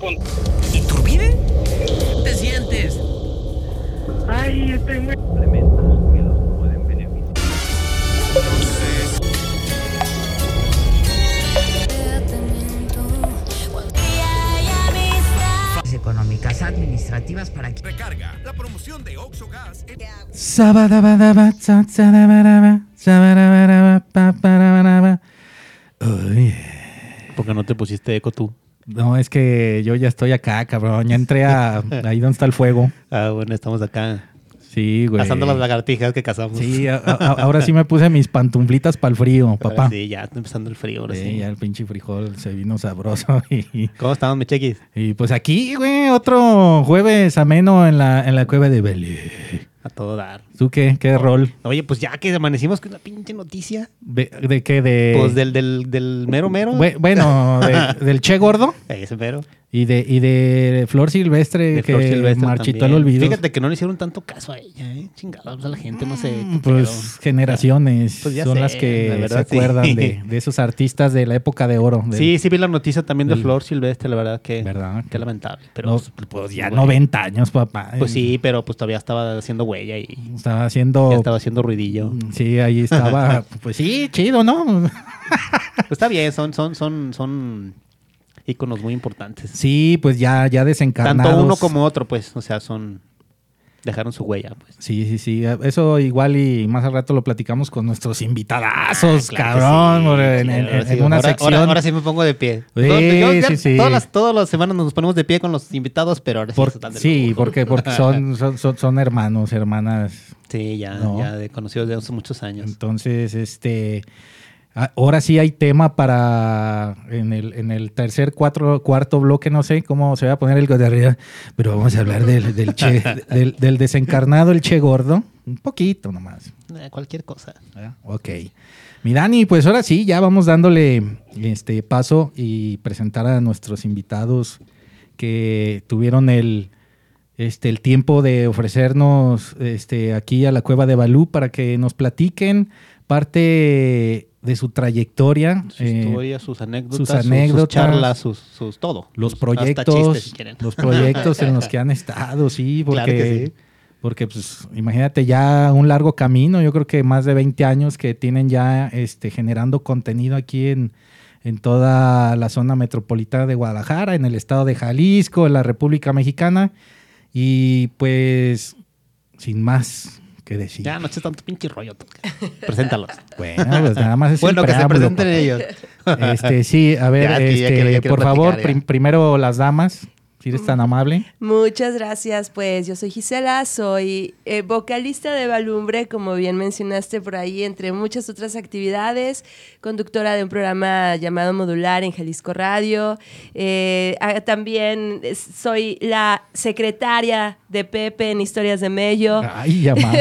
pon... ¿Iturbide? ¿Te sientes? Ay, estoy muy... económicas administrativas para que Recarga. La promoción de Oxo Gas. Pa- parabaraba. Uy, Porque no te pusiste eco tú. No, es que yo ya estoy acá, cabrón. Ya entré a ahí donde está el fuego. Ah, bueno, estamos acá. Sí, güey. Cazando las lagartijas que cazamos. Sí, a- a- ahora sí me puse mis pantuflitas para el frío, Ahora papá. Sí, ya está empezando el frío. Ahora Sí, sí. ya el pinche frijol se vino sabroso. Y, ¿Cómo estamos, mi chequis? y pues aquí, güey, otro jueves ameno en la, en la cueva de Belly. A todo dar. ¿Tú qué? ¿Qué rol? Oye, pues ya que amanecimos con una pinche noticia. ¿De, de qué? De, Pues del, del, del mero mero. Bue- Bueno, de- del Che Gordo Ese mero. y de, y de Flor Silvestre De que Flor Silvestre marchitó el olvido. Fíjate que no le hicieron tanto caso a ella, ¿eh? Chingados a la gente, no sé. Mm. Pues generaciones Pues son sé, las la que se sí. acuerdan de, de esos artistas de la época de oro. del- Sí, sí vi la noticia también de Flor Silvestre, la verdad que... ¿Verdad? Qué lamentable. Pero, No, pues ya bueno. 90 años, papá. Pues sí, pero pues todavía estaba haciendo huella y Estaba haciendo... ya estaba haciendo ruidillo. Sí, ahí estaba. pues sí, chido, ¿no? Pues está bien, son, son, son, son íconos muy importantes. Sí, pues ya, ya desencarnados. Tanto uno como otro, pues, o sea, son dejaron su huella, pues. Sí, sí, sí. Eso igual y más al rato lo platicamos con nuestros invitadazos, Ah, Claro cabrón. sí, en, claro, en- ahora en sí, una ahora- sección. Ahora, ahora sí me pongo de pie. Sí, yo- sí, sí. Todas, las, todas las semanas nos ponemos de pie con los invitados, pero ahora sí Por- sí, porque, porque son, son, son, son hermanos, hermanas. Sí, ya, No. ya de conocidos de hace muchos años. Entonces, este. A- Ahora sí hay tema para en el, en el tercer cuatro, cuarto bloque, no sé cómo se va a poner el de arriba, pero vamos a hablar del, del, che- del, del desencarnado, el Che Gordo. Un poquito nomás. Eh, cualquier cosa. ¿verdad? Ok. Mi Dani, pues ahora sí, ya vamos dándole este paso y presentar a nuestros invitados que tuvieron el, este, el tiempo de ofrecernos este, aquí a la cueva de Balú para que nos platiquen parte de su trayectoria. Sus eh, historias, sus anécdotas, sus anécdotas, charlas, sus, sus todo. los Sus- proyectos, chistes, si los proyectos en los que han estado, sí, porque, Claro que sí. porque pues imagínate ya un largo camino, yo creo que más de 20 años que tienen ya este generando contenido aquí en, en toda la zona metropolitana de Guadalajara, en el estado de Jalisco, en la República Mexicana y pues sin más que decir. Ya, no eches tanto pinche rollo. Preséntalos. Bueno, pues nada más es el bueno, que se presenten ellos. Este, sí, a ver, Ya, sí, ya este, quiero- ya quiero por favor, prim- primero las damas, si eres tan amable. Muchas gracias, pues yo soy Gisela, soy eh, vocalista de Balumbre, como bien mencionaste por ahí, entre muchas otras actividades, conductora de un programa llamado Modular en Jalisco Radio, eh, también soy la secretaria de Pepe en Historias de Mello. Ay, llama.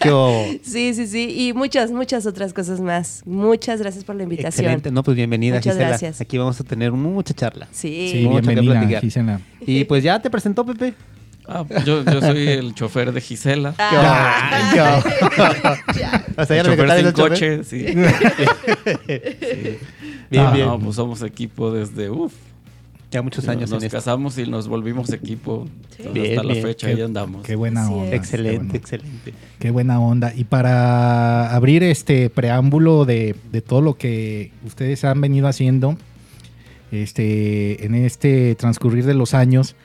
Qué hubo. Sí, sí, sí, y muchas, muchas otras cosas más. Muchas gracias por la invitación. Excelente. No, pues bienvenida, Muchas Gisela. gracias. Aquí vamos a tener mucha charla. Sí. Sí, Mucho que bienvenida, platicar. Gisela. Y pues ya te presentó, Pepe. Ah, pues yo, yo soy el chofer de Gisela. Ah. O sea, ya el lo que chofer sin el chofer. coche, sí. Bien, Ah, bien. No, pues somos equipo desde, uff, Ya muchos años nos en casamos y nos volvimos equipo. Entonces, Bien, hasta la fecha Qué- ahí andamos. Qué buena Así onda. qué Excelente, excelente. Qué buena onda. Y para abrir este preámbulo de, de todo lo que ustedes han venido haciendo este, en este transcurrir de los años,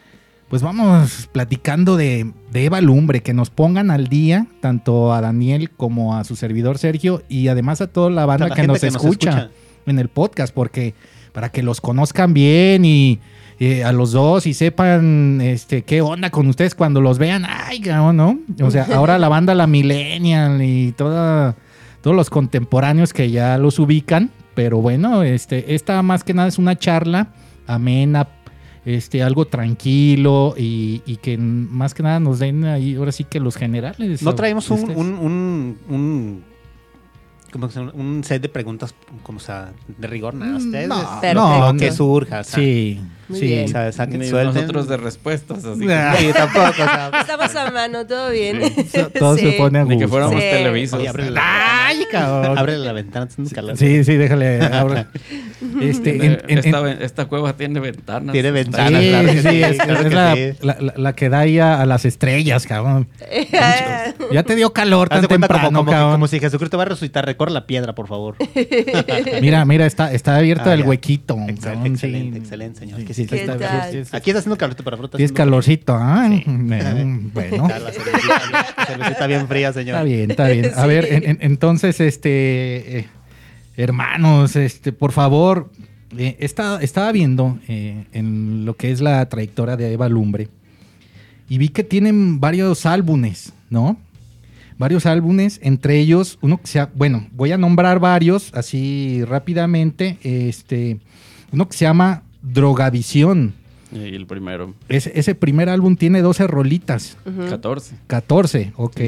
pues vamos platicando de, de Eva Lumbre, que nos pongan al día, tanto a Daniel como a su servidor Sergio, y además a toda la banda la que, nos, que nos escucha en el podcast, porque para que los conozcan bien y eh, a los dos y sepan este qué onda con ustedes cuando los vean, ay, ¿no? O sea, ahora la banda La Millennial y toda, todos los contemporáneos que ya los ubican, pero bueno, este, esta más que nada es una charla amena, este, algo tranquilo y, y que más que nada nos den ahí, ahora sí que los generales. No traemos un, Ustedes. un, un, un como son un set de preguntas, como sea, de rigor, nada. Mm, Ustedes, no, no, que surja. O sea, Sí, Muy sí. bien. Saquen, Ni suelten. nosotros de respuestas, así Ah. Sí, tampoco, o sea, Estamos a mano, todo bien. Todo se Sí. pone a que, ni que gusto. fuéramos Sí. televisos. Oye, ábrele la Ay, cabrón. Ábrele la ventana. Sí, sí, déjale. abre. Este, en- en- esta, en- ven- esta cueva tiene ventanas. Tiene ventanas. Sí, claro que sí, sí, sí, es, claro es que la, sí. la- la- la que da ahí a, a las estrellas, cabrón. Ya te dio calor tan cuenta como, temprano, como, cabrón. como si Jesucristo va a resucitar. Recorre la piedra, por favor. Mira, mira, está, está abierto Ah, el ya. huequito. Excelente, cabrón, sí. excelente, excelente, señor. Que sí, ¿Qué está- tal? sí, sí, Aquí está haciendo calor, pero fruta. Tienes calorcito, ¿ah? Eh, Bueno. Está la cervecita bien- la cervecita bien fría, señor. Está bien, está bien. A ver, en- en- entonces, este, eh, hermanos, este, por favor, eh, estaba, estaba viendo eh, en lo que es la trayectoria de Eva Lumbre y vi que tienen varios álbumes, ¿no? Varios álbumes, entre ellos uno que sea, bueno, voy a nombrar varios así rápidamente, este, uno que se llama Drogavisión. Y el primero, Ese, ese primer álbum tiene 12 rolitas, 14. 14. 14, ok.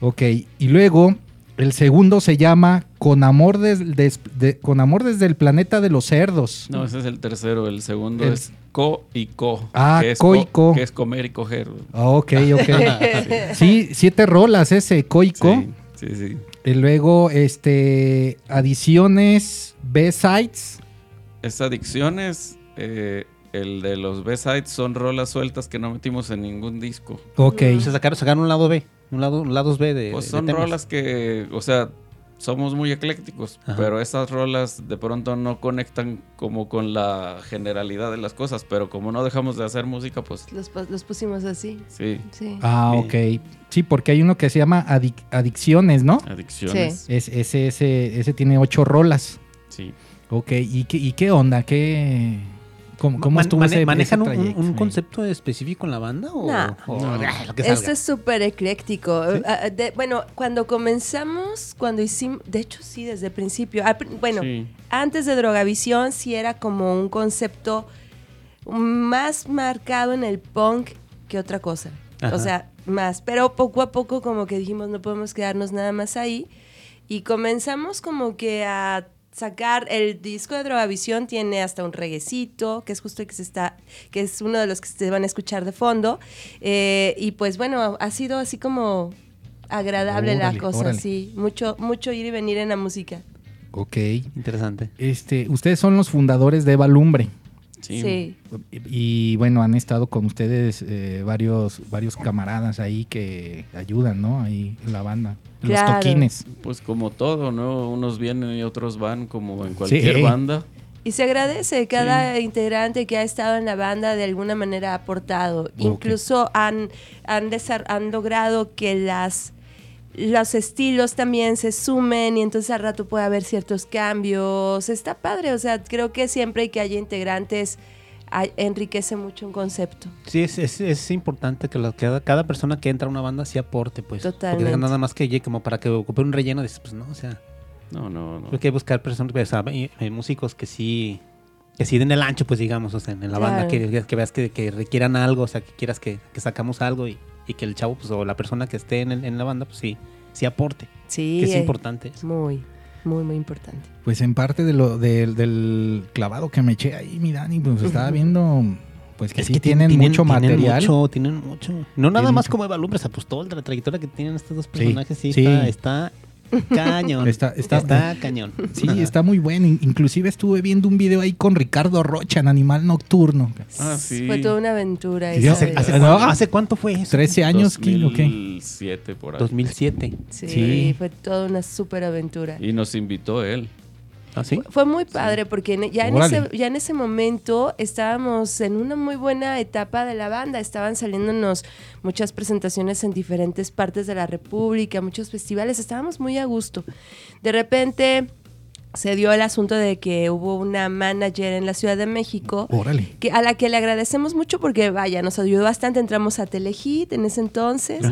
Ok, y luego el segundo se llama Con amor, des- des- de- con amor desde el planeta de los cerdos. No, ese es el tercero. El segundo El- es co y co. Ah, que es co y co. Que es comer y coger. Ah, ok, ok. sí, siete rolas ese, Coico. Sí, sí, sí. Y luego, este, adiciones, B-Sides. Es adicciones. eh, el de los B-sides son rolas sueltas que no metimos en ningún disco. Ok. Se sacaron, sacaron un lado B. Un lado, un lado B de. Pues de son temas. rolas que, o sea, somos muy eclécticos, Ajá. pero esas rolas de pronto no conectan como con la generalidad de las cosas, pero como no dejamos de hacer música, pues Los, pu- los pusimos así. sí, Sí. Ah, Sí. ok. Sí, porque hay uno que se llama Adic- Adicciones, ¿no? adicciones. Es, ese, ese, ese tiene ocho rolas. Sí. Ok, ¿y qué, y qué onda? ¿Qué, ¿Cómo, cómo Man- estuvo mane- ese, ¿Manejan ese un- concepto específico en la banda? O, No. o- No. ah, lo que Esto es súper ecléctico. Ah, ah, de- bueno, cuando comenzamos, cuando hicimos, de hecho sí, desde el principio. Al pr- bueno, Sí. antes de Drogavisión sí era como un concepto más marcado en el punk que otra cosa. Ajá. O sea, más. Pero poco a poco como que dijimos no podemos quedarnos nada más ahí. Y comenzamos como que a sacar el disco de Drogavisión tiene hasta un reguecito, que es justo el que se está, que es uno de los que se van a escuchar de fondo. Eh, y pues bueno, ha sido así como agradable Órale, la cosa, órale. sí. Mucho, mucho ir y venir en la música. Ok. Interesante. Este, ustedes son los fundadores de Eva Lumbre. Sí. Sí. Y, y, bueno, han estado con ustedes eh, varios, varios camaradas ahí que ayudan, ¿no? Ahí en la banda. Claro. Los toquines. Pues como todo, ¿no? Unos vienen y otros van, como en cualquier Sí. banda. Y se agradece cada integrante que ha estado en la banda de alguna manera ha aportado. Incluso han, han, desar- han logrado que las los estilos también se sumen y entonces al rato puede haber ciertos cambios. Está padre, o sea, creo que siempre que haya integrantes enriquece mucho un concepto. Sí, es, es, es importante que la- cada, cada persona que entra a una banda sí aporte, pues. Totalmente. Porque nada más que llegue como para que ocupe un relleno, dices, pues no, o sea, No, no, no. hay que buscar personas, o sea, hay- hay músicos que sí, que sí den el ancho, pues digamos, o sea, en la banda, que, que veas que, que requieran algo, o sea, que quieras que, que sacamos algo y, y que el chavo, pues, o la persona que esté en, el- en la banda, pues sí, sí aporte. Sí. que es eh, importante. eso. Muy, muy, muy importante. Pues en parte de lo, del- del clavado que me eché ahí, mi Dani, pues estaba viendo pues que Es sí que tienen, tienen- mucho tienen material. mucho, tienen mucho. No nada Tienen más mucho. como Eva Lumbre, o sea, pues toda la trayectoria que tienen estos dos Sí, personajes, sí, sí. Está, está cañón. Está- está- cañón. Sí, está muy bueno. In- Inclusive estuve viendo un video ahí con Ricardo Rocha en Animal Nocturno. Ah, sí. Fue toda una aventura. Esa hace- de- ¿Hace, ¿No? cuánto, hace cuánto fue eso? 13 años, ¿qué? ¿o qué? 2007 por ahí. 2007. sí, sí. fue toda una súper aventura. Y nos invitó él. ¿Ah, sí? Fue muy padre porque en- ya, en Órale. ese, ya en ese momento estábamos en una muy buena etapa de la banda. Estaban saliéndonos muchas presentaciones en diferentes partes de la República, muchos festivales. Estábamos muy a gusto. De repente se dio el asunto de que hubo una manager en la Ciudad de México Órale. que, a la que le agradecemos mucho porque, vaya, nos ayudó bastante. Entramos a Telehit en ese entonces.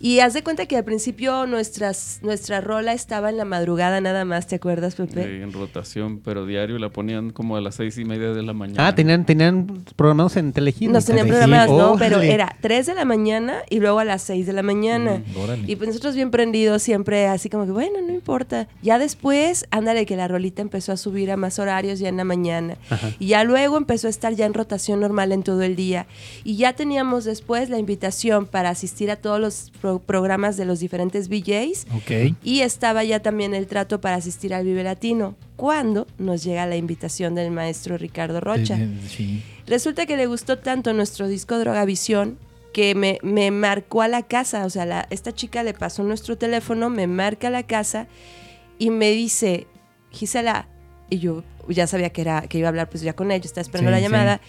Y haz de cuenta que al principio nuestras, nuestra rola estaba en la madrugada nada más, ¿te acuerdas, Pepe? Eh, en rotación, pero diario la ponían como a las seis y media de la mañana. Ah, tenían, tenían programados en Telehit. Nos tenían Telehit. programadas, ¿no? Órale. Pero era 3 de la mañana y luego a las 6 de la mañana. Mm, órale. y pues nosotros bien prendidos siempre así como que, bueno, no importa. Ya después, ándale, que la rolita empezó a subir a más horarios ya en la mañana. Y ya luego empezó a estar ya en rotación normal en todo el día. Y ya teníamos después la invitación para asistir a todos los pro- programas de los diferentes VJs. Y estaba ya también el trato para asistir al Vive Latino. Cuando nos llega la invitación del maestro Ricardo Rocha. Sí. Resulta que le gustó tanto nuestro disco Drogavisión que me, me marcó a la casa. O sea, la- esta chica le pasó nuestro teléfono, me marca a la casa y me dice, Gisela, y yo ya sabía que, era, que iba a hablar pues ya con ella, estaba esperando Sí, la sí. llamada.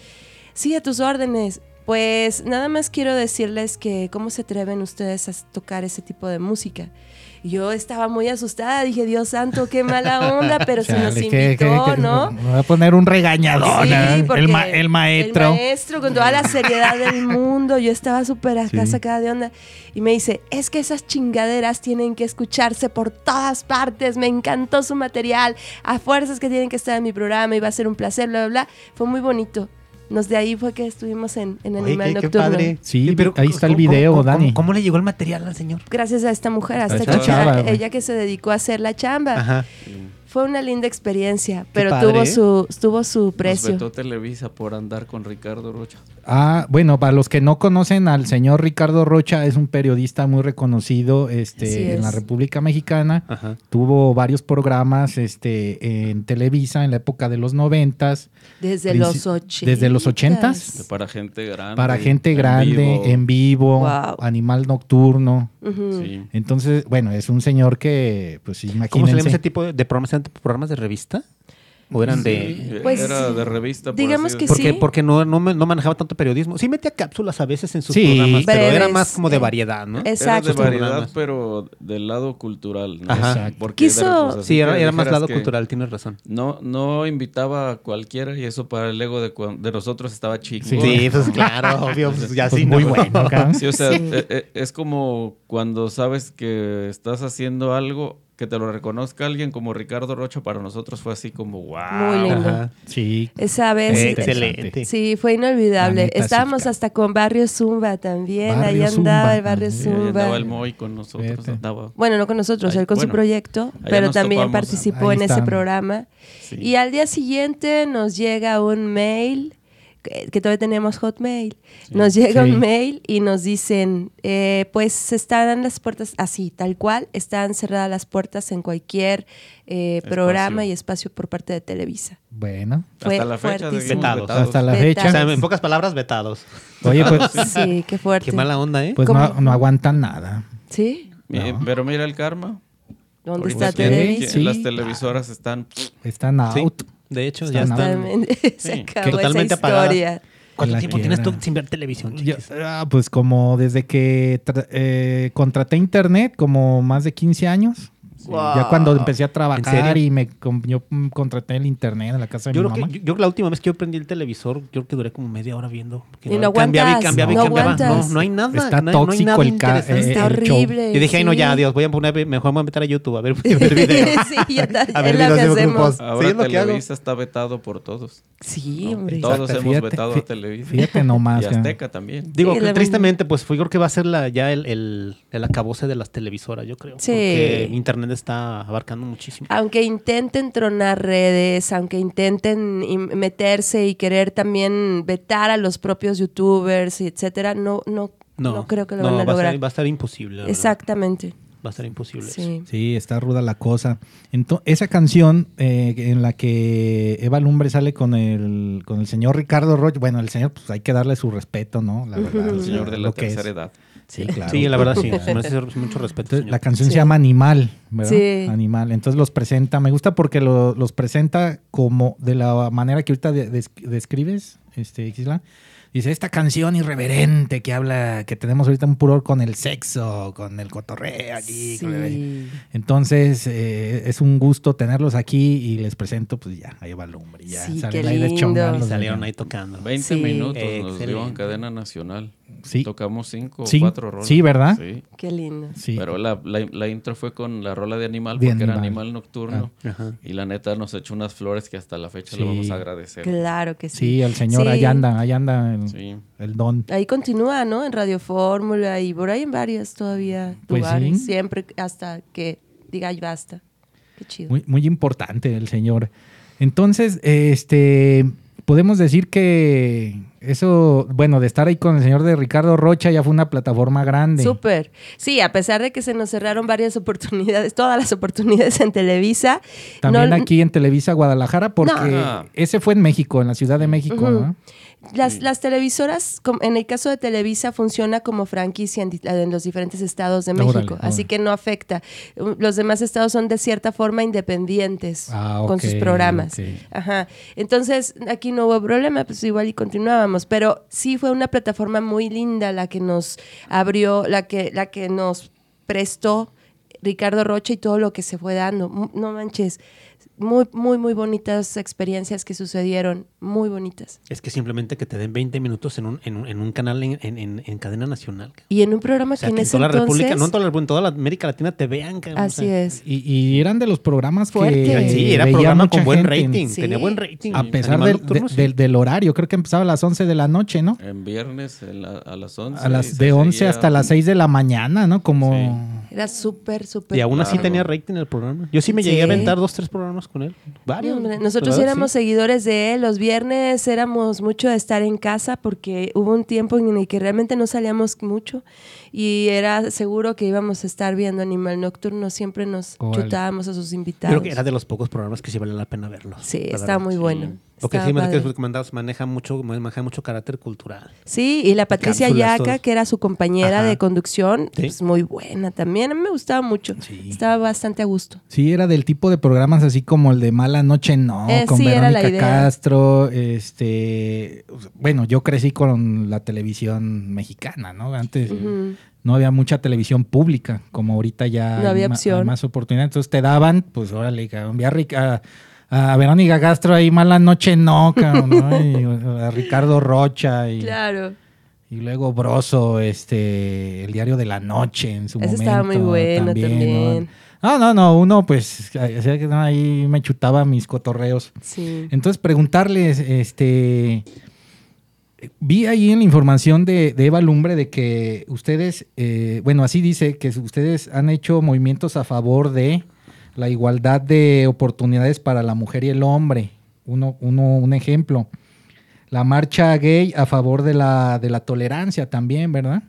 Sí. a tus órdenes. Pues nada más quiero decirles que cómo se atreven ustedes a tocar ese tipo de música. Y yo estaba muy asustada, dije, Dios santo, qué mala onda, pero se nos que- invitó, que- que- ¿no? Me va a poner un regañador. Sí, porque el, ma- el maestro. El maestro, con toda la seriedad del mundo. Yo estaba súper acá Sí. sacada de onda. Y me dice, es que esas chingaderas tienen que escucharse por todas partes. Me encantó su material. A fuerzas que tienen que estar en mi programa. Y va a ser un placer, bla, bla, bla. Fue muy bonito. Nos de ahí fue que estuvimos en, en Oye, Animal qué, qué Nocturno. padre. Sí, pero ahí está el ¿cómo- video, cómo- Dani. ¿cómo, cómo le llegó el material al señor? Gracias a esta mujer, a esta chava, ella que se dedicó a hacer la chamba. Ajá. Fue una linda experiencia, pero tuvo ¿eh? su tuvo su Nos precio. vetó Televisa por andar con Ricardo Rocha. Ah, bueno, para los que no conocen al señor Ricardo Rocha, es un periodista muy reconocido este, en la. República Mexicana. Ajá. Tuvo varios programas este, en Televisa en la época de los noventas. Desde los 80. desde los 80s. Para gente grande. Para gente en grande, vivo. en vivo, Wow. animal nocturno. Sí. Entonces, bueno, es un señor que, pues ¿Cómo se llama imagínense. ese tipo de, de programas? ¿Eran programas de revista? ¿O eran de...? Sí, Pues, era de revista. por digamos así que. Porque, sí. porque no, no, me- no manejaba tanto periodismo. Sí metía cápsulas a veces en sus Sí. programas, pero era Breves, más como de eh, variedad, ¿no? es- Era Exacto. de variedad, pero del lado cultural. ¿no? Ajá. Exacto. Porque Quiso- pues, Sí, era, era más lado cultural, tienes razón. No, no invitaba a cualquiera y eso para el ego de, nosotros estaba chico. Sí. Sí, pues claro, obvio. Pues, ya Pues sí, muy ¿no? bueno, acá. Sí, o sea, Sí. e- e- es como cuando sabes que estás haciendo algo que te lo reconozca alguien como Ricardo Rocha, para nosotros fue así como wow. Muy lindo. Ajá. Sí. Esa vez. Excelente. Sí, fue inolvidable. Estábamos hasta con Barrio Zumba también. Barrio ahí andaba Zumba el Barrio ahí Zumba. andaba el Moy con nosotros. Andaba. Bueno, no con nosotros, él con su proyecto, pero también topamos. participó Ahí en ese programa. Sí. Y al día siguiente nos llega un mail, que, que todavía tenemos Hotmail, nos llega Sí. un mail y nos dicen, eh, pues están las puertas así, tal cual, están cerradas las puertas en cualquier eh, programa y espacio por parte de Televisa. Bueno, Fue Hasta la fecha Vetados. vetados. hasta la Vetados. O fecha. sea, en pocas palabras, vetados. Oye, pues, Sí, qué fuerte. Qué mala onda, ¿eh? pues no, no aguantan nada. ¿Sí? Mi- Pero mira el karma. ¿Dónde Ahorita está Televisa? Sí. Las televisoras están... Están Sí. out. De hecho, Está ya nada. están. Totalmente. Se Sí. acabó Totalmente esa historia. ¿Cuánto La tiempo tienes tú quiebra. sin ver televisión, Yo- ah, pues como desde que eh, contraté internet, como más de 15 años. Ya cuando empecé a trabajar y me yo contraté el internet en la casa de Yo mi creo, que, mamá. yo, yo creo que la última vez que yo prendí el televisor, yo creo que duré como media hora viendo. Y no cambiaba y cambiaba y no cambiaba. No, no hay nada. Está no hay- no hay tóxico nada el. Está el show. horrible. Y dije, ay, no, ya, adiós, voy a poner, mejor me voy a meter a YouTube a ver, a ver videos. sí, ya está, A ver es lo videos que de hacemos. grupos. Ahora Sí, es lo que hago. Televisa está vetado por todos. Sí, hombre. Todos Exacto, hemos fíjate, vetado a Televisa. Fíjate nomás. Y que- Azteca también. Digo, que tristemente, pues fue, yo creo que va a ser la, ya el, el, el acabose de las televisoras, yo creo. Sí. Porque Internet está abarcando muchísimo. Aunque intenten tronar redes, aunque intenten meterse y querer también vetar a los propios youtubers, y etcétera, no, no, no, creo que lo no, van a va lograr. ser- va a estar imposible. verdad. Exactamente. Va a estar imposible. eso. Sí. Sí, está ruda la cosa. Entonces, esa canción eh, en la que Eva Lumbre sale con el, con el señor Ricardo Rocha, bueno, el señor, pues hay que darle su respeto, ¿no? La verdad. El señor de la tercera edad. Sí, claro. Sí, la verdad sí. Se merece mucho respeto. Entonces, la canción Sí. se llama Animal, ¿verdad? Sí. Animal. Entonces los presenta, me gusta porque lo- los presenta como de la manera que ahorita de- des- describes, este, Xisla, Dice, esta canción irreverente que habla, que tenemos ahorita un puror con el sexo, con el cotorreo aquí. con el- Sí. Entonces, eh, es un gusto tenerlos aquí y les presento, pues ya, ahí va Lumbre. Ya Sí, salen qué ahí de lindo. chongalos de Salieron allá. ahí tocando. 20 Sí. minutos nos dio en Excelente. cadena nacional. Sí. Tocamos cinco Sí, o cuatro rolas. sí, ¿verdad? Sí. Qué lindo. Sí. Pero la, la- la intro fue con la rola de Animal, De porque era Animal. Animal Nocturno. Ajá. Y la neta nos echó unas flores que hasta la fecha Sí. le vamos a agradecer. Claro que sí. Sí, el señor, Sí. ahí anda, ahí anda el, Sí. el don. Ahí continúa, ¿no? En Radio Fórmula y por ahí en varios todavía Pues lugares. sí. Siempre hasta que diga "Ay, basta. Qué chido. Muy, muy importante el señor. Entonces, este, podemos decir que eso, bueno, de estar ahí con el señor de Ricardo Rocha ya fue una plataforma grande. Súper. Sí, a pesar de que se nos cerraron varias oportunidades, todas las oportunidades en Televisa. También no- aquí en Televisa Guadalajara, porque No. ese fue en México, en la Ciudad de México. ¿no? Las, las televisoras, en el caso de Televisa, funciona como franquicia en, los diferentes estados de Órale, México, así órale. que no afecta. Uh, Los demás estados son de cierta forma independientes Ah, con sus programas. Ajá. Entonces, aquí no hubo problema, pues igual y continuábamos, pero sí fue una plataforma muy linda la que nos abrió, la que, la que nos prestó Ricardo Rocha y todo lo que se fue dando. No manches, muy, muy, muy bonitas experiencias que sucedieron, muy bonitas. Es que simplemente que te den 20 minutos en un, en un, en un canal en, en- en- en cadena nacional. Y en un programa O sea, que en ese toda la entonces... República, no en toda la, en toda la América Latina te vean. o Así sea. es. Y, y eran de los programas Fuerte. que Sí, era programa con buen gente. rating. Sí. Tenía buen rating. A pesar del, Nocturno, de- sí. del- del horario, creo que empezaba a las 11 de la noche, ¿no? En viernes en la- a las 11. A las de 11 seguía- hasta las 6 de la mañana, ¿no? Como Era súper, súper... Y aún así Claro. tenía rating el programa. Yo sí me Sí. llegué a aventar dos, tres programas con él. Varios. Nosotros verdad, éramos sí. seguidores de él. Los viernes éramos mucho de estar en casa porque hubo un tiempo en el que realmente no salíamos mucho y era seguro que íbamos a estar viendo Animal Nocturno. Siempre nos Órale. chutábamos a sus invitados. Creo que era de los pocos programas que sí vale la pena verlos. Sí, está verdad. muy bueno. Porque Estaba sí, que comentabas, maneja mucho, maneja mucho carácter cultural. Sí, y la Patricia Cápsulas, Yaca, que era su compañera Ajá. de conducción, Sí. pues muy buena también. A mí me gustaba mucho. Sí. Estaba bastante a gusto. Sí, era del tipo de programas así como el de Mala Noche No, Eh, con sí, Verónica. Castro, este, bueno, yo crecí con la televisión mexicana, ¿no? Antes no había mucha televisión pública, como ahorita ya No había opción. hay más oportunidades, entonces te daban, pues órale, cabrón, vi a, Ric- a- Verónica Castro ahí Mala Noche No, cabrón, ¿no? Y a Ricardo Rocha y, Claro. y luego Broso, este, el diario de la noche en su Ese momento. estaba muy bueno ¿no? también. No, no, no, uno pues no, ahí me chutaba mis cotorreos. Sí. Entonces preguntarles, este, vi ahí en la información de, de Eva Lumbre de que ustedes, eh, bueno, así dice que ustedes han hecho movimientos a favor de la igualdad de oportunidades para la mujer y el hombre. Uno, uno, un ejemplo. La marcha gay a favor de la, de la tolerancia también, ¿verdad?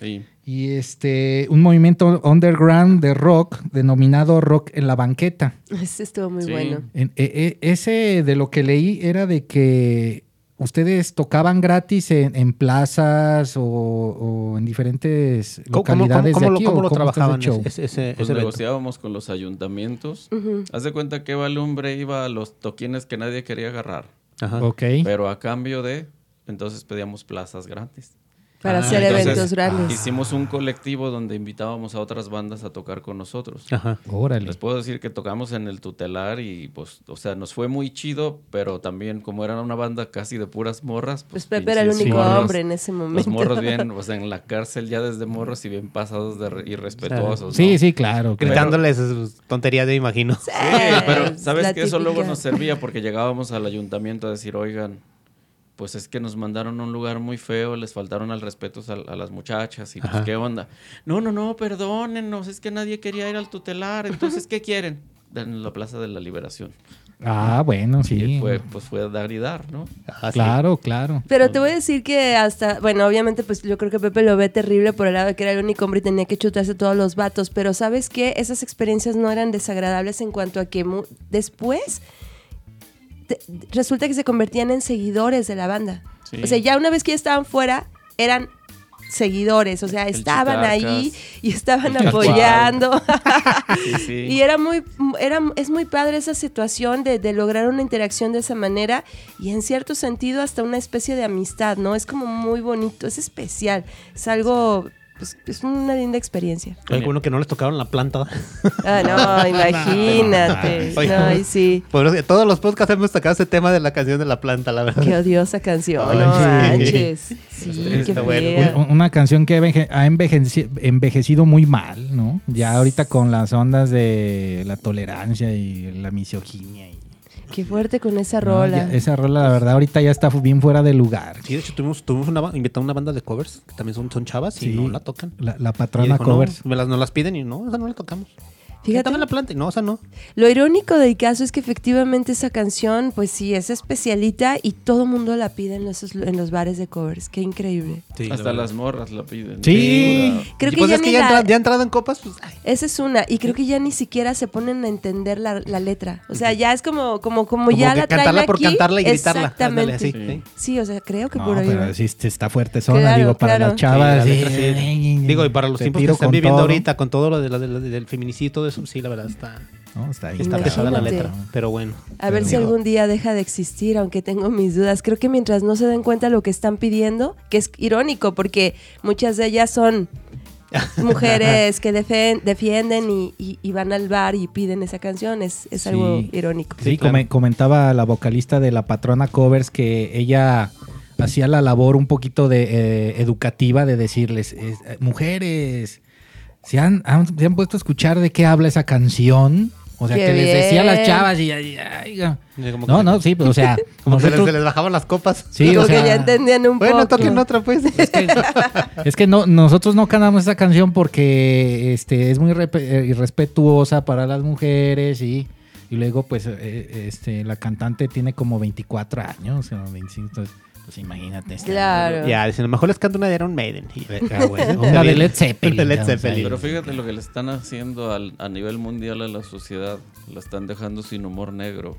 Sí. Y este, un movimiento underground de rock denominado Rock en la Banqueta. Ese estuvo muy Sí. bueno. En- e- e- ese de lo que leí era de que ustedes tocaban gratis en, en plazas o, o en diferentes ¿Cómo, cómo, localidades cómo de lo, aquí. cómo ¿o lo cómo está ese trabajaban show? ese, ese, Pues ese evento? negociábamos con los ayuntamientos. Haz de cuenta que Eva Lumbre iba a los toquines que nadie quería agarrar. Ajá. Ok. Pero a cambio de, entonces pedíamos plazas gratis. Para Ah, hacer Entonces, eventos grandes. Hicimos un colectivo donde invitábamos a otras bandas a tocar con nosotros. Ajá. Órale. Les puedo decir que tocamos en el tutelar y pues, o sea, nos fue muy chido, pero también como era una banda casi de puras morras. Pues Pues, Pepe era el único morros- hombre en ese Los momento. morros bien, o sea, en la cárcel ya desde morros y bien pasados de re- irrespetuosos. Sí, ¿no? sí, claro. claro. Gritándoles sus tonterías, yo imagino. Sí, pero sabes la que eso luego nos servía porque llegábamos al ayuntamiento a decir, oigan, pues es que nos mandaron a un lugar muy feo, les faltaron al respeto a, a las muchachas y pues Ajá. qué onda. No, no, no, perdónennos, es que nadie quería ir al tutelar, entonces ¿qué quieren? En la Plaza de la Liberación. Ah, bueno, Y sí. fue, pues fue dar y dar, ¿no? Ajá, sí. Claro, claro. Pero te voy a decir que hasta, bueno, obviamente pues yo creo que Pepe lo ve terrible por el lado de que era el único hombre y tenía que chutarse todos los vatos, pero ¿sabes qué? Esas experiencias no eran desagradables en cuanto a que mu- después resulta que se convertían en seguidores de la banda. Sí. O sea, ya una vez que ya estaban fuera, eran seguidores, o sea, El estaban ahí y estaban apoyando. Sí, sí. Y era muy, era, es muy padre esa situación de, de lograr una interacción de esa manera y en cierto sentido hasta una especie de amistad, ¿no? Es como muy bonito, es especial, es algo, pues, es una linda experiencia. Alguno que no les tocaron la planta. Ah, no, imagínate. Oye, No, y sí. Por todos los podcasts hemos sacado ese tema de la canción de la planta, la verdad. Qué odiosa canción, Ay, no sí. manches. Sí, qué bueno. Una canción que ha envejeci- envejecido muy mal, ¿no? Ya ahorita con las ondas de la tolerancia y la misoginia. Qué fuerte con esa No, rola. ya- esa rola, la verdad, ahorita ya está bien fuera de lugar. Sí, de hecho tuvimos, tuvimos una, invitado a una banda de covers, que también son, son chavas y no la tocan. La, la patrona dijo, no, covers. me las, nos las piden y no, esa no la tocamos. Fíjate. La planta y no, esa no. Lo irónico del caso es que efectivamente esa canción, pues sí, es especialita y todo mundo la pide en los, en los bares de covers. Qué increíble. Hasta las morras la piden. Sí. Pura- Creo Y que pues ya es ni que ya, la- entra- ya entrado en copas, pues ay, Esa es una, y creo que ya ni siquiera se ponen a entender la, la letra. O sea, ya es como, como, como, como ya que la traen cantarla por aquí. cantarla y gritarla. Exactamente. Ándale, sí. así, sí. o sea, creo que No, por ahí. pero sí está fuerte zona, Claro, digo, para claro. las chavas. Sí, la sí, letra, sí. Digo, y para los tiempos que están viviendo todo. ahorita, con todo lo del feminicidio y todo eso, sí, la verdad está, No, está bien está pesada la letra. Pero bueno. A ver si algún día deja de existir, aunque tengo mis dudas. Creo que mientras no se den cuenta lo que están pidiendo, que es irónico, porque muchas de ellas son mujeres que defen- defienden y, y- y van al bar y piden esa canción. Es, es algo irónico. Sí, Sí, claro. comentaba la vocalista de la patrona covers que ella hacía la labor un poquito de eh, educativa de decirles, es- eh, mujeres, ¿se han, han- se han puesto a escuchar de qué habla esa canción? O sea, ¡Qué que les decía a las bien! chavas y, y- como no, no, sí, pues, o sea, Como que nosotros- se les bajaban las copas. Sí, Como o sea, que ya entendían un Bueno, poco. toquen otra, pues. Es que, es que no, nosotros no cantamos esa canción porque este, es muy eh, irrespetuosa para las mujeres y, y luego pues eh, este, la cantante tiene como 24 años o 25, entonces, pues imagínate. está- Claro. Ya, dicen, a lo mejor les canto una de Iron Maiden. Y, ah, bueno, Una de Led Zeppelin. De Led. Pero fíjate lo que le están haciendo al- a nivel mundial a la sociedad. La están dejando sin humor negro.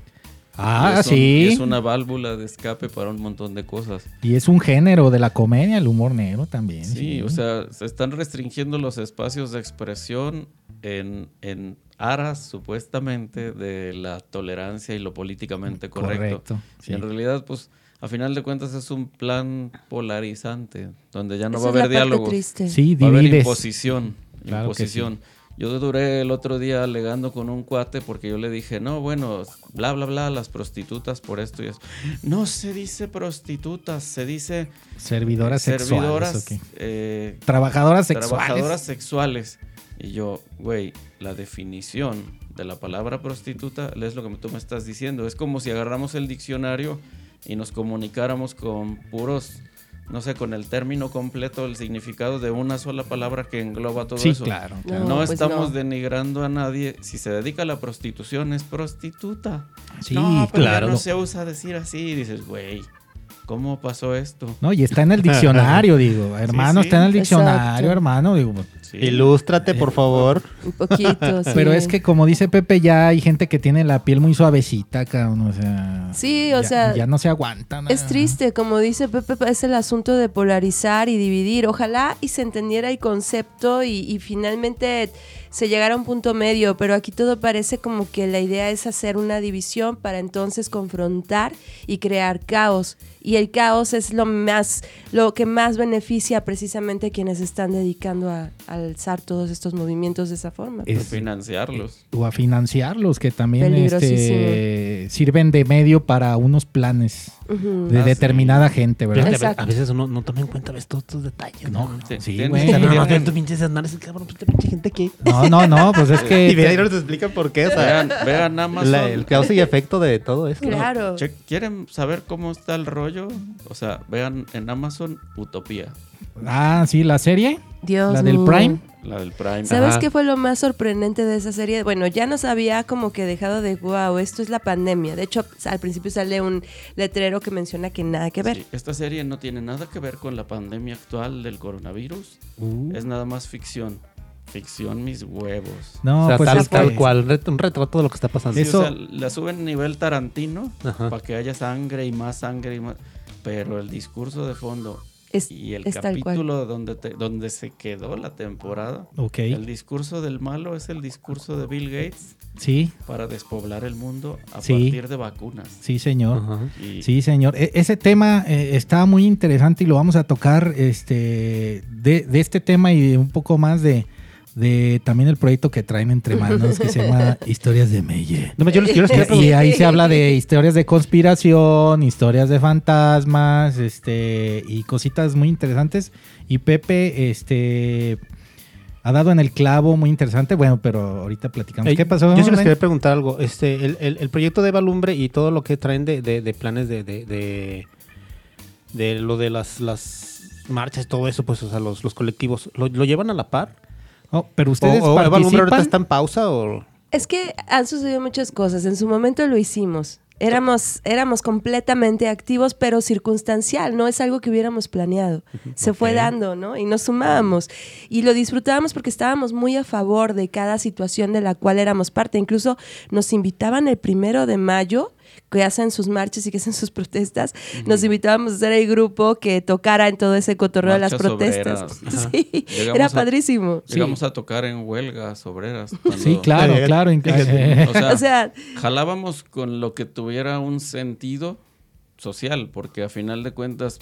Ah, Y es un- sí. es una válvula de escape para un montón de cosas. Y es un género de la comedia, el humor negro también. Sí, o sea, se están restringiendo los espacios de expresión en, en aras supuestamente de la tolerancia y lo políticamente correcto. Correcto, Y sí. en realidad, pues, a final de cuentas es un plan polarizante, donde ya no Esa va a haber diálogo. triste. Sí, Va a haber imposición. Claro que imposición. Yo duré el otro día alegando con un cuate porque yo le dije, no, bueno, bla, bla, bla, las prostitutas por esto y eso. No se dice prostitutas, se dice Servidoras sexuales. servidoras, eh, Trabajadoras sexuales. trabajadoras sexuales. Y yo, güey, la definición de la palabra prostituta es lo que tú me estás diciendo. Es como si agarramos el diccionario y nos comunicáramos con puros, no sé, con el término completo, el significado de una sola palabra que engloba todo Sí, eso. claro. No, claro. No, pues estamos no. denigrando a nadie. Si se dedica a la prostitución, es prostituta. Sí, no, pero ya claro. no se usa decir así. Y dices, güey, ¿cómo pasó esto? No, y está en el diccionario, digo. Hermano, sí. está en el diccionario, Exacto. hermano. Digo, Sí. Ilústrate, por favor. Un poquito, sí. Pero es que como dice Pepe, ya hay gente que tiene la piel muy suavecita, cabrón. O sea. Sí, o ya- sea, Ya no se aguanta. ¿no? Es triste, como dice Pepe, es el asunto de polarizar y dividir. Ojalá y se entendiera el concepto y, y finalmente se llegara a un punto medio, pero aquí todo parece como que la idea es hacer una división para entonces confrontar y crear caos. Y el caos es lo más, lo que más beneficia precisamente a quienes están dedicando a, a alzar todos estos movimientos de esa forma. Es- financiarlos. O a financiarlos, que también este, sirven de medio para unos planes de Ah, sí. determinada gente, ¿verdad? A ve- Exacto. a veces uno no toma en cuenta ves todos estos detalles. No, Sí, sí, güey. No, no, no, pinches análisis, cabrón, pues, pinche gente aquí. No, no, no, pues es que. Y mira, ahí no nos explican por qué. O sea, Vean, vean Amazon. la- el causa y efecto de todo eso. Claro. ¿Quieren saber cómo está el rollo? O sea, vean en Amazon Utopía, Ah, sí, la serie. Dios la del mío. Prime. la del Prime. ¿Sabes Ajá. qué fue lo más sorprendente de esa serie? Bueno, ya nos había como que dejado de wow, esto es la pandemia. De hecho, al principio sale un letrero que menciona que nada que ver. Sí, esta serie no tiene nada que ver con la pandemia actual del coronavirus. Uh. Es nada más ficción. Ficción mis huevos. No, o sea, pues tal, es que- tal cual, un ret- un retrato de lo que está pasando. Sí, Eso- o sea, la suben nivel Tarantino Ajá. para que haya sangre y más sangre y más. Pero el discurso de fondo Es, Y el capítulo donde, te- donde se quedó la temporada, Ok. el discurso del malo es el discurso de Bill Gates Sí, para despoblar el mundo a Sí. partir de vacunas. sí, señor. Sí, señor. E- ese tema eh, está muy interesante y lo vamos a tocar este, de, de este tema y un poco más de, de también el proyecto que traen entre manos que se llama Historias de Meye. No, yo les, les quería Y ahí se habla de historias de conspiración, historias de fantasmas, este, y cositas muy interesantes. Y Pepe, este, ha dado en el clavo muy interesante. Bueno, pero ahorita platicamos. ¿Qué pasó? Yo sí les quería preguntar algo. Este, el, el- el proyecto de Balumbre y todo lo que traen de, de- de planes de, de, de, de lo de las, las marchas y todo eso, pues, o sea, los, los colectivos, ¿lo, lo llevan a la par? Oh, pero ¿O, ustedes o Balumbre ahorita participan. está en pausa o...? Es que han sucedido muchas cosas. En su momento lo hicimos. Éramos, éramos completamente activos, pero circunstancial, no es algo que hubiéramos planeado. Se fue dando, ¿no? Y nos sumábamos. Y lo disfrutábamos porque estábamos muy a favor de cada situación de la cual éramos parte. Incluso nos invitaban el primero de mayo, que hacen sus marchas y que hacen sus protestas, nos invitábamos a ser el grupo que tocara en todo ese cotorreo de las protestas. Sí, era a- padrísimo. llegamos a tocar en huelgas obreras. cuando- Sí, claro, Eh, claro. eh, eh, O sea, O sea, jalábamos con lo que tuviera un sentido social, porque a final de cuentas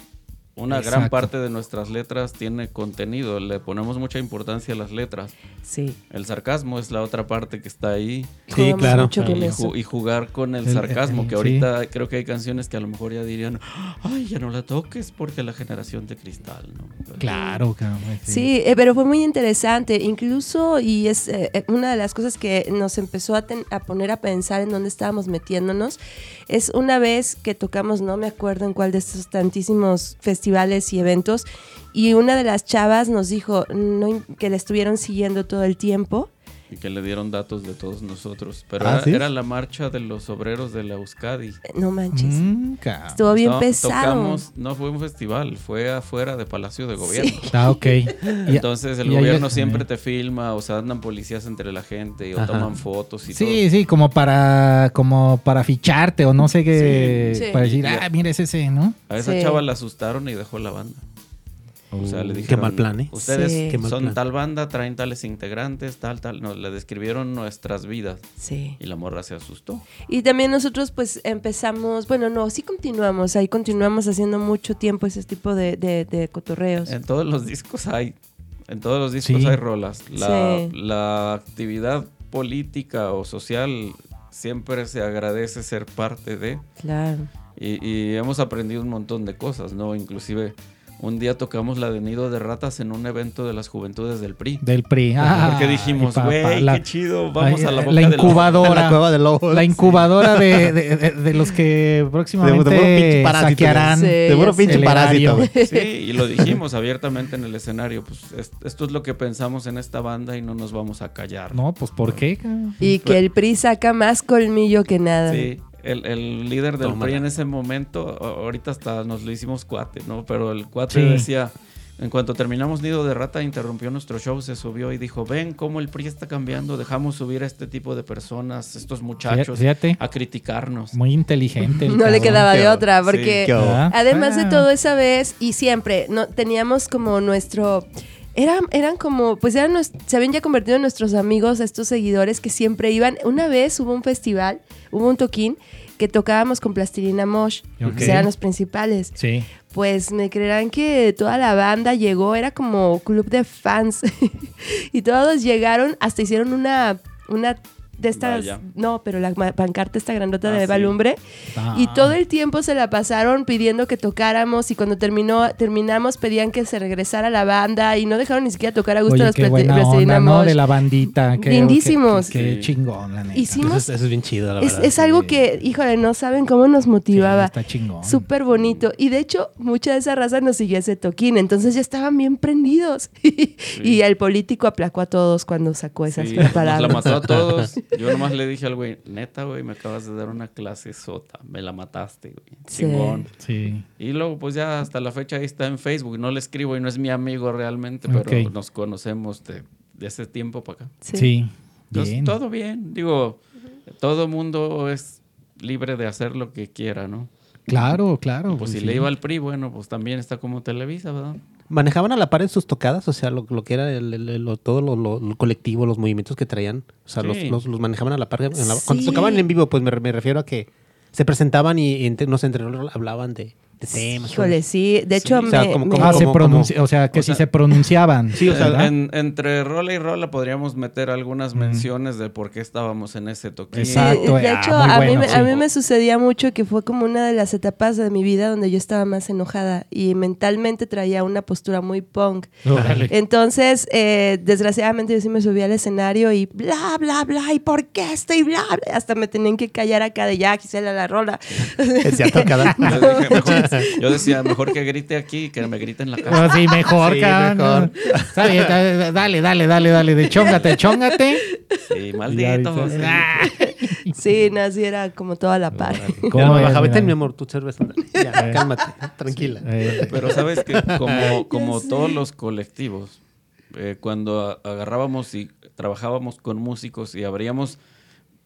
una gran Exacto. parte de nuestras letras tiene contenido, le ponemos mucha importancia a las letras. sí. El sarcasmo es la otra parte que está ahí Sí, jugamos claro. mucho con y, eso. ju- y jugar con el, El- sarcasmo, el- que sí. ahorita creo que hay canciones que a lo mejor ya dirían, ay, ya no la toques porque la generación de cristal, ¿no? claro, cabrón, Sí, eh, pero fue muy interesante. Incluso, y es eh, eh, una de las cosas que nos empezó a, ten- a poner a pensar en dónde estábamos metiéndonos, es una vez que tocamos, no me acuerdo en cuál de estos tantísimos festivales y eventos, y una de las chavas nos dijo no, que la estuvieron siguiendo todo el tiempo. Y que le dieron datos de todos nosotros. Pero Ah, era, ¿sí? era la marcha de los obreros de la Euskadi. Eh, No manches. Mm. Estuvo bien No, pesado. Tocamos, no fue un festival, fue afuera de Palacio de Gobierno. Ah, ok. Entonces el gobierno siempre te filma, o sea, andan policías entre la gente o Ajá. toman fotos y todo. Sí, sí, como para, como para ficharte o no sé qué, Sí. Sí. para decir, ah, mira, es ese, ¿no? A esa Sí. chava la asustaron y dejó la banda. O sea, le Qué mal plan, ¿eh? Ustedes Sí. Qué mal son plan. tal banda, traen tales integrantes, tal, tal. No, le describieron nuestras vidas Sí. y la morra se asustó. Y también nosotros pues empezamos, bueno, no, sí continuamos, ahí continuamos haciendo mucho tiempo ese tipo de, de- de cotorreos. En todos los discos hay, en todos los discos Sí. hay rolas. La, Sí. la actividad política o social siempre se agradece ser parte de. Claro. Y, y hemos aprendido un montón de cosas, ¿no? Inclusive un día tocamos la de Nido de Ratas en un evento de las juventudes del PRI. Del PRI. Ah, Porque dijimos, güey, la- qué chido, vamos ay, a la la boca de la- incubadora. La cueva de lobos. La incubadora de, de- de- de los que próximamente De- de puro pinche parásito, saquearán Sí, De puro pinche el parásito. erario. güey. Sí, y lo dijimos abiertamente en el escenario, pues es- esto es lo que pensamos en esta banda y no nos vamos a callar. No, pues ¿por qué? Y que el PRI saca más colmillo que nada. Sí, el, el líder del Tómala. PRI en ese momento, ahorita hasta nos lo hicimos cuate, ¿no? Pero el cuate Sí. decía, en cuanto terminamos Nido de Rata, interrumpió nuestro show, se subió y dijo, ven cómo el PRI está cambiando, dejamos subir a este tipo de personas, estos muchachos, Fíjate, a criticarnos. muy inteligente. el No le quedaba de otra, sí, porque Ah, además de ah. todo esa vez y siempre no teníamos como nuestro eran, eran como, pues eran se habían ya convertido en nuestros amigos, estos seguidores que siempre iban. Una vez hubo un festival, hubo un toquín que tocábamos con Plastilina Mosh, Ok. que eran los principales. Sí. Pues me creerán que toda la banda llegó, era como club de fans. y todos llegaron, hasta hicieron una, una de estas, Vaya. no, pero la pancarta esta grandota Ah, de sí. Balumbre. Ah. Y todo el tiempo se la pasaron pidiendo que tocáramos y cuando terminó, terminamos pedían que se regresara la banda y no dejaron ni siquiera tocar a gusto Oye, los qué buena onda, ¿no? De la bandita. qué- Lindísimos. Qué, qué Sí. chingón, la neta. Hicimos- Eso, es- eso es bien chido, la Es, verdad. es algo que, híjole, no saben cómo nos Sí, motivaba. está chingón. Súper bonito. Y de hecho, mucha de esa raza nos siguió ese toquín. Entonces ya estaban bien prendidos. y el político aplacó a todos cuando sacó esas Sí, nos palabras. la mató a todos. Yo nomás le dije al güey, neta, güey, me acabas de dar una clase sota. Me la mataste, güey. Sí. Chingón. Sí. Y luego, pues ya hasta la fecha ahí está en Facebook. No le escribo y no es mi amigo realmente, pero nos conocemos de, de ese tiempo para acá. Sí. Sí. Entonces, Bien. todo bien. Digo, todo mundo es libre de hacer lo que quiera, ¿no? Claro, claro. Pues si sí. le iba al PRI, bueno, pues también está como Televisa, ¿verdad? ¿Manejaban a la par en sus tocadas? O sea, lo, lo que era el, el- el- lo- todo lo, lo- lo colectivo, los movimientos que traían. O sea, los, Sí. los, los manejaban a la par. en la- Cuando Sí. tocaban en vivo, pues me, me refiero a que se presentaban y entre, no sé, entre hablaban de, Híjole, sí. De hecho, O sea, me- como- me- como- Ah, se pronuncia, o sea, que o si sea- se pronunciaban. Sí, o sea, entre rola y rola podríamos meter algunas menciones de por qué estábamos en ese toquín. Exacto. de hecho, a, mí, bueno, me- sí. a mí me sucedía mucho que fue como una de las etapas de mi vida donde yo estaba más enojada y mentalmente traía una postura muy punk. Entonces, eh, desgraciadamente yo sí me subía al escenario y bla, bla, bla, ¿y por qué estoy bla, bla? Hasta me tenían que callar acá de ya, Gisela, la rola. Decía tocada. Yo, dije, mejor- yo decía, mejor que grite aquí que me grite en la casa. Ah, sí, mejor, Sí, cabrón. Está bien, da- dale, dale, dale, dale, de chóngate, chóngate. Sí, maldito. sí. Ah. Sí, no, así era como toda la par. ¿Cómo Ya, es, baja, vete, mira? mi amor, tu cerveza. Ya, cálmate, tranquila. Eh, Pero sabes que como, como todos los colectivos, eh, cuando agarrábamos y trabajábamos con músicos y abríamos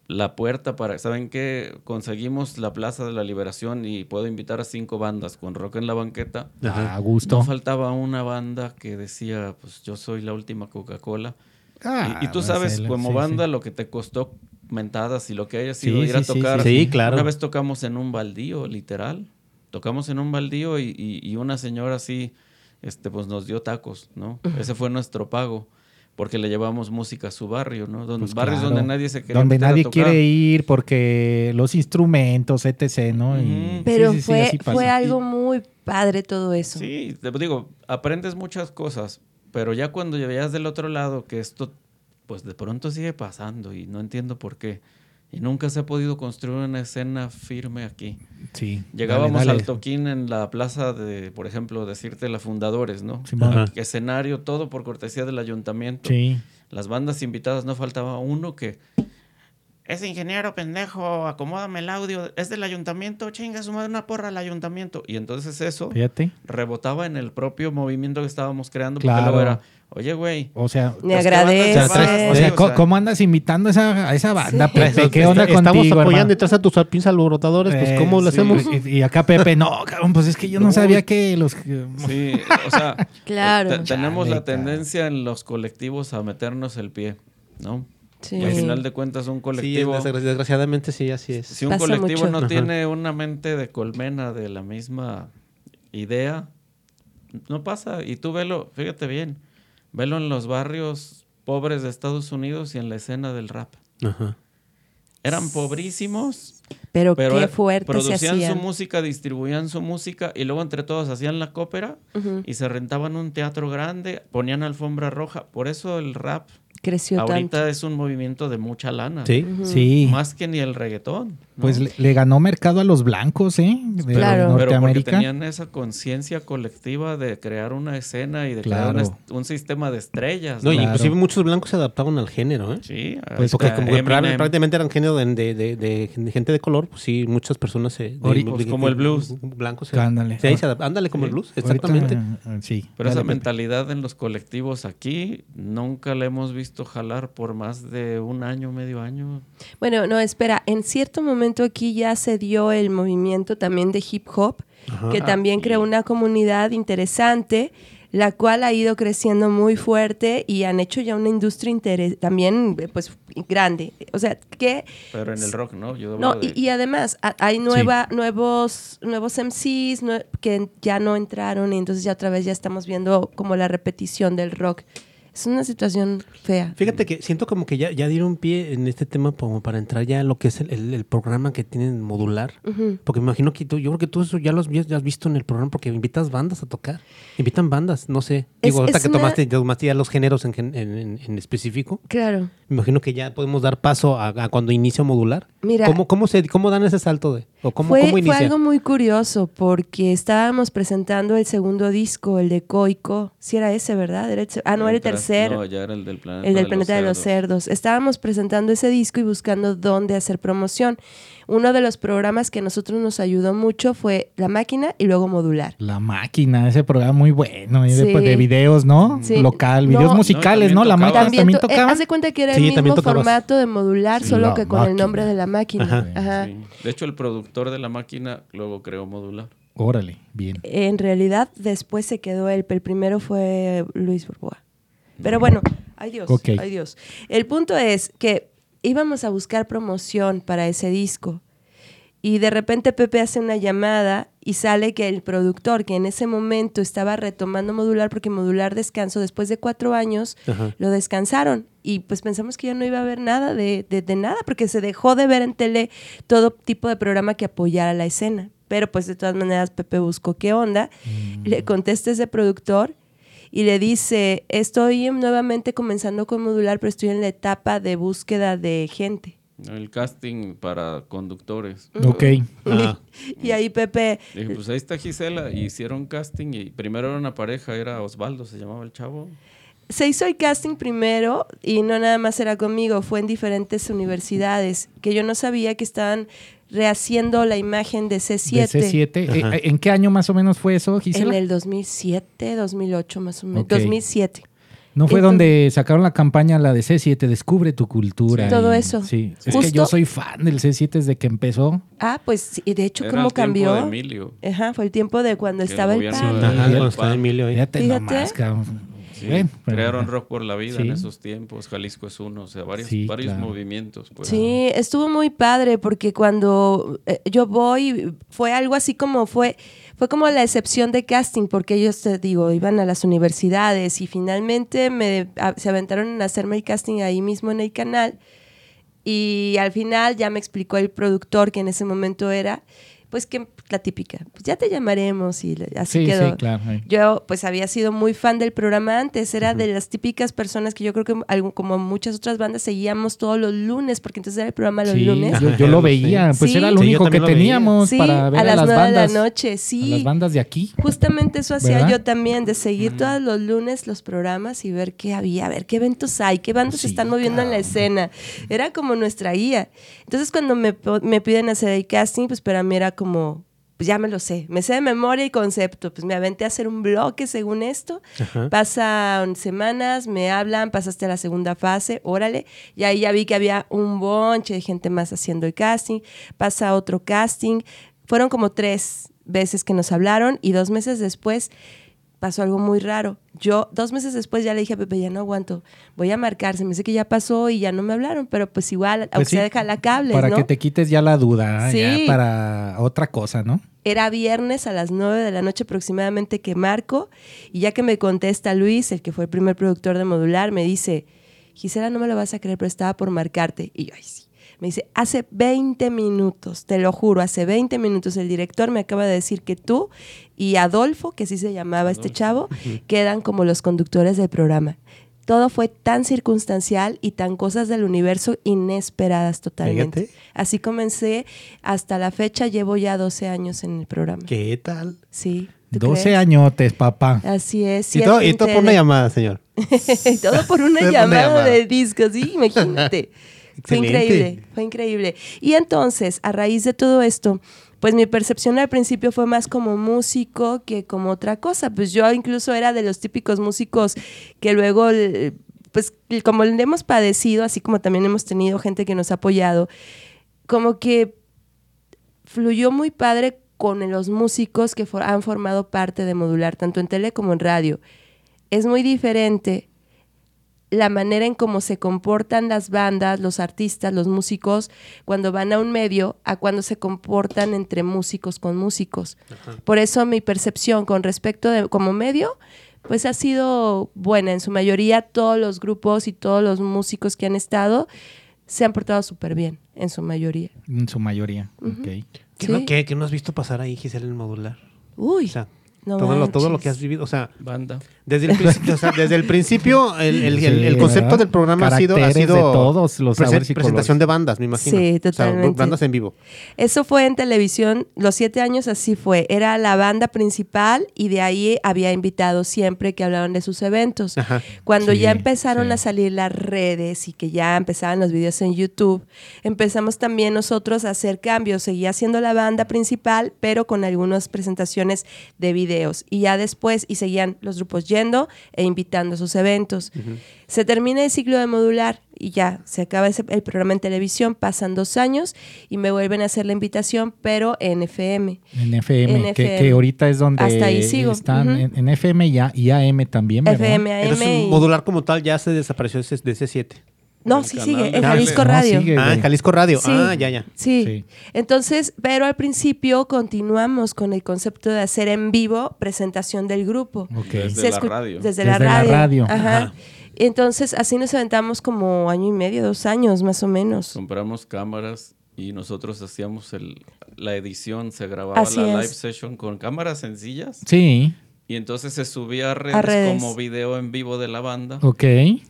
la puerta para, ¿saben qué? Conseguimos la Plaza de la Liberación y puedo invitar a cinco bandas con rock en la banqueta. a gusto. No faltaba una banda que decía, pues yo soy la última Coca-Cola. Ah, y, y tú sabes, como sí, banda, sí. lo que te costó mentadas y lo que haya sido Sí, ir a sí, sí, tocar. sí. Sí, claro. Una vez tocamos en un baldío, literal. Tocamos en un baldío y, y- y una señora así, este, pues nos dio tacos, ¿no? Ese fue nuestro pago. Porque le llevamos música a su barrio, ¿no? Donde, Pues barrios claro. donde nadie se quería Donde meter a nadie tocar. quiere ir porque los instrumentos, etc., ¿no? Pero sí, sí, fue, fue algo muy padre todo eso. Sí, te digo, aprendes muchas cosas, pero ya cuando veas del otro lado que esto, pues de pronto sigue pasando y no entiendo por qué. Y nunca se ha podido construir una escena firme aquí. Sí. Llegábamos Dale, dale. al toquín en la plaza de, por ejemplo, decirte la Fundadores, ¿no? Ajá. Escenario, todo por cortesía del ayuntamiento. Sí. Las bandas invitadas no faltaba uno que... Ese ingeniero pendejo, acomódame el audio. Es del ayuntamiento, chinga su madre una porra al ayuntamiento. Y entonces eso Fíjate. rebotaba en el propio movimiento que estábamos creando. Claro. Porque luego era, oye, güey. O sea, Me pues, ¿qué bandas agradece. o sea, vas? traes- o Sí, sea, o co- sea, ¿cómo andas invitando a esa, a esa banda, Pepe? ¿Qué onda Estamos contigo, apoyando hermano? detrás a tus pinzas alborotadores, pues Eh, ¿cómo lo sí, hacemos? Y, y acá Pepe, no, cabrón, pues es que yo no, No. sabía que los... Sí, o sea, Claro. te- tenemos Chale, la tendencia en los colectivos a meternos el pie, ¿no? Sí. Y al final de cuentas un Sí, colectivo... desgra- desgraciadamente sí, así es. Si un Pasa colectivo mucho. no Ajá. tiene una mente de colmena de la misma idea, no pasa. Y tú velo, fíjate bien, velo en los barrios pobres de Estados Unidos y en la escena del rap. Ajá. Eran pobrísimos, Pero, pero qué eh, fuerte se producían su hacían. música, distribuían su música y luego entre todos hacían la cópera Ujú. y se rentaban un teatro grande, ponían alfombra roja. Por eso el rap Creció ahorita tanto. es un movimiento de mucha lana. Sí. Sí, Más que ni el reggaetón. Pues le, le ganó mercado a los blancos, ¿eh? De Claro. Pero porque Norteamérica. tenían esa conciencia colectiva de crear una escena y de Claro. crear un, sistema de estrellas. No, y Claro. inclusive muchos blancos se adaptaban al género, ¿eh? Sí, Pues Porque como prácticamente eran género de, de- de- de- de gente de color, pues sí, muchas personas se... de- Ori- de- Pues de- como el blues. Blancos. se- Ándale. Se adap- ándale como el blues, exactamente. eh, sí. Pero esa Dale, mentalidad en los colectivos aquí nunca la hemos visto jalar por más de un año, medio año. Bueno, no, espera, en cierto momento aquí ya se dio el movimiento también de hip hop, Ajá. que también creó una comunidad interesante, la cual ha ido creciendo muy fuerte y han hecho ya una industria interes- también pues grande. O sea, que Pero en el rock, ¿no? Yo no, de- y, y además hay nueva, nuevos, nuevos MCs nue- que ya no entraron y entonces ya otra vez ya estamos viendo como la repetición del rock. Es una situación fea. Fíjate que siento como que ya, ya dieron pie en este tema como para entrar ya en lo que es el, el- el programa que tienen modular. Porque me imagino que tú, yo creo que tú eso ya lo has, ya has visto en el programa porque invitas bandas a tocar. Invitan bandas, no sé. Es- Digo, ahorita es que una- tomaste, tomaste ya los géneros en, gen- en- en- en específico, Claro. me imagino que ya podemos dar paso a, a cuando inicia modular. Mira, ¿Cómo, cómo, se, ¿Cómo dan ese salto de? ¿O cómo, fue, cómo fue algo muy curioso porque estábamos presentando el segundo disco, el de Coico. Si era ese, ¿verdad? Era el ah, no, era el El tercero. Hacer No, ya era el del planeta. el del de planeta de los cerdos. Estábamos presentando ese disco y buscando dónde hacer promoción. Uno de los programas que a nosotros nos ayudó mucho fue La Máquina y luego Modular. La máquina, ese programa muy bueno, y de, Sí. pues, de videos, ¿no? Sí. Local, No. videos musicales, No, ¿no? La máquina También, también eh, tocaba. haz de cuenta que era Sí, el mismo formato de Modular, Sí, solo que con el nombre de La Máquina. Ajá. Ajá. Sí. De hecho, el productor de la máquina luego creó modular. Órale, bien. En realidad, después se quedó él, pero el primero fue Luis Burboa. Pero bueno, ay Dios, ay Dios. El punto es que íbamos a buscar promoción para ese disco. Y de repente Pepe hace una llamada y sale que el productor, que en ese momento estaba retomando modular, porque modular descanso, después de cuatro años, Ajá. lo descansaron. Y pues pensamos que ya no iba a haber nada de, de- de nada, porque se dejó de ver en tele todo tipo de programa que apoyara la escena. Pero pues de todas maneras Pepe buscó qué onda, le contesta ese productor y le dice, estoy nuevamente comenzando con modular, pero estoy en la etapa de búsqueda de gente. El casting para conductores. Ok. Ah. Y ahí Pepe, Dije, pues ahí está Gisela. Y hicieron casting y primero era una pareja, era Osvaldo, se llamaba el chavo. Se hizo el casting primero y no nada más era conmigo, fue en diferentes universidades, que yo no sabía que estaban rehaciendo la imagen de C7. De C7. Ajá. Eh, ¿En qué año más o menos fue eso, En Gisela? el 2007, 2008 más o menos. Ok. 2007. ¿No fue entonces- donde sacaron la campaña, la de C7, Descubre tu cultura? Sí. Todo y- eso. Sí, es que Justo- yo soy fan del C7 desde que empezó. Ah, pues sí, y de hecho, Era ¿cómo el tiempo cambió? de Emilio. Ajá, fue el tiempo de cuando Que estaba el PAN. el cuando está pan. Emilio ahí. Fíjate, Fíjate. nomás, cabrón. Sí, crearon Rock por la Vida Sí. en esos tiempos. Jalisco es uno, o sea, varios, Sí, varios claro. movimientos. Pues. Sí, estuvo muy padre porque cuando eh, yo voy fue algo así como fue fue como la excepción de casting porque ellos te digo iban a las universidades y finalmente me a- se aventaron en hacerme el casting ahí mismo en el canal y al final ya me explicó el productor que en ese momento era pues que la típica pues ya te llamaremos y así Sí, quedó sí, claro. yo pues había sido muy fan del programa antes, era de las típicas personas que yo creo que algo, como muchas otras bandas seguíamos todos los lunes, porque entonces era el programa los Sí, lunes. yo, yo lo veía, pues Sí. era lo único que lo teníamos Sí, para ver a a, las las nueve de la bandas. noche, A las bandas de aquí. Justamente eso hacía ¿Verdad? yo también, de seguir todos los lunes los programas y ver qué había, ver qué eventos hay, qué bandas se están moviendo en la escena. Era como nuestra guía. Entonces cuando me, me piden hacer el casting, pues para mí era como, pues ya me lo sé, me sé de memoria y concepto, pues me aventé a hacer un bloque según esto. Ajá. Pasan semanas, me hablan, pasaste a la segunda fase, órale. Y ahí ya vi que había un bonche de gente más haciendo el casting. Pasa otro casting. Fueron como tres veces que nos hablaron y dos meses después pasó algo muy raro. Yo dos meses después ya le dije a Pepe, ya no aguanto, voy a marcar. Se me dice que ya pasó y ya no me hablaron, pero pues igual, Pues aunque sí, sea deja la cable, Para ¿no? que te quites ya la duda, Sí. ya para otra cosa, ¿no? Era viernes a las 9 de la noche aproximadamente que marco y ya que me contesta Luis, el que fue el primer productor de Modular, me dice, Gisela, no me lo vas a creer, pero estaba por marcarte. Y yo, ay, sí. Me dice, hace 20 minutos, te lo juro, hace 20 minutos el director me acaba de decir que tú y Adolfo, que así se llamaba este chavo, quedan como los conductores del programa. Todo fue tan circunstancial y tan cosas del universo inesperadas totalmente. Fíjate. Así comencé, hasta la fecha llevo ya 12 años en el programa. ¿Qué tal? Sí. ¿tú 12 crees? años, papá. Así es. Y todo, y todo por una llamada, señor. Y todo por una Por una llamada llamada. de disco, sí, imagínate. fue increíble, fue increíble. Y entonces, a raíz de todo esto, pues mi percepción al principio fue más como músico que como otra cosa. Pues yo incluso era de los típicos músicos que luego, eh, pues como le hemos padecido, así como también hemos tenido gente que nos ha apoyado, como que fluyó muy padre con los músicos que for- han formado parte de Modular, tanto en tele como en radio. Es muy diferente la manera en cómo se comportan las bandas, los artistas, los músicos, cuando van a un medio, a cuando se comportan entre músicos con músicos. Por eso mi percepción con respecto de como medio, pues ha sido buena. En su mayoría todos los grupos y todos los músicos que han estado se han portado súper bien, en su mayoría. En su mayoría. ok. ¿Qué, Sí. no, qué- qué no has visto pasar ahí, Gisela, en el modular? Uy, O sea, No todo, lo, todo lo que has vivido. O sea, Banda. Desde el principio, o sea, desde el principio el, el- Sí, el- el concepto ¿verdad? del programa ha sido, ha sido de todos los presen- presentación de bandas, me imagino. Sí, O sea, totalmente. bandas en vivo. Eso fue en televisión, los siete años así fue. Era la banda principal y de ahí había invitados siempre que hablaban de sus eventos. Ajá. Cuando Sí, ya empezaron sí. a salir las redes y que ya empezaban los videos en YouTube, empezamos también nosotros a hacer cambios. Seguía siendo la banda principal, pero con algunas presentaciones de videos. Y ya después, y seguían los grupos yendo e invitando a sus eventos. Se termina el ciclo de modular y ya se acaba ese- el programa en televisión, pasan dos años y me vuelven a hacer la invitación, pero en FM. En FM, En que, FM. que ahorita es donde Hasta ahí sigo. están Ujú. en, en FM y, A- y AM también, ¿verdad? FM, AM. Entonces, y- modular como tal ya se desapareció de ese 7. No, sí canal sigue, en. Jalisco No, Radio. sigue. Ah, en Jalisco Radio. Sí. Ah, ya, ya. Sí. Sí. Entonces, pero al principio continuamos con el concepto de hacer en vivo presentación del grupo. Ok. Desde Se la radio. Desde, la Desde la radio. radio. Ajá. Ajá. Entonces, así nos aventamos como año y medio, dos años más o menos. Compramos cámaras y nosotros hacíamos el, la edición, se grababa Así la es. live session con cámaras sencillas Sí, y entonces se subía a redes, redes. como video en vivo de la banda ok.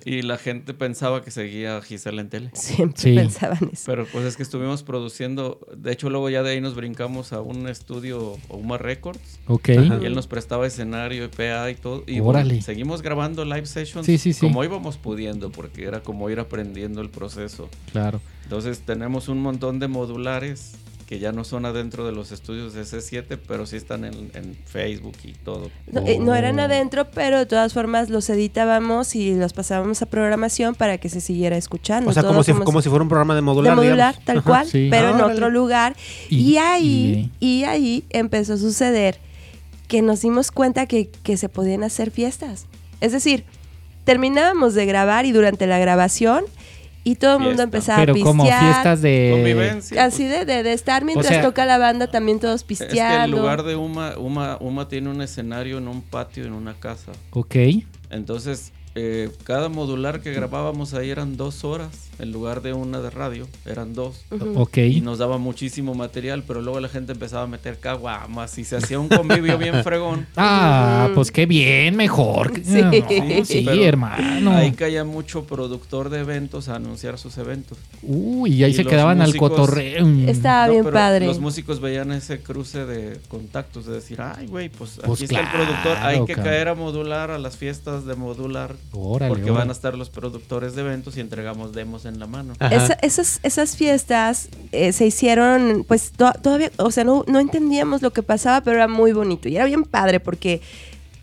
y la gente pensaba que seguía a Gisela en tele. Siempre Sí. pensaban eso. Pero pues es que estuvimos produciendo, de hecho luego ya de ahí nos brincamos a un estudio, Uma Records, Ok. Ajá. y él nos prestaba escenario, PA y todo. Y Órale. bueno, seguimos grabando live sessions Sí, sí, sí. como íbamos pudiendo, porque era como ir aprendiendo el proceso. Claro. Entonces tenemos un montón de modulares que ya no son adentro de los estudios de C7, pero sí están en, en Facebook y todo. No, eh, no eran adentro, pero de todas formas los editábamos y los pasábamos a programación para que se siguiera escuchando. O sea, como si, como si fuera un programa de de modular. modular, digamos. tal Ajá. cual, sí. pero Ah, en órale. otro lugar. Y- Y, ahí, y ahí empezó a suceder que nos dimos cuenta que, que se podían hacer fiestas. Es decir, terminábamos de grabar y durante la grabación y todo el mundo empezaba Pero a como pistear. fiestas de... Convivencia. Así de, de, de estar mientras sea- toca la banda, también todos Es que el pisteando. lugar de Uma, Uma, Uma tiene un escenario en un patio, en una casa. Ok. Entonces, eh, cada modular que grabábamos ahí eran dos horas, en lugar de una de radio, eran dos. Ok. Y nos daba muchísimo material, pero luego la gente empezaba a meter caguamas y se hacía un convivio bien fregón. Ah, pues qué bien, mejor. Sí. No, sí, hermano. Ahí caía mucho productor de eventos a anunciar sus eventos. Uy, y ahí Y se quedaban al cotorreo. Estaba No, bien padre. Los músicos veían ese cruce de contactos, de decir, ay, güey, pues, Pues aquí está el productor, hay que caer a modular, a las fiestas de modular, Órale, porque órale. van a estar los productores de eventos y entregamos demos en la mano. Esa- esas, esas fiestas eh, se hicieron, pues to- todavía, o sea, no, no entendíamos lo que pasaba, pero era muy bonito y era bien padre porque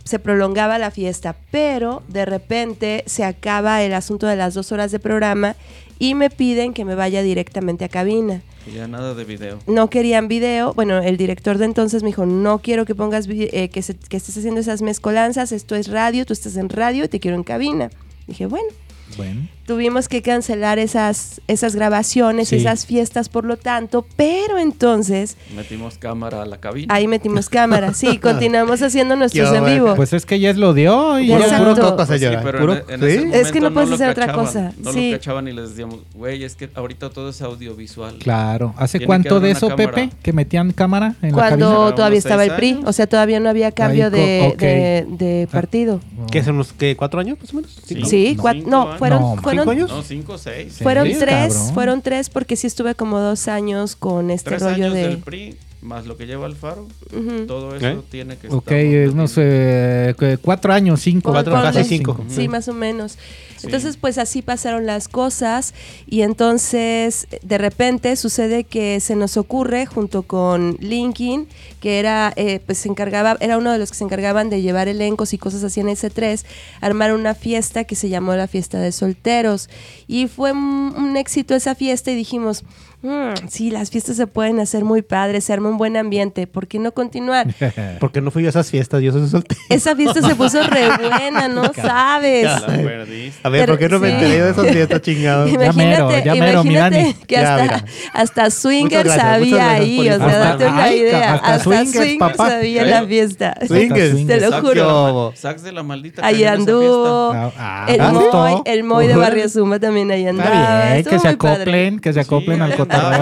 se prolongaba la fiesta, pero de repente se acaba el asunto de las dos horas de programa y me piden que me vaya directamente a cabina. Y ya nada de video. No querían video. Bueno, el director de entonces me dijo, no quiero que pongas, eh, que, se- que estés haciendo esas mezcolanzas, esto es radio, tú estás en radio y te quiero en cabina. Dije, bueno, Bueno. Tuvimos que cancelar esas, esas grabaciones, Sí. esas fiestas, por lo tanto, pero entonces Metimos cámara a la cabina. ahí metimos cámara, sí, continuamos haciendo nuestros en vivo. Pues es que ya es lo de hoy. Puro- ya. puro coco, Pues sí, Puro- en, en ¿sí? ese Es que no puedes hacer otra cosa, No sí. lo cachaban y les decíamos, güey, es que ahorita todo es audiovisual. Claro. ¿Hace Tiene cuánto de eso, cámara. Pepe? Que metían cámara en la Cuando cabina. todavía ¿Unos estaba el PRI, o sea, todavía no había cambio de, de- de partido. ¿Qué son unos qué, cuatro años más o menos? Sí. Sí, No. fueron, No, fueron, ¿Cinco años? No, cinco seis. Fueron Sí, tres, cabrón. fueron tres porque sí estuve como dos años con este Tres rollo años de... del PRI, más lo que lleva Alfaro, Ujú. todo eso ¿Eh? tiene que Ok, estar... es, no sé, que cuatro años, cinco. Cuatro, casi cinco. Sí, más o menos. Entonces, pues así pasaron las cosas y entonces de repente sucede que se nos ocurre junto con Linkin, que era, eh, pues se encargaba, era uno de los que se encargaban de llevar elencos y cosas así en S3, armar una fiesta que se llamó la fiesta de solteros. Y fue un éxito esa fiesta y dijimos, "Mm, sí, las fiestas se pueden hacer muy padres, se arma un buen ambiente, ¿por qué no continuar? Porque no fui a esas fiestas, yo soy soltero. Esa fiesta se puso re buena, no sabes. La perdiste. A ver, ¿por qué no me Sí. enteré de esas fiestas, chingado? Ya mero, Imagínate, ya mero, imagínate que Ya, hasta, hasta swingers gracias, había ahí, o sea, date una Ay, idea. hasta Hasta, swingers, swingers, papá. había en la fiesta. Swingers. Te lo juro. la. Sax de la maldita Ahí anduvo. fiesta. Ah, El Moy, gustó. el Moy de. Barrio Zumba también ahí andaba. Está bien, Estuvo que se acoplen, que se acoplen al ahí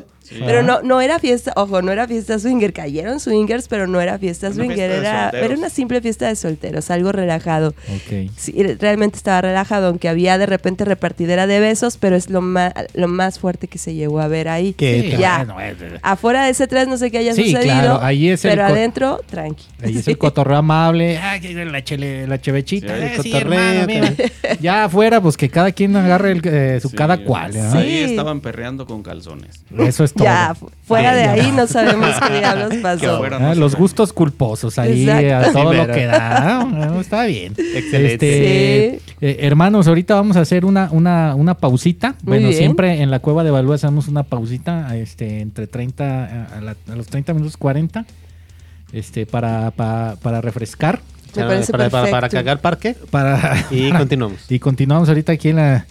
Pues, Pero no, no era fiesta, ojo, no era fiesta swinger. Cayeron swingers, pero no era fiesta Una swinger. fiesta era, era una simple fiesta de solteros, algo relajado. Ok. Sí, realmente estaba relajado, aunque había de repente repartidera de besos, pero es lo más, lo más fuerte que se llegó a ver ahí. Que Sí, ya. bueno, Afuera de ese 3 no sé qué haya Sí, sucedido, claro, ahí es el pero co- adentro, tranqui. Ahí es el cotorreo amable. La, chele, la chevechita. Sí, Eh, el sí, cotorreo, hermano. Ya afuera, pues que cada quien agarre el, eh, su Sí, cada cual. ¿no? Ahí Sí. estaban perreando con calzones. Eso es todo. Ya, fu- fuera de ya. ahí no sabemos qué diablos pasó. Ah, los gustos culposos ahí Exacto. a todo lo que da. Ah, está bien. Excelente. Este, eh, hermanos, ahorita vamos a hacer una, una, una pausita. Muy bueno, bien. siempre en la cueva de Balúa hacemos una pausita este, entre 30 a, la- a los 30 minutos 40 este, para, para, para refrescar. Me parece para, para, para cagar parque Para, y continuamos. y continuamos ahorita aquí en la.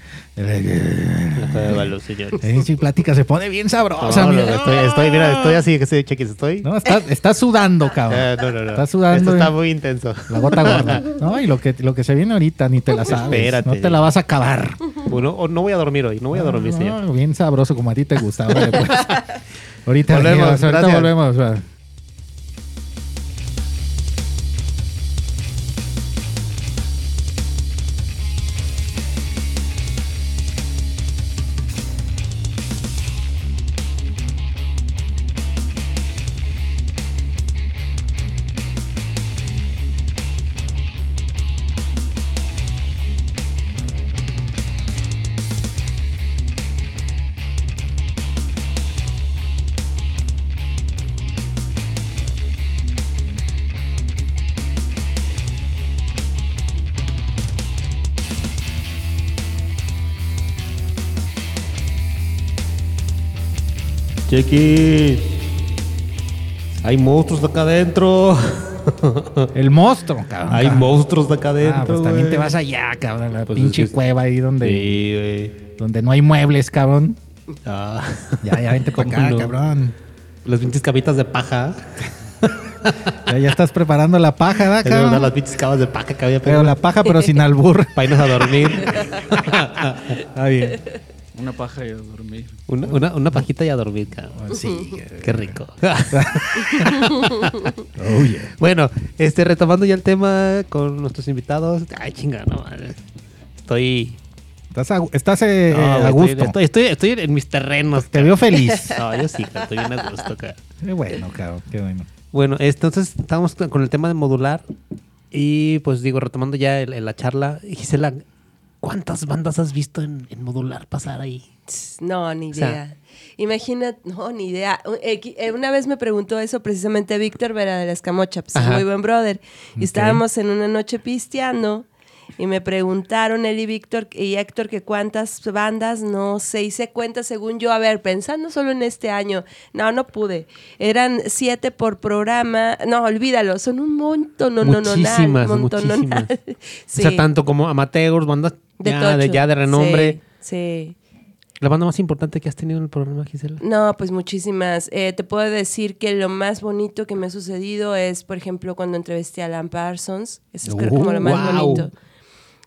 sí, plática se pone bien sabrosa. No, no, mira. estoy, estoy, mira, estoy así, que estoy, cheques, estoy. No, está, está sudando, cabrón. Eh, no, no, no. Está sudando. Esto está muy intenso. La gota gorda. No, y lo que, lo que se viene ahorita ni te la sabes. Espérate. No te la vas a acabar. Bueno, o no voy a dormir hoy, no voy a dormir, No, señor. no, bien sabroso como a ti te gusta. Órale, pues. ahorita Volvemos, ahorita volvemos. Va. Chequis. Hay monstruos de acá adentro. El monstruo, cabrón. Hay cabrón. monstruos de acá adentro. Ah, pues también te vas allá, cabrón. a La Pues pinche es que- cueva ahí donde, Sí, donde no hay muebles, cabrón. Ah. Ya, ya vente para ¿Cómo acá, no? cabrón. Las pinches cabitas de paja. Ya, ya estás preparando la paja, ¿verdad, las pinches cabas de paja que había Pero la paja, pero sin albur. Para irnos a dormir. Está bien. Una paja y a dormir. Una, una, una pajita y a dormir, cabrón. Sí. Qué rico. Oh, yeah. bueno, este, retomando ya el tema con nuestros invitados. Ay, chinga, no madre. Estoy. Estás, a, estás eh, no, a gusto. Estoy, estoy, estoy en mis terrenos. Te veo feliz. No, yo sí, cabrón, estoy bien a gusto, cabrón. Qué bueno, cabrón. Qué bueno. Bueno, entonces estamos con el tema de modular. Y pues digo, retomando ya el- el- la charla, Gisela, ¿cuántas bandas has visto en, en modular pasar ahí? No, ni O sea- idea. Imagina, no, ni idea. Eh, Una vez me preguntó eso precisamente Víctor Vera de la Escamocha, pues muy buen brother. Y estábamos en una noche pisteando y me preguntaron él y Víctor y Héctor que cuántas bandas, no sé, hice cuenta según yo, a ver, pensando solo en este año, no, no pude. Eran siete por programa, no, olvídalo, son un montón, no, no, no, Muchísimas, montón, muchísimas. Sí, O sea, tanto como amateurs, bandas de ya, de, ya de renombre. Sí, sí. La banda más importante que has tenido en el programa, Gisela. No, pues muchísimas. Eh, te puedo decir que lo más bonito que me ha sucedido es, por ejemplo, cuando entrevisté a Alan Parsons. Eso es creo como lo más Oh, wow. bonito.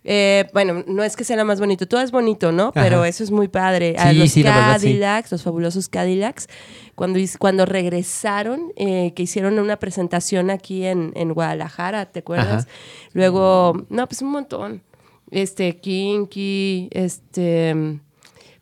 Eh, bueno, no es que sea lo más bonito, todo es bonito, ¿no? Pero Ajá. eso es muy padre. A los sí, la verdad, sí. Cadillacs, los fabulosos Cadillacs, cuando, cuando regresaron, eh, que hicieron una presentación aquí en, en Guadalajara, ¿te acuerdas? Ajá. Luego, no, pues un montón. Este, Kinky, este,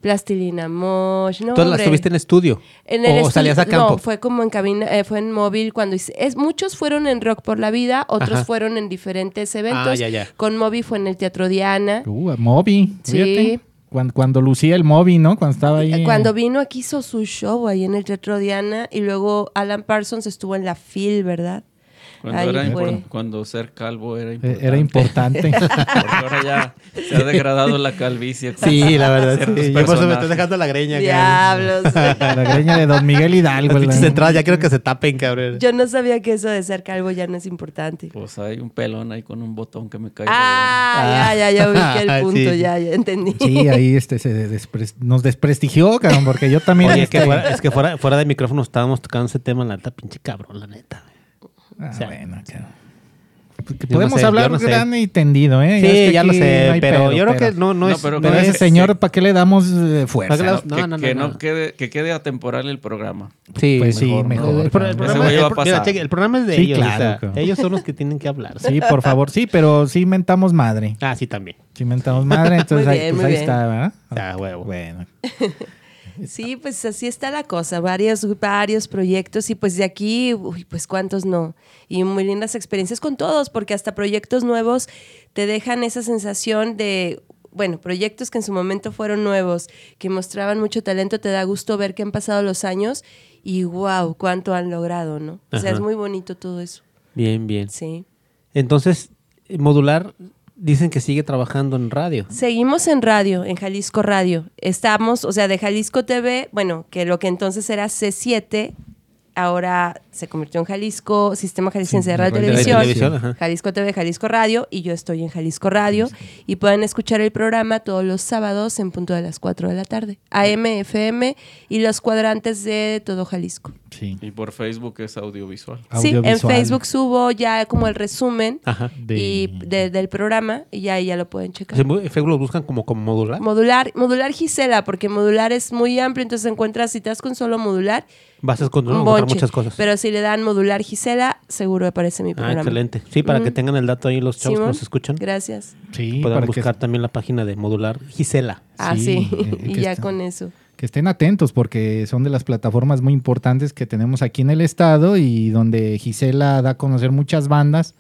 Plastilina Mosh, no, ¿Tú las tuviste en estudio? En el ¿O estudio- salías a campo? No, fue como en cabina, eh, fue en móvil cuando hice. Es, muchos fueron en Rock por la Vida, otros Ajá. fueron en diferentes eventos. Ah, ya, ya. Con Moby fue en el Teatro Diana. Uh, Moby. Sí. fíjate. Cuando, cuando lucía el Moby, ¿no? Cuando estaba ahí. Cuando vino aquí hizo su show ahí en el Teatro Diana y luego Alan Parsons estuvo en la FIL, ¿verdad? Cuando, Ahí era fue. cuando ser calvo era eh, importante. era importante. Porque ahora ya se ha degradado la calvicie. Sí, la verdad. Sí. Yo por eso me estoy dejando la greña. Diablos. la greña de Don Miguel Hidalgo. Las entradas ya quiero que se tapen, cabrón. Yo no sabía que eso de ser calvo ya no es importante. Pues hay un pelón ahí con un botón que me cae. Ah, ya, ya, ya ubiqué el Ah, punto, sí. ya, ya entendí. Sí, ahí este, se despre- nos desprestigió, cabrón, porque yo también. Oye, es que, este- fuera, es que fuera, fuera de micrófono estábamos tocando ese tema, la neta, pinche cabrón, la neta. Ah, o sea, bueno, cabrón. Porque Yo no podemos sé, hablar no sé. gran y tendido, ¿eh? Sí, Es que ya lo sé, no pero pedo, yo creo que pero- no, no, No, es. pero Pero que- ese es- señor, ¿para qué le damos eh, fuerza? ¿Para qué le Que, No, no, que no, quede, que quede atemporal el programa. Sí, Pues sí, mejor. mejor, El, programa, es de Sí, ellos. o claro, sea, claro. ellos son los que tienen que hablar. Sí, por favor, sí, pero sí mentamos madre. Ah, sí, también. Sí mentamos madre, entonces ahí, bien, pues ahí bien. está, ¿verdad? Ah, huevo. Bueno. Sí, pues así está la cosa, varios, varios proyectos y pues de aquí, uy, pues cuántos no. Y muy lindas experiencias con todos, porque hasta proyectos nuevos te dejan esa sensación de, bueno, proyectos que en su momento fueron nuevos, que mostraban mucho talento, te da gusto ver que han pasado los años y wow, cuánto han logrado, ¿no? O sea, es muy bonito todo eso. Bien, bien. Sí. Entonces, modular, dicen que sigue trabajando en radio. Seguimos en radio, en Jalisco Radio. Estamos, o sea, de Jalisco TV, bueno, que lo que entonces era C7, ahora se convirtió en Jalisco, Sistema Jalisciense Sí, de Radio y Televisión. Jalisco TV, Jalisco Radio, y yo estoy en Jalisco Radio, y pueden escuchar el programa todos los sábados en punto de las 4 de la tarde, AM, FM y los cuadrantes de todo Jalisco. Sí. Y por Facebook es audiovisual. Sí, en. Facebook subo ya como el resumen Ajá. De- y de- del programa, y ya ahí ya lo pueden checar. En Facebook lo buscan como, como modular. Modular, modular Gisela, porque modular es muy amplio, entonces encuentras, si te das con solo modular, Vas a encontrar, muchas cosas. Pero si le dan modular Gisela, seguro aparece mi ah, programa. excelente. Sí, para que tengan el dato ahí los chavos que nos escuchan. Gracias. Sí, que, buscar también la página de modular Gisela. Ah, Sí, sí. eh, y ya está- con eso. que estén atentos porque son de las plataformas muy importantes que tenemos aquí en el estado y donde Gisela da a conocer muchas bandas.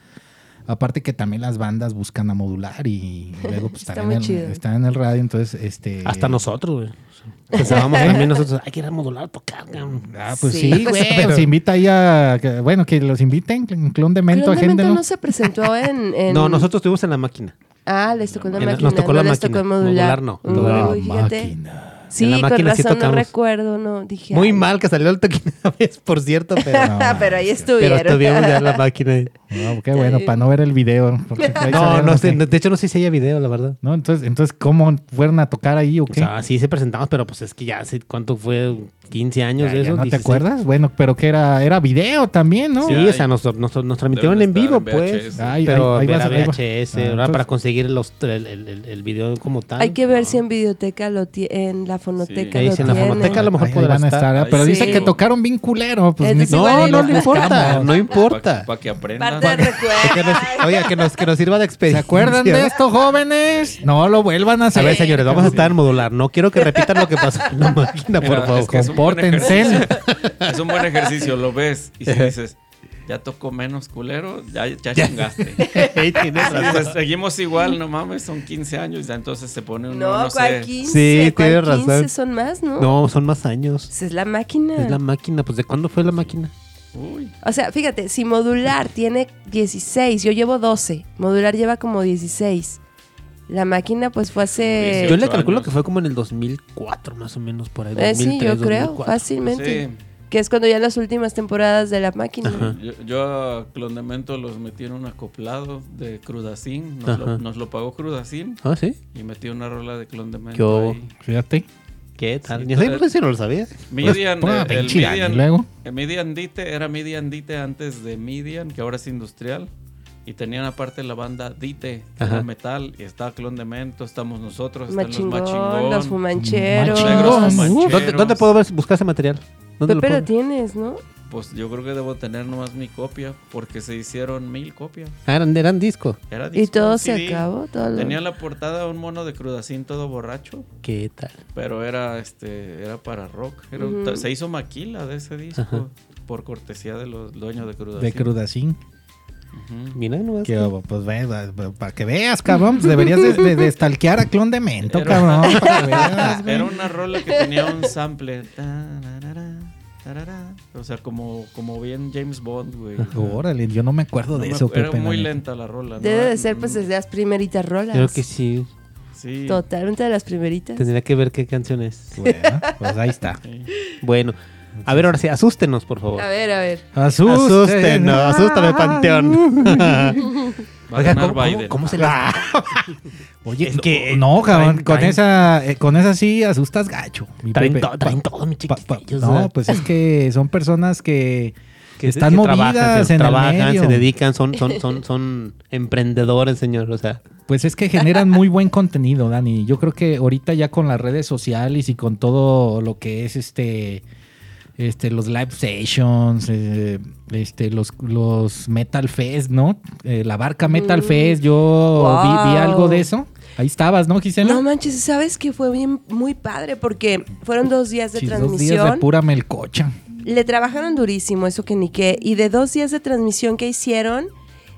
Aparte que también las bandas buscan a modular y luego pues Está están, muy en el, chido. están en el radio, entonces este Hasta nosotros, güey. Pensábamos también nosotros, hay que ir a modular a tocar. cabrón". Ah, pues Sí. sí, güey. Pero- Los invita ahí a. bueno, que los inviten. Clon de Mento, Clon de Mento no se presentó en, en- No, nosotros estuvimos en la máquina. Ah, les tocó en la En máquina. nos tocó no la les máquina. tocó en modular. Modular no, Uy, todavía fíjate. máquina. Sí, En la con máquina sí razón no recuerdo, no. Dije, Muy ay. mal que salió el toquín una vez, por cierto, pero, No, pero ahí estuvieron. pero estuvimos ya en la máquina. No, qué bueno, para no ver el video. No, no sé, de hecho no sé si haya video, la verdad. No, entonces, entonces, ¿cómo fueron a tocar ahí o O qué? sea, sí se presentamos, pero pues es que ya hace cuánto fue, 15 años Ya, de ya eso. ¿No te 16. acuerdas? Bueno, pero que era, era video también, ¿no? Sí, Sí, o sea, nos, nos, nos transmitieron en vivo, en pues. Ay, pero ahí- ahí ver vas. VHS, Ah, entonces- para conseguir los, el, el, el- el video como tal. Hay que ver si en videoteca lo en la fonoteca lo sí, en la fonoteca a lo mejor Ahí podrá van a estar. ¿eh? pero Ahí dice sí. que tocaron bien culero. Pues, No, no, lo no importa, buscamos. no importa. Para que aprendan. Que recuerdo. nos- oiga, que nos, que nos sirva de ¿Se experiencia. acuerdan de esto, jóvenes? No lo vuelvan a A hacer. ver, señores, vamos a estar en modular. No quiero que repitan lo que pasó en la máquina, por favor. es que es un buen compórtense. ejercicio. Es un buen ejercicio, lo ves y si dices, ya tocó menos culero, ya, ya chingaste. Si razón. dices, seguimos igual, no mames, son 15 años, ya entonces se pone uno, No, no, ¿cuál sé. 15? Sí, ¿Cuál tienes 15 razón. son más, ¿no? No, son más años. Pues es la máquina. Es la máquina. Pues, ¿de cuándo fue la máquina? Uy, O sea, fíjate, si modular tiene 16, yo llevo 12, modular lleva como 16. La máquina pues fue hace... Yo le calculo años. que fue como en el 2004, más o menos, por ahí. Eh, sí, 2003, yo creo, 2004. fácilmente. sí. Que es cuando ya las últimas temporadas de la máquina. Yo, yo a Clondemento los metí en un acoplado de Crudacín, nos, lo, Ajá. nos lo pagó Crudacín ¿Ah, sí? y metí una rola de ¿Qué Clondemento hubo? ahí. Fíjate. ¿Qué tal? Sí, Yo por si no lo sabía. Midian, Pues, el, ponga el Midian, luego. el Midian Dite era Midian Dite antes de Midian, que ahora es industrial. Y tenían aparte la banda Dite, que era metal, y estaba Clon de Mento, estamos nosotros, están los Machingón, Machingón. los fumancheros. Machingón. ¿Dónde, dónde puedo ver, buscar ese material? ¿Dónde Pepe lo lo tienes, ¿no? Pues yo creo que debo tener nomás mi copia, porque se hicieron mil copias. Ah, eran, eran disco. Era Y disco, todo se acabó. Todo lo- Tenía la portada un mono de crudacín todo borracho, ¿Qué tal? pero era este era para rock. Era. Se hizo maquila de ese disco Ajá. por cortesía de los dueños de crudacín. De Crudacín. Mira, no Que, pues, ve, para que veas, cabrón. Pues deberías de, de, de stalkear a Clon de Mento, Era- cabrón. para que veas, güey. Era una rola que tenía un sample. O sea, como, como bien James Bond, güey. Órale, yo no me acuerdo No de me- eso, era muy lenta la rola. ¿no? Debe de ser pues desde las primeritas rolas. Creo que sí. Sí. Totalmente de las primeritas. Tendría que ver qué canción es. Bueno, pues ahí está. sí. Bueno. A ver, ahora sí, asústenos, por favor. A ver, a ver. Asústenos, asústame, Panteón. Va a Oiga, ganar ¿cómo, Biden. cómo, cómo se le... Oye, Es no, que, no, cabrón, traen- con traen- esa, eh, con esa sí asustas gacho. mi Traen, Pepe. to- traen todo, mi pa- pa- chiquitillos. no, o sea. pues es que son personas que, que Están movidas trabajan, se, en el trabajan, medio. se dedican, son, son, son, son emprendedores, señor. O sea, Pues es que generan muy buen contenido, Dani. Yo creo que ahorita ya con las redes sociales y con todo lo que es este, este los live sessions, eh, este, los, los Metal Fest, ¿no? Eh, la barca Metal Mm. Fest, yo vi, algo de eso. Ahí estabas, ¿no, Gisela? No manches, ¿sabes que fue bien muy padre? Porque fueron dos días de Sí, dos transmisión. días de pura melcocha. Le trabajaron durísimo, eso que ni qué. Y de dos días de transmisión que hicieron,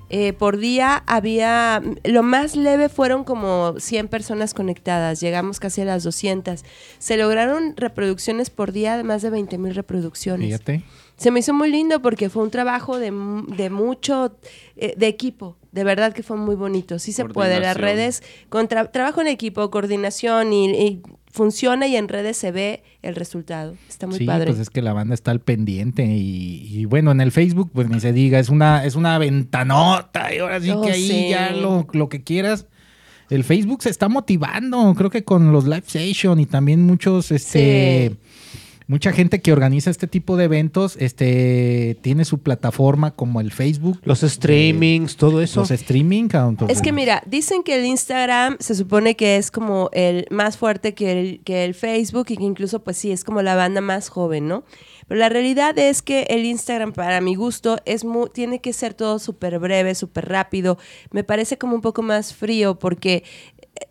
eh, por día había, lo más leve fueron como 100 personas conectadas, llegamos casi a las 200. Se lograron reproducciones por día de más de 20 mil reproducciones. Fíjate. Se me hizo muy lindo porque fue un trabajo de, de mucho, eh, de equipo. De verdad que fue muy bonito. Sí se puede. Las redes, con tra- trabajo en equipo, coordinación y, y funciona y en redes se ve el resultado. Está muy sí, padre. pues es que la banda está al pendiente y, y bueno, en el Facebook, pues ni se diga, es una, es una ventanota y ahora sí Oh, que ahí sí. ya lo, lo que quieras. El Facebook se está motivando, creo que con los live session y también muchos, este, Sí. Mucha gente que organiza este tipo de eventos, este, tiene su plataforma como el Facebook, los streamings, todo eso. los streaming. Es que mira, dicen que el Instagram se supone que es como el más fuerte que el, que el Facebook y que incluso pues sí, es como la banda más joven, ¿no? Pero la realidad es que el Instagram para mi gusto es mu- tiene que ser todo súper breve, súper rápido. Me parece como un poco más frío porque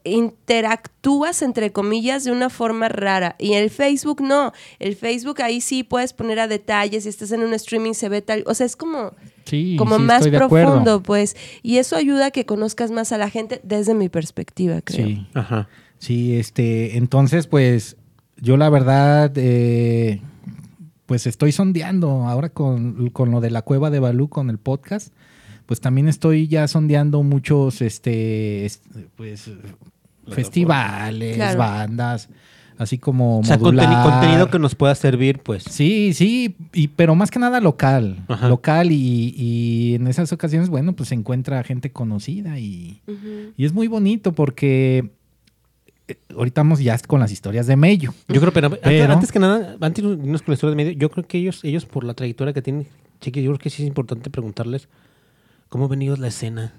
interactúas entre comillas de una forma rara y el Facebook no, el Facebook ahí sí puedes poner a detalles, si estás en un streaming se ve tal, o sea, es como sí, como sí, más profundo, pues. Y eso ayuda a que conozcas más a la gente desde mi perspectiva, creo. Sí. Ajá. Sí, este, entonces, pues, yo la verdad, eh, pues estoy sondeando ahora con, con lo de la cueva de Balú, con el podcast, pues también estoy ya sondeando muchos, este, es- pues, festivales, Claro. bandas, así como O sea, modular. conteni- contenido que nos pueda servir, pues. Sí, sí, y, pero más que nada local, Ajá. local y, y en esas ocasiones, bueno, pues se encuentra gente conocida y, y es muy bonito porque eh, ahorita vamos ya con las historias de Mello. Yo creo, pero, antes- Pero- antes que nada, antes de irnos con la historia de medio, yo creo que ellos, ellos por la trayectoria que tienen, chiqui, yo creo que sí es importante preguntarles cómo ha venido la escena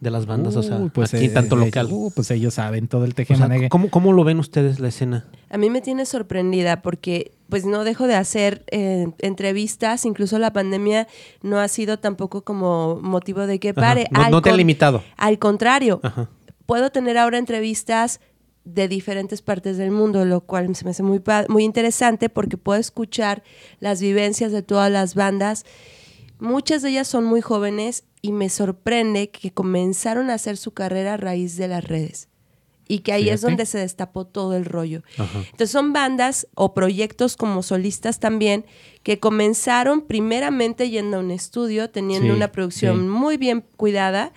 de las bandas, o sea, Uy, pues, aquí eh, tanto eh, local. uh, pues ellos saben todo el O sea, tejemaneje. ¿cómo, ¿Cómo lo ven ustedes la escena? A mí me tiene sorprendida porque pues no dejo de hacer eh, entrevistas, incluso la pandemia no ha sido tampoco como motivo de que Ajá. pare. No, Al no te ha limitado. Al contrario, Ajá. puedo tener ahora entrevistas de diferentes partes del mundo, lo cual se me hace muy, muy interesante porque puedo escuchar las vivencias de todas las bandas. Muchas de ellas son muy jóvenes y me sorprende que comenzaron a hacer su carrera a raíz de las redes. Y que ahí es donde se destapó todo el rollo. Ajá. Entonces son bandas o proyectos como solistas también que comenzaron primeramente yendo a un estudio, teniendo Sí, una producción sí. muy bien cuidada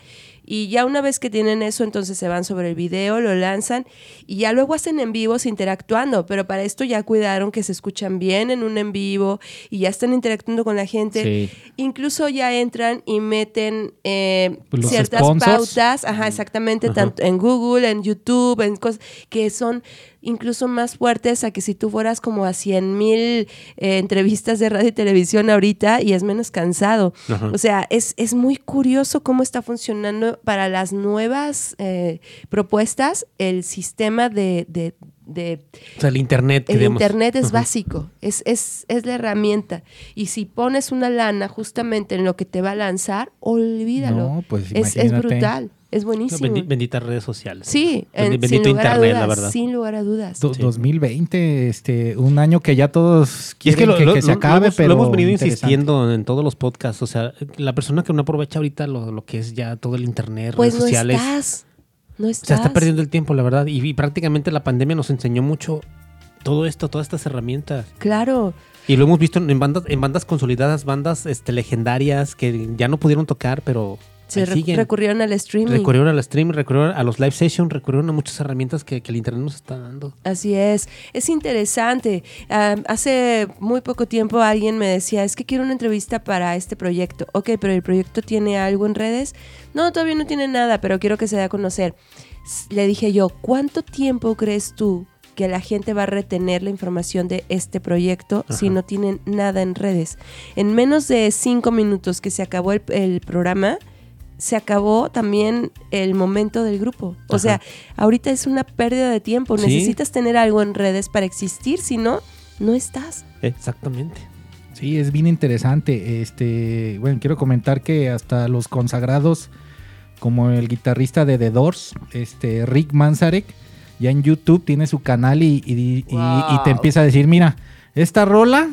y ya una vez que tienen eso, entonces se van sobre el video, lo lanzan y ya luego hacen en vivos interactuando, pero para esto ya cuidaron que se escuchan bien en un en vivo y ya están interactuando con la gente. Sí. Incluso ya entran y meten eh, Pues ciertas sponsors. pautas, ajá, exactamente, tanto en Google, en YouTube, en cosas que son incluso más fuertes a que si tú fueras como a 100 mil eh, entrevistas de radio y televisión ahorita y es menos cansado. Ajá. O sea, es, es muy curioso cómo está funcionando para las nuevas eh, propuestas el sistema de, de- de O sea, el internet. el digamos. internet es Ajá. básico, es, es, es la herramienta. Y si pones una lana justamente en lo que te va a lanzar, olvídalo. No, pues es, es brutal, es buenísimo. bendi- benditas redes sociales. sí, en- bendito sin lugar internet, a dudas, la verdad. sin lugar a dudas. Do- Sí. 2020, este, un año que ya todos Y es que quieren lo, que, lo- que se acabe, lo hemos, pero lo hemos venido insistiendo en todos los podcasts. O sea, la persona que no aprovecha ahorita lo, lo que es ya todo el internet, Pues redes no sociales. estás, no O estás. sea, está perdiendo el tiempo, la verdad. Y, y prácticamente la pandemia nos enseñó mucho todo esto, todas estas herramientas. Claro, Y lo hemos visto en bandas, en bandas consolidadas, bandas este, legendarias que ya no pudieron tocar, pero se re- recurrieron al streaming. Recurrieron al stream, recurrieron a los live sessions, recurrieron a muchas herramientas que, que el internet nos está dando. Así es, es interesante. Hace muy poco tiempo alguien me decía, es que quiero una entrevista para este proyecto. Ok, pero el proyecto tiene algo en redes. No, todavía no tiene nada, pero quiero que se dé a conocer. Le dije yo, ¿cuánto tiempo crees tú que la gente va a retener la información de este proyecto si no tienen nada en redes. En menos de cinco minutos que se acabó el, el programa, se acabó también el momento del grupo. O Ajá. sea, ahorita es una pérdida de tiempo. Sí. Necesitas tener algo en redes para existir, si no, no estás. Exactamente. Sí, es bien interesante. Este, bueno, quiero comentar que hasta los consagrados, como el guitarrista de The Doors, este, Rick Manzarek, ya en YouTube tiene su canal y, y- y- y Wow. te empieza a decir, mira, esta rola,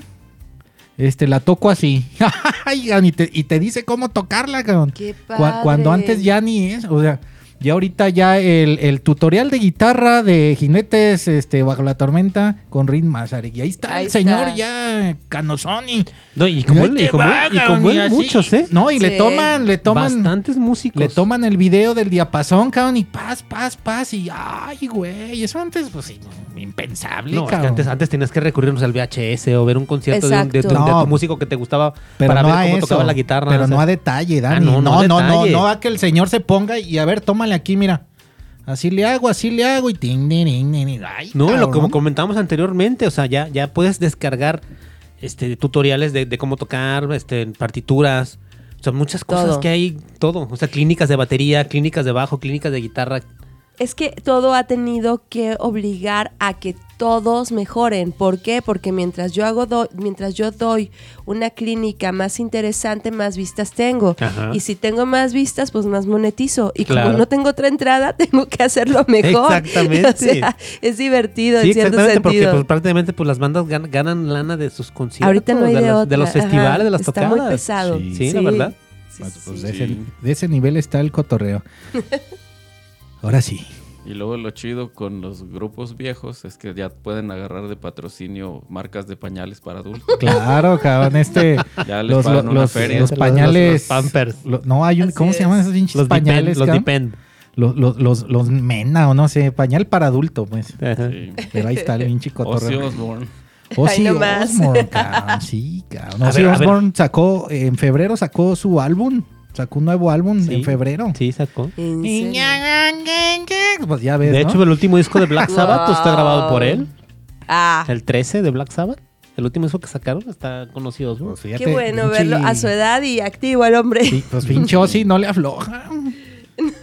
este, la toco así. Y, te, y te dice cómo tocarla, cabrón. Qué Cu- Cuando padre. antes ya ni es, o sea, ya ahorita ya el, el tutorial de guitarra de jinetes este, bajo la tormenta con Rick Manzarek. Y ahí está Ahí el señor está. ya canosoni. No, y como él, y como, y como él, así. muchos, ¿eh? No, y le Sí. toman, le toman, Bastantes músicos. le toman el video del diapasón, cabrón, y paz, paz, paz, y ay, güey, eso antes, pues, sí, impensable, No, es que antes, antes tenías que recurrir al VHS o ver un concierto de, un- de tu, Exacto. de tu No. músico que te gustaba pero para no ver cómo eso, tocaba la guitarra. Pero o sea. no a detalle, Dani. Ah, no, no, no no, no, no, a que el señor se ponga y a ver, aquí, mira. Así le hago, así le hago y ting, ting, ting, ting, ting. Ay, No, lo como comentamos anteriormente, o sea, ya, ya puedes descargar este tutoriales de, de cómo tocar, este, partituras, o sea, muchas cosas Todo. que hay, todo, o sea, clínicas de batería, clínicas de bajo, clínicas de guitarra. Es que todo ha tenido que obligar a que todos mejoren. ¿Por qué? Porque mientras yo hago do- mientras yo doy una clínica más interesante, más vistas tengo. Ajá. Y si tengo más vistas, pues más monetizo. Y Claro. como no tengo otra entrada, tengo que hacerlo mejor. Exactamente. O sea, es divertido Sí, en cierto exactamente, porque sentido. pues, prácticamente pues las bandas gan- ganan lana de sus conciertos, Ahorita no hay de, los, otra. de los Ajá. festivales, de las Está tocadas. muy pesado. Sí. Sí, la verdad. Sí, Pues, sí, pues, sí. de, Sí. ese, de ese nivel está el cotorreo. Ahora sí. Y luego lo chido con los grupos viejos es que ya pueden agarrar de patrocinio marcas de pañales para adultos. Claro, cabrón, este. Ya les los, pagan los, una los- feria. los Los- pañales. los Pampers. lo- no, hay un. Así ¿Cómo se llaman es. esos pinches Los pañales? Depend, los? Depend. Los, los, los, los Mena o no sé, pañal para adulto, pues. Sí. Pero ahí está el pinche Ozzy cotorreo. Osbourne. Ozzy. Osbourne, cabrón. Sí, cabrón. Ozzy. Osbourne sacó, en febrero sacó su álbum. Sacó un nuevo álbum Sí. en febrero. Sí, sacó. Pues ya ves, De ¿no? hecho, el último disco de Black Sabbath está grabado por él. Ah, El 13 de Black Sabbath. El último disco que sacaron está conocido. ¿no? Pues qué bueno pinche- verlo a su edad y activo el hombre. Sí, pues pinche Ozzy no le afloja.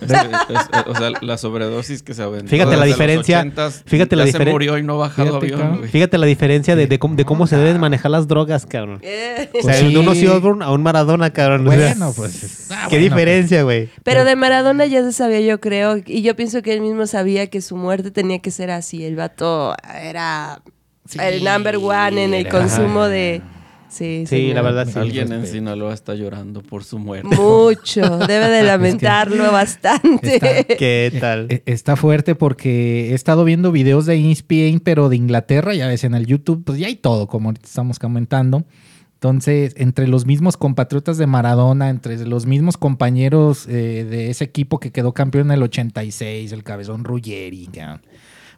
Es- es- es- o sea, la sobredosis que se aventó. Fíjate la diferencia, 80s, fíjate la ya se diferen- murió y no ha bajado Fíjate, avión. güey. Fíjate la diferencia de, de cómo, de cómo se deben manejar las drogas, cabrón. Eh. O sea, de un sí. Ozzy Osbourne a un Maradona, cabrón. Bueno, pues. ah, Qué bueno, diferencia, güey. Pero de Maradona ya se sabía, yo creo, y yo pienso que él mismo sabía que su muerte tenía que ser así. El vato era Sí, el number one en el era- consumo de... Sí, Sí, la verdad, sí. Alguien en respeto. Sinaloa está llorando por su muerte. Mucho, debe de lamentarlo bastante. Está- ¿Qué tal? Eh, Está fuerte porque he estado viendo videos de ESPN, pero de Inglaterra, ya ves, en el YouTube, pues ya hay todo, como estamos comentando. Entonces, entre los mismos compatriotas de Maradona, entre los mismos compañeros eh, de ese equipo que quedó campeón en el 86, el cabezón Ruggeri,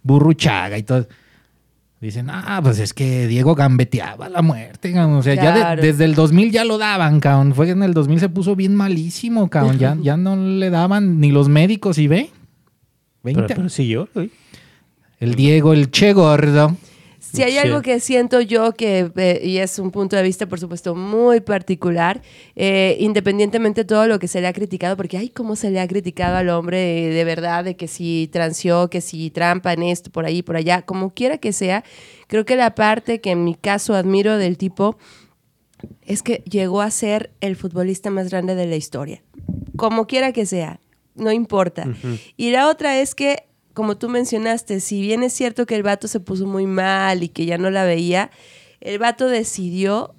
Burruchaga y todo. Dicen, ah, pues es que Diego gambeteaba la muerte, cabrón. O sea, ya de- desde el 2000 ya lo daban, cabrón. Fue que en el 2000 se puso bien malísimo, cabrón. Ya, ya no le daban ni los médicos, ¿y ve? 20. Pero, pero sí yo. El Diego, el Che Gordo. Si hay Sí. algo que siento yo que, eh, y es un punto de vista, por supuesto, muy particular, eh, independientemente de todo lo que se le ha criticado, porque ay, cómo se le ha criticado al hombre de verdad, de que si transió, que si trampa en esto, por ahí, por allá, como quiera que sea, creo que la parte que en mi caso admiro del tipo es que llegó a ser el futbolista más grande de la historia. Como quiera que sea, no importa. Y la otra es que, como tú mencionaste, si bien es cierto que el vato se puso muy mal y que ya no la veía, el vato decidió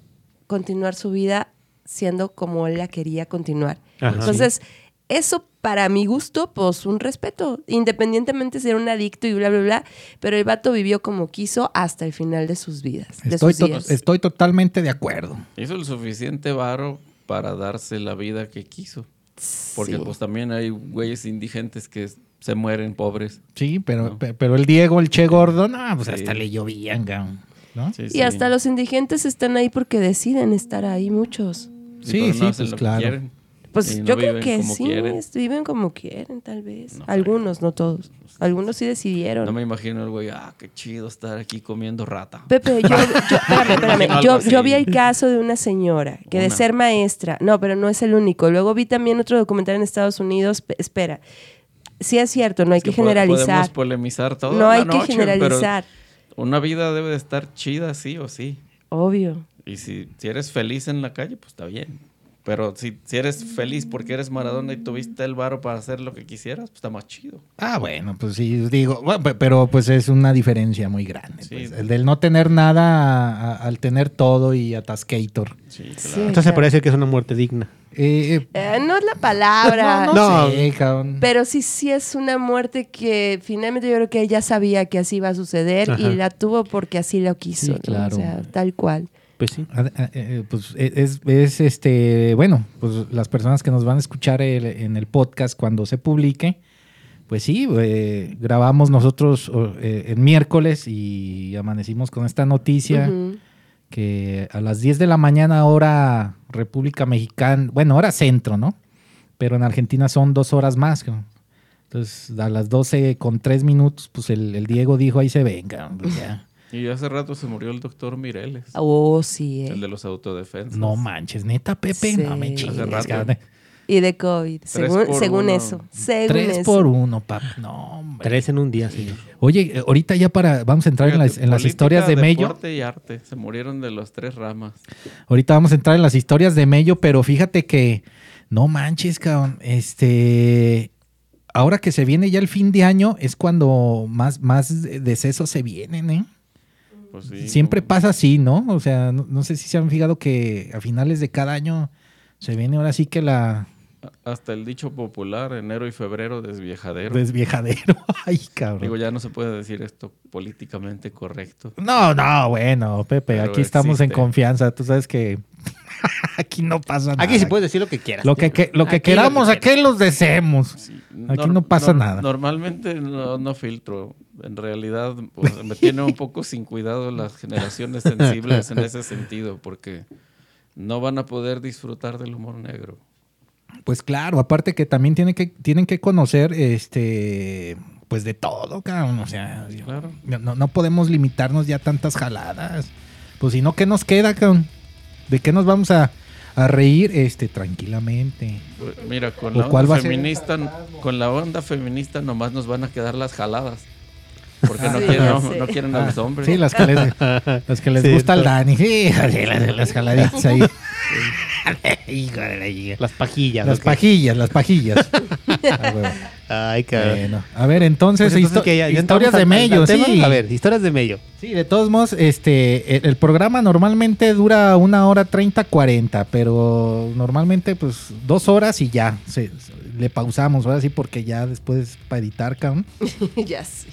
continuar su vida siendo como él la quería continuar. Ajá. Entonces, eso para mi gusto, pues un respeto, independientemente de ser un adicto y bla, bla, bla, pero el vato vivió como quiso hasta el final de sus vidas, de Estoy, sus to- días. estoy totalmente de acuerdo. Hizo el suficiente varo para darse la vida que quiso. Porque Sí. pues también hay güeyes indigentes que se mueren pobres. Sí, pero, No. pe- pero el Diego, el Che Gordo, no, pues Sí. hasta le llovían. ¿no? Sí, Y sí. hasta los indigentes están ahí porque deciden estar ahí muchos. Sí, Sí, no pues claro. Pues no yo creo que sí, quieren. viven como quieren, tal vez. No, Algunos, no todos. Algunos sí decidieron. No me imagino el güey, ah, qué chido estar aquí comiendo rata. Pepe, yo, yo- espérame, espérame. Yo, vi el caso de una señora que de ser maestra, no, pero no es el único. Luego vi también otro documental en Estados Unidos. Pe- espera, sí es cierto, no hay Es que po- Podemos generalizar. polemizar todo. No hay que generalizar. una vida debe de estar chida, sí o sí. Obvio. Y si, si eres feliz en la calle, pues está bien. Pero si, si eres feliz porque eres Maradona y tuviste el varo para hacer lo que quisieras, pues está más chido. Ah, bueno, pues sí, digo, bueno, pe- pero pues es una diferencia muy grande. Sí. pues. El del no tener nada a- a- al tener todo y atascator. Sí, Sí. claro. Entonces se puede decir que es una muerte digna. Eh, eh, Eh, no es la palabra. no, No. sé, cabrón. Pero sí, sí es una muerte que finalmente yo creo que ella sabía que así iba a suceder Ajá. y la tuvo porque así lo quiso. Sí, ¿no? claro. O sea, tal cual. Pues sí. Ah, ah, eh, pues e- es, es, este, bueno, pues las personas que nos van a escuchar el- en el podcast cuando se publique, pues sí, eh, grabamos nosotros eh, el miércoles y amanecimos con esta noticia que a las 10 de la mañana hora República Mexicana, bueno, hora centro, ¿no? Pero en Argentina son dos horas más. Entonces, a las 12 con 3 minutos, pues el, el Diego dijo, ahí se venga. pues ya. Y hace rato se murió el doctor Mireles, Oh, sí. eh. el de los autodefensas. No manches, neta, Pepe, Sí. no me Hace chingues, rato. cabrón. Y de COVID, según, según eso. Según Tres eso. por uno, pap. No, hombre. Tres en un día, señor. Oye, eh, ahorita ya para, vamos a entrar en las, en las historias de Mello. Deporte y arte. Se murieron de las tres ramas. Ahorita vamos a entrar en las historias de Mello, pero fíjate que no manches, cabrón. Este, ahora que se viene ya el fin de año es cuando más, más decesos se vienen, ¿eh? Pues sí, Siempre pasa así, ¿no? O sea, no, no sé si se han fijado que a finales de cada año se viene ahora sí que la Hasta el dicho popular, enero y febrero desviejadero. desviejadero. Ay, cabrón. Digo, ya no se puede decir esto políticamente correcto. No, no, bueno, Pepe, Pero aquí estamos en confianza. Tú sabes que aquí no pasa nada. Aquí sí puedes decir lo que quieras. Lo que, que- lo que Aquí queramos, que aquí los deseemos. Sí, Aquí no pasa nada. Normalmente no, no filtro. En realidad pues, me tiene un poco sin cuidado las generaciones sensibles en ese sentido, porque no van a poder disfrutar del humor negro. Pues claro, aparte que también tienen que, tienen que conocer este pues de todo, cabrón. O sea, Claro. no, no podemos limitarnos ya a tantas jaladas. Pues si no, ¿qué nos queda, cabrón? ¿De qué nos vamos a, a reír este tranquilamente? Mira, con ¿O la onda feminista, con la onda feminista nomás nos van a quedar las jaladas. Porque no, Sí, quieren, no, quieren a los hombres. Sí, las que les, las que les Sí, gusta el Dani. Sí, sí, las, las jaladitas ahí. Hijo de la hija. Las pajillas. Las pajillas, las pajillas. Ah. Ay, cabrón. Bueno, a ver, entonces, Pues entonces histo- que ya- ya historias de Mello, tema. sí. A ver, historias de Mello. Sí, de todos modos, este, el, el programa normalmente dura una hora 30, 40, pero normalmente pues dos horas y ya, se- se- le pausamos, ahora sí, porque ya después para editar, cabrón. ya sé.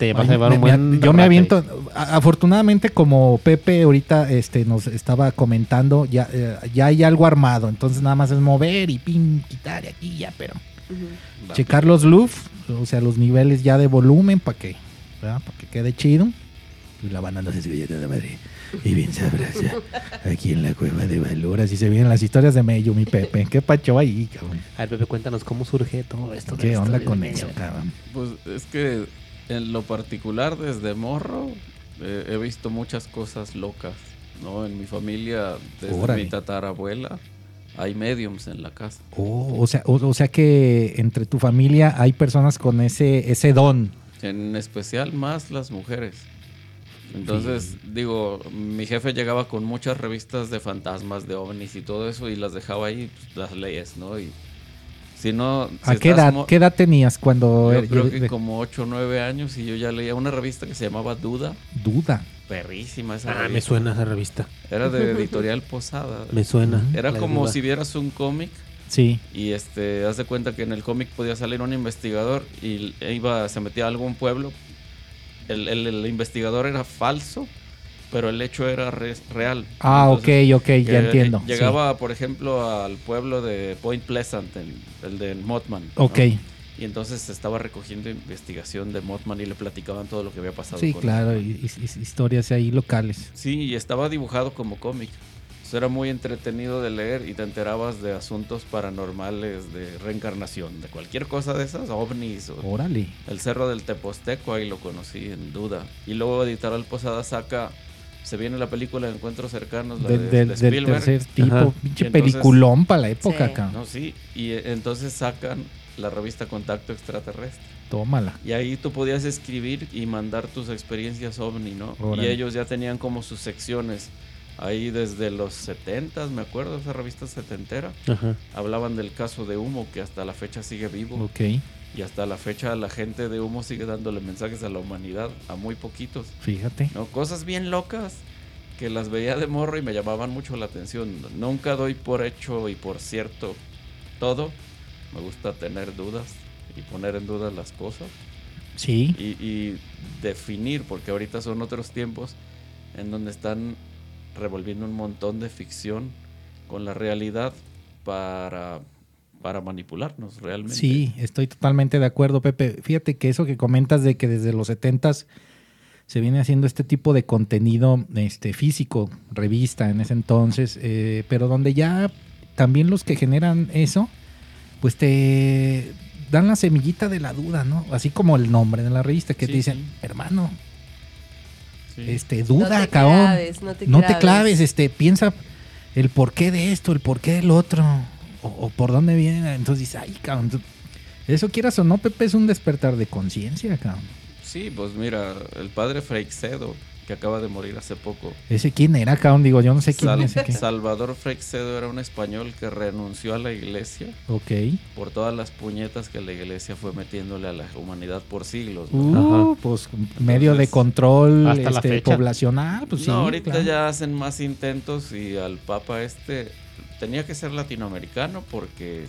Te vas Ay, a llevar me- un me- buen yo me aviento, afortunadamente como Pepe ahorita este, nos estaba comentando, ya, eh, ya hay algo armado, entonces nada más es mover y pin, quitar y aquí ya, pero checar los loops, o sea, los niveles ya de volumen para que, ¿verdad? para que quede chido. Y la banda no se sube de madre. Y bien sabrosa. Aquí en la cueva de Valor. Así se vienen las historias de Mello, mi Pepe. ¿Qué pacho ahí, cabrón? A ver, Pepe, cuéntanos cómo surge todo esto. ¿Qué onda con eso, cabrón? Pues es que en lo particular, desde morro, eh, he visto muchas cosas locas. ¿no? En mi familia, desde Órale. mi tatarabuela, hay mediums en la casa. Oh, o, sea, o, o sea que entre tu familia hay personas con ese, ese don. En especial más las mujeres. Entonces, digo, mi jefe llegaba con muchas revistas de fantasmas, de ovnis y todo eso y las dejaba ahí, pues, las leyes, ¿no? Y si no... si ¿A qué edad, mo- qué edad tenías cuando Yo er- creo de- que como 8 o 9 años y yo ya leía una revista que se llamaba Duda. duda? Perrísima esa Ah, me revista. suena esa revista. Era de editorial Posada. Me suena. Era como duda. si vieras un cómic Sí. y este, haz de cuenta que en el cómic podía salir un investigador y iba, se metía a algún pueblo. El, el- el investigador era falso, pero el hecho era re- real. Ah, Entonces, ok, ok, ya entiendo. sí. Llegaba, por ejemplo, al pueblo de Point Pleasant, el, el de Mothman. ¿no? Ok. Y entonces estaba recogiendo investigación de Mothman y le platicaban todo lo que había pasado. Sí, con claro, y- y- historias ahí locales. Sí, y estaba dibujado como cómic. Pues era muy entretenido de leer y te enterabas de asuntos paranormales, de reencarnación, de cualquier cosa de esas, ovnis. O Órale. el Cerro del Teposteco, ahí lo conocí en duda. Y luego Editorial Posada saca, se viene la película de Encuentros Cercanos, la Del, de, del- de del Spielberg. tercer tipo. Pinche entonces- peliculón para la época, Sí. cabrón. No, sí, y eh, entonces sacan la revista Contacto Extraterrestre. Tómala. Y ahí tú podías escribir y mandar tus experiencias ovni, ¿no? Órale. Y ellos ya tenían como sus secciones. Ahí desde los 70 me acuerdo, esa revista setentera. Ajá. Hablaban del caso de Humo, que hasta la fecha sigue vivo. Ok. Y hasta la fecha la gente de Humo sigue dándole mensajes a la humanidad, a muy poquitos. Fíjate. ¿no? Cosas bien locas que las veía de morro y me llamaban mucho la atención. Nunca doy por hecho y por cierto todo. Me gusta tener dudas y poner en duda las cosas Sí. y, y definir, porque ahorita son otros tiempos en donde están revolviendo un montón de ficción con la realidad para, para manipularnos realmente. Sí, estoy totalmente de acuerdo, Pepe. Fíjate que eso que comentas de que desde los 70s se viene haciendo este tipo de contenido este, físico, revista en ese entonces, eh, pero donde ya también los que generan eso, pues te dan la semillita de la duda, ¿no? Así como el nombre de la revista, que Sí, te dicen, sí. hermano, Sí. este, duda, no te cabrón. claves, no te no te claves. claves, este, piensa el porqué de esto, el porqué del otro, o, o por dónde viene. Entonces dices, ay, cabrón. tú- Eso quieras o no, Pepe, es un despertar de conciencia, cabrón. Sí, pues mira, el padre Freixedo, que acaba de morir hace poco. Ese quién era, cabrón, digo, yo no sé quién Sal- es. ese que- Salvador Freixedo era un español que renunció a la iglesia Ok. por todas las puñetas que la iglesia fue metiéndole a la humanidad por siglos. ¿no? Uh, Ajá. pues medio de control hasta la este, fecha. poblacional, pues sí. no, ahorita claro. ya hacen más intentos y al Papa este tenía que ser latinoamericano porque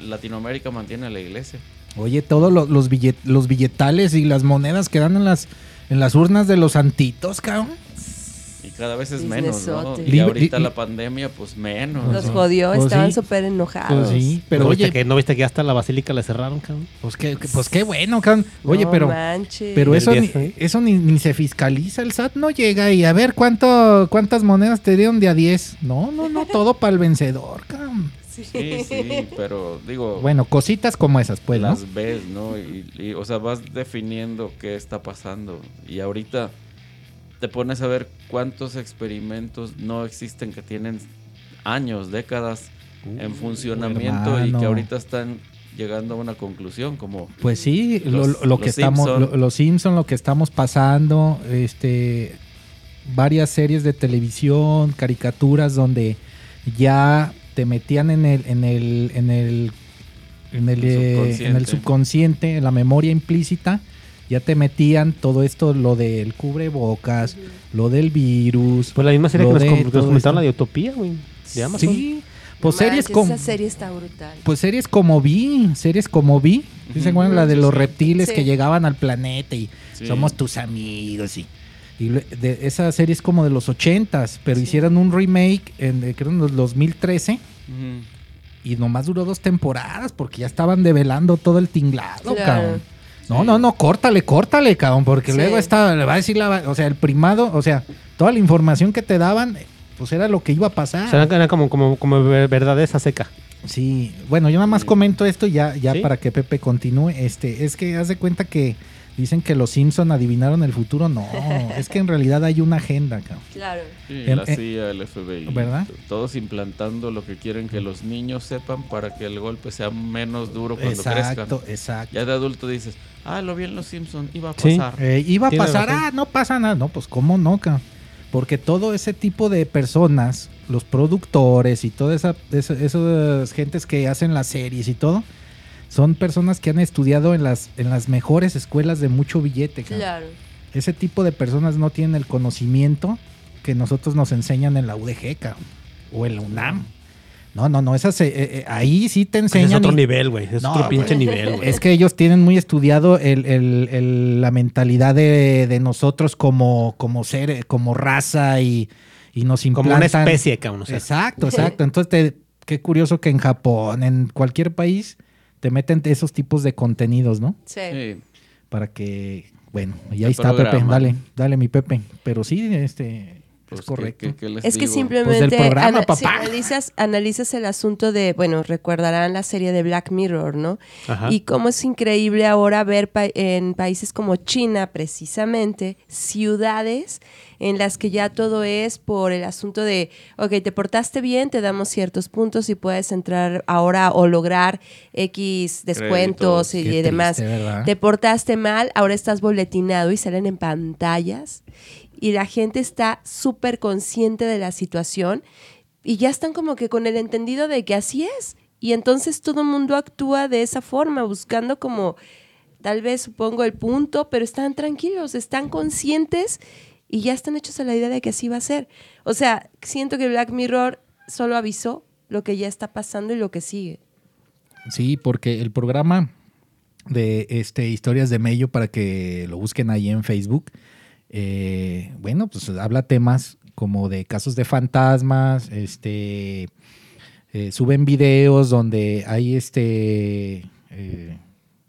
Latinoamérica mantiene a la iglesia. Oye, todos lo- los, billet- los billetales y las monedas que dan en las, en las urnas de los santitos, cabrón. Cada vez es menos, ¿no? Y ahorita la pandemia, pues menos. Los Pues jodió, Pues estaban sí. súper enojados. Pues sí, pero ¿No oye, viste que, ¿No viste que hasta la basílica le cerraron, cabrón? pues qué, pues qué bueno, cabrón. Oye, No pero... manches. Pero eso, ni, ¿eh? eso ni, ni se fiscaliza, el SAT no llega y a ver cuánto, cuántas monedas te dieron de a 10. No, no, no, todo para el vencedor, cabrón. Sí. Sí, sí, pero digo, Bueno, cositas como esas, pues, ¿no? las ves, ¿no? Y, y, o sea, vas definiendo qué está pasando. Y ahorita te pones a ver cuántos experimentos no existen que tienen años, décadas en funcionamiento y que ahorita están llegando a una conclusión, como Pues sí, lo, Los- lo que los estamos, Simpson. lo- los Simpson, lo que estamos pasando, este, varias series de televisión, caricaturas donde ya te metían en el, en el, en el, en el, eh, en el subconsciente. subconsciente, en la memoria implícita, ya te metían todo esto, lo del cubrebocas, lo del virus. Pues la misma serie que nos, com- comentaron, la de Utopía, güey. De Amazon. Sí, pues No series como Esa serie está brutal. pues series como Vi, series como Vi, ¿sí se Ujú. acuerdan? La de Sí, los sí. reptiles Sí. que llegaban al planeta y Sí. somos tus amigos y, y de esa serie es como de los ochentas, pero hicieron un remake en creo en el 2013 ujú, y nomás duró dos temporadas porque ya estaban develando todo el tinglado, Claro. cabrón. No, no, no, córtale, córtale, cabrón, porque Sí. luego está, le va a decir la, o sea, el primado, o sea, toda la información que te daban, pues era lo que iba a pasar. O sea, era, como, como, como ver- verdad esa seca. Sí, bueno, yo nada más comento esto ya, ya ¿Sí? para que Pepe continúe. Este, es que haz de cuenta que dicen que los Simpson adivinaron el futuro. No, es que en realidad hay una agenda, cabrón. Claro. sí, En- la CIA, el FBI, ¿Verdad? todos implantando lo que quieren que los niños sepan para que el golpe sea menos duro cuando Exacto, crezcan. exacto. Ya de adulto dices, ah, lo vi en Los Simpson, iba a Sí. pasar. Eh, iba a pasar, ah, no pasa nada. No, pues cómo no, cabrón. Porque todo ese tipo de personas, los productores y todas esa, esa- esas gentes que hacen las series y todo, son personas que han estudiado en las, en las mejores escuelas de mucho billete, cabrón. Claro. ese tipo de personas no tienen el conocimiento que nosotros nos enseñan en la UDG, cabrón, o en la UNAM. No, no, no, esas, eh, eh, ahí sí te Ese enseñan. es otro y- nivel, güey. Es No, otro pinche nivel, güey. Es que ellos tienen muy estudiado el- el- el- la mentalidad de, de nosotros como, como ser, como raza y, y nos como implantan. una especie, cabrón. O sea, Exacto, exacto. Entonces, te- qué curioso que en Japón, en cualquier país, te meten esos tipos de contenidos, ¿no? Sí. Sí. para que bueno y ahí está Pepe dale dale mi Pepe pero sí este Pues, es ¿qué- correcto. qué- qué les Es que digo? simplemente Pues del programa, ana- si papá. analizas, analizas el asunto de, bueno, recordarán la serie de Black Mirror, ¿no? Ajá. Y cómo es increíble ahora ver pa- en países como China, precisamente, ciudades en las que ya todo es por el asunto de, ok, te portaste bien, te damos ciertos puntos y puedes entrar ahora o lograr X descuentos Créditos. y, Qué demás. triste, ¿verdad? Te portaste mal, ahora estás boletinado y salen en pantallas y la gente está súper consciente de la situación y ya están como que con el entendido de que así es. Y entonces todo el mundo actúa de esa forma, buscando como tal vez supongo el punto, pero están tranquilos, están conscientes y ya están hechos a la idea de que así va a ser. O sea, siento que Black Mirror solo avisó lo que ya está pasando y lo que sigue. Sí, porque el programa de este Historias de Mello, para que lo busquen ahí en Facebook, eh, bueno, pues habla temas como de casos de fantasmas, este, eh, suben videos donde hay este, eh,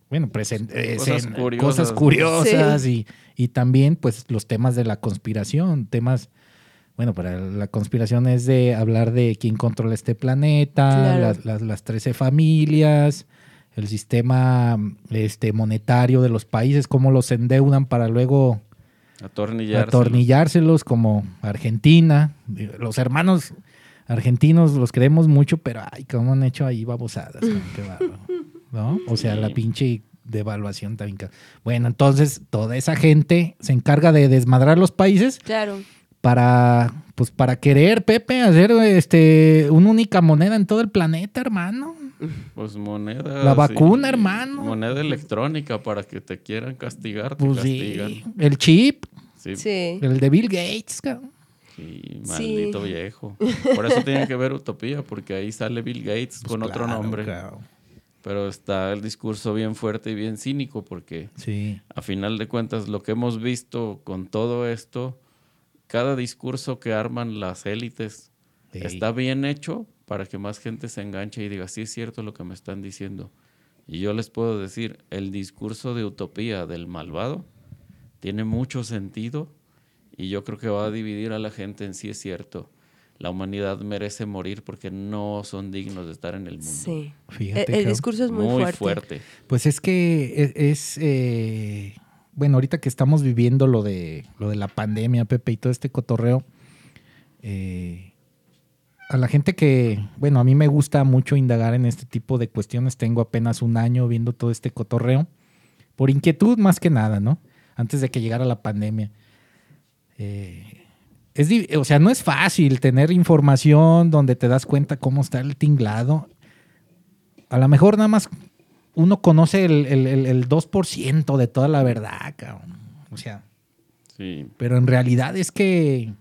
bueno, presen- eh, Cosas escen- curiosas, y, y también pues los temas de la conspiración, temas... Bueno, para la conspiración es de hablar de quién controla este planeta, Claro. las, las, las 13 familias, el sistema este, monetario de los países, cómo los endeudan para luego Atornillárselo. atornillárselos, como Argentina. Los hermanos argentinos los queremos mucho, pero ay, cómo han hecho ahí babosadas. qué bárbaro, ¿No? O sea, Sí. la pinche devaluación también. Bueno, entonces toda esa gente se encarga de desmadrar los países Claro. para pues para querer Pepe hacer este una única moneda en todo el planeta, hermano. Pues moneda. La sí, vacuna, hermano. Moneda electrónica para que te quieran castigar, te Pues castigan. sí, el chip, Sí, sí. Sí. el de Bill Gates, cabrón. maldito viejo. Por eso tienen que ver Utopía, porque ahí sale Bill Gates con otro Pues Claro, nombre. cabrón. Pero está el discurso bien fuerte y bien cínico, porque Sí. a final de cuentas lo que hemos visto con todo esto, cada discurso que arman las élites está bien hecho para que más gente se enganche y diga, sí es cierto lo que me están diciendo. Y yo les puedo decir, el discurso de utopía del malvado tiene mucho sentido y yo creo que va a dividir a la gente en sí es cierto. La humanidad merece morir porque no son dignos de estar en el mundo. Sí. Fíjate, el, el discurso es muy, Muy fuerte. fuerte. Pues es que es, es, eh, bueno, ahorita que estamos viviendo lo de lo de la pandemia, Pepe, y todo este cotorreo, eh, a la gente que, bueno, a mí me gusta mucho indagar en este tipo de cuestiones. Tengo apenas un año viendo todo este cotorreo, por inquietud más que nada, ¿no? Antes de que llegara la pandemia. Eh, es, o sea, no es fácil tener información donde te das cuenta cómo está el tinglado. A lo mejor nada más uno conoce el, el, el- el 2% de toda la verdad, cabrón. O sea, Sí. pero en realidad es que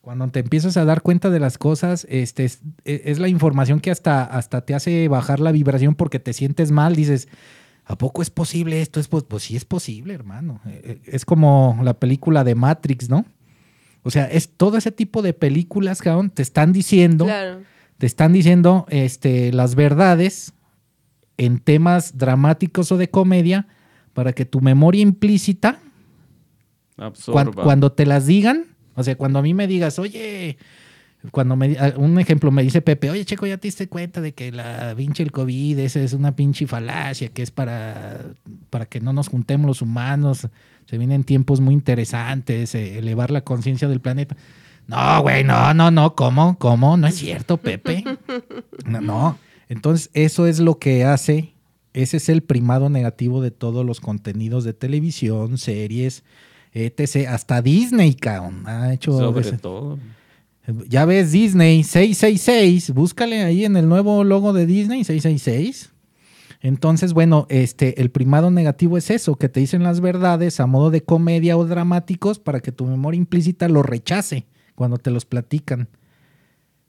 cuando te empiezas a dar cuenta de las cosas, este, es, es la información que hasta, hasta te hace bajar la vibración porque te sientes mal. Dices, ¿a poco es posible esto? Es, pos- pues sí es posible, hermano. Eh, eh, Es como la película de Matrix, ¿no? O sea, es todo ese tipo de películas, cabrón, te están diciendo Claro. te están diciendo este, las verdades en temas dramáticos o de comedia para que tu memoria implícita, cuan- Absorba. cuando te las digan, o sea, cuando a mí me digas, oye, cuando me, un ejemplo me dice Pepe, oye, Checo, ya te diste cuenta de que la pinche el COVID, esa es una pinche falacia, que es para, para que no nos juntemos los humanos, se vienen tiempos muy interesantes, eh, elevar la conciencia del planeta. No, güey, no, no, no, ¿cómo? ¿Cómo? No es cierto, Pepe. No, no. Entonces, eso es lo que hace, ese es el primado negativo de todos los contenidos de televisión, series, etc. Hasta Disney, cabrón, ha hecho... Sobre ese- todo. Ya ves Disney 666, búscale ahí en el nuevo logo de Disney 666. Entonces, bueno, este el primado negativo es eso, que te dicen las verdades a modo de comedia o dramáticos para que tu memoria implícita lo rechace cuando te los platican.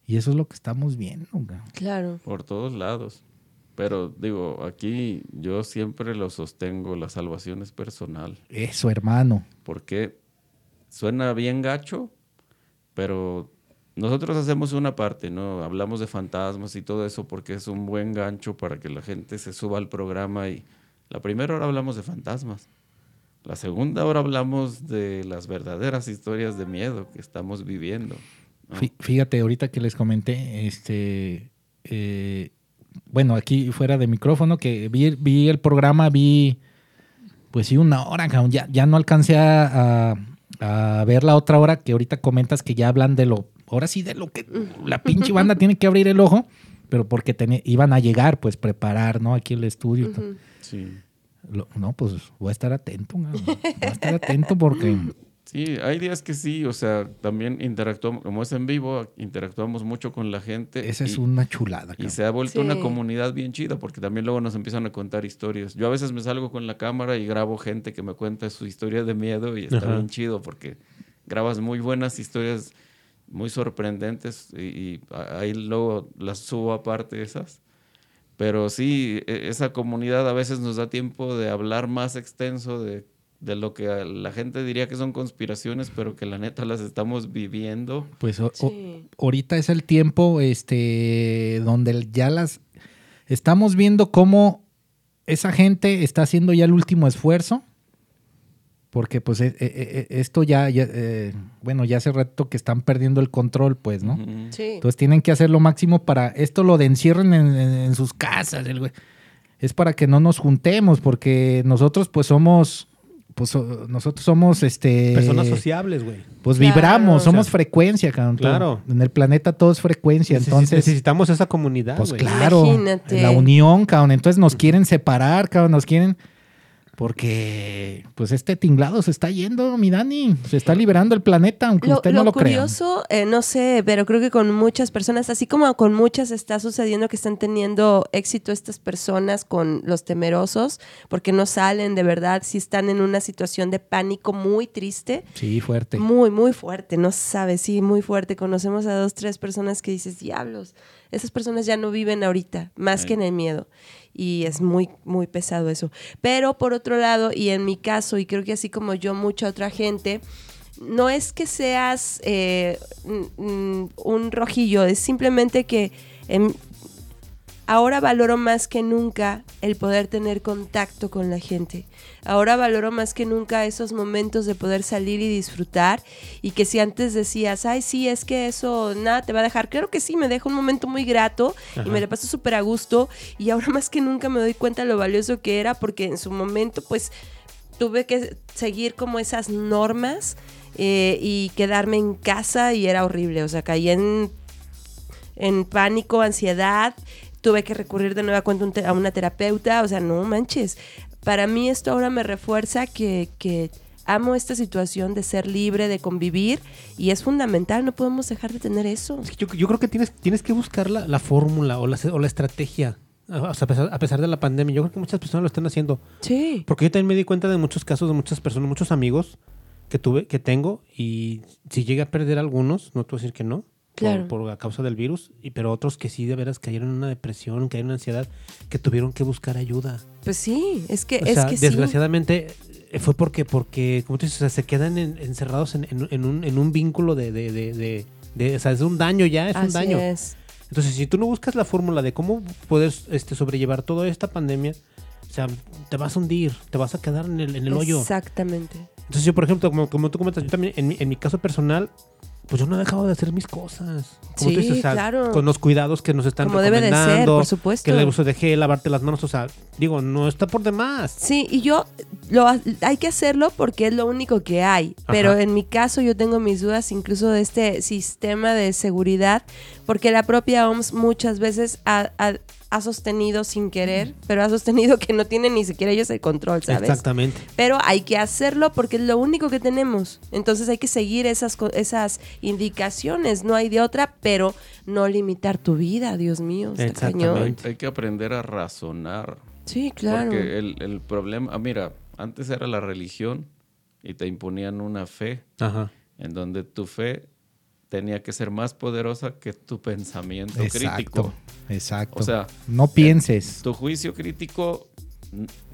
Y eso es lo que estamos viendo. Claro. Por todos lados. Pero digo, aquí yo siempre lo sostengo, la salvación es personal. Eso, hermano. Porque suena bien gacho, pero nosotros hacemos una parte, ¿no? Hablamos de fantasmas y todo eso porque es un buen gancho para que la gente se suba al programa y la primera hora hablamos de fantasmas. La segunda hora hablamos de las verdaderas historias de miedo que estamos viviendo. Fíjate, ahorita que les comenté, este, eh, bueno, aquí fuera de micrófono, que vi, el programa, vi, pues sí, una hora, ya, ya no alcancé a ver la otra hora que ahorita comentas que ya hablan de lo, ahora sí de lo que la pinche banda tiene que abrir el ojo, pero porque iban a llegar, pues preparar, ¿no? Aquí el estudio. y. Sí. Lo- no, pues voy a estar atento, voy a estar atento porque... Sí, hay días que sí, o sea, también interactuamos, como es en vivo, interactuamos mucho con la gente. Esa es y- una chulada. Y cabrón. se ha vuelto Sí. una comunidad bien chida porque también luego nos empiezan a contar historias. Yo a veces me salgo con la cámara y grabo gente que me cuenta su historia de miedo y está Ajá. bien chido porque grabas muy buenas historias muy sorprendentes y, ahí luego las subo aparte esas. Pero sí, e- esa comunidad a veces nos da tiempo de hablar más extenso de, de lo que la gente diría que son conspiraciones, pero que la neta las estamos viviendo. Pues o- o- ahorita es el tiempo este donde ya las estamos viendo cómo esa gente está haciendo ya el último esfuerzo porque pues e- e- e- esto ya, ya, eh, bueno ya hace rato que están perdiendo el control pues no. Sí. entonces tienen que hacer lo máximo para esto lo de encierren en, en- en sus casas el güey. es para que no nos juntemos porque nosotros pues somos pues so- nosotros somos este Personas sociables, güey. pues Claro. vibramos, somos O sea, frecuencia, cabrón. Claro. En el planeta todo es frecuencia, entonces, necesitamos esa comunidad, pues claro, Imagínate. la unión, cabrón. Entonces nos quieren separar, cabrón, nos quieren porque pues este tinglado se está yendo, mi Dani, se está liberando el planeta, aunque Lo, usted lo no lo crea. curioso, eh, no sé, pero creo que con muchas personas, así como con muchas está sucediendo que están teniendo éxito estas personas con los temerosos, porque no salen de verdad, si están en una situación de pánico muy triste, Sí, fuerte. muy, muy fuerte, no sabes, sí, muy fuerte. Conocemos a dos, tres personas que dices, diablos, esas personas ya no viven ahorita, más que en el miedo. Y es muy, muy pesado eso. Pero por otro lado, y en mi caso, y creo que así como yo, mucha otra gente, no es que seas eh, un rojillo, es simplemente que em, ahora valoro más que nunca el poder tener contacto con la gente. Ahora valoro más que nunca esos momentos de poder salir y disfrutar y que si antes decías, ay, sí, es que eso nada te va a dejar, claro que sí, me deja un momento muy grato y me la paso súper a gusto y ahora más que nunca me doy cuenta lo valioso que era porque en su momento pues tuve que seguir como esas normas eh, y quedarme en casa y era horrible, o sea, caí en en pánico, ansiedad, tuve que recurrir de nueva cuenta a una terapeuta, o sea, no manches. Para mí esto ahora me refuerza que, que amo esta situación de ser libre, de convivir, y es fundamental, no podemos dejar de tener eso. Yo, yo creo que tienes, tienes que buscar la, la fórmula o la, o la estrategia. O sea, a pesar, a pesar de la pandemia, yo creo que muchas personas lo están haciendo. Sí. Porque yo también me di cuenta de muchos casos de muchas personas, muchos amigos que tuve, que tengo, y si llegué a perder algunos, no te voy a decir que no, Claro. por, a causa del virus, y pero otros que sí de veras cayeron en una depresión, cayeron en ansiedad, que tuvieron que buscar ayuda. Pues sí, es que, O es sea, que sí. desgraciadamente eh, fue porque, porque, como tú dices, o sea, se quedan en- encerrados en, en- en un, en un vínculo de, de, de, o sea, es un daño ya, es un daño. es. Entonces, si tú no buscas la fórmula de cómo puedes este, sobrellevar toda esta pandemia, o sea, te vas a hundir, te vas a quedar en el, en el hoyo. Exactamente. Entonces, yo, por ejemplo, como, como tú comentas, yo también, en mi, en mi caso personal, pues yo no he dejado de hacer mis cosas. Como Sí, tú dices, o sea, claro. con los cuidados que nos están Como debe de ser, recomendando, por supuesto. Que el uso de gel, lavarte las manos, o sea, digo, no está por demás. Sí, y yo lo ha- hay que hacerlo porque es lo único que hay. Pero en mi caso yo tengo mis dudas incluso de este sistema de seguridad, porque la propia OMS muchas veces ha, ha- ha sostenido sin querer, pero ha sostenido que no tienen ni siquiera ellos el control, ¿sabes? Exactamente. Pero hay que hacerlo porque es lo único que tenemos. Entonces hay que seguir esas, co- esas indicaciones, no hay de otra, pero no limitar tu vida, Dios mío. Exactamente. Hay que aprender a razonar. Sí, claro. Porque el, el problema, ah, mira, antes era la religión y te imponían una fe Ajá. en donde tu fe tenía que ser más poderosa que tu pensamiento Exacto, crítico. exacto. O sea, no pienses. Tu juicio crítico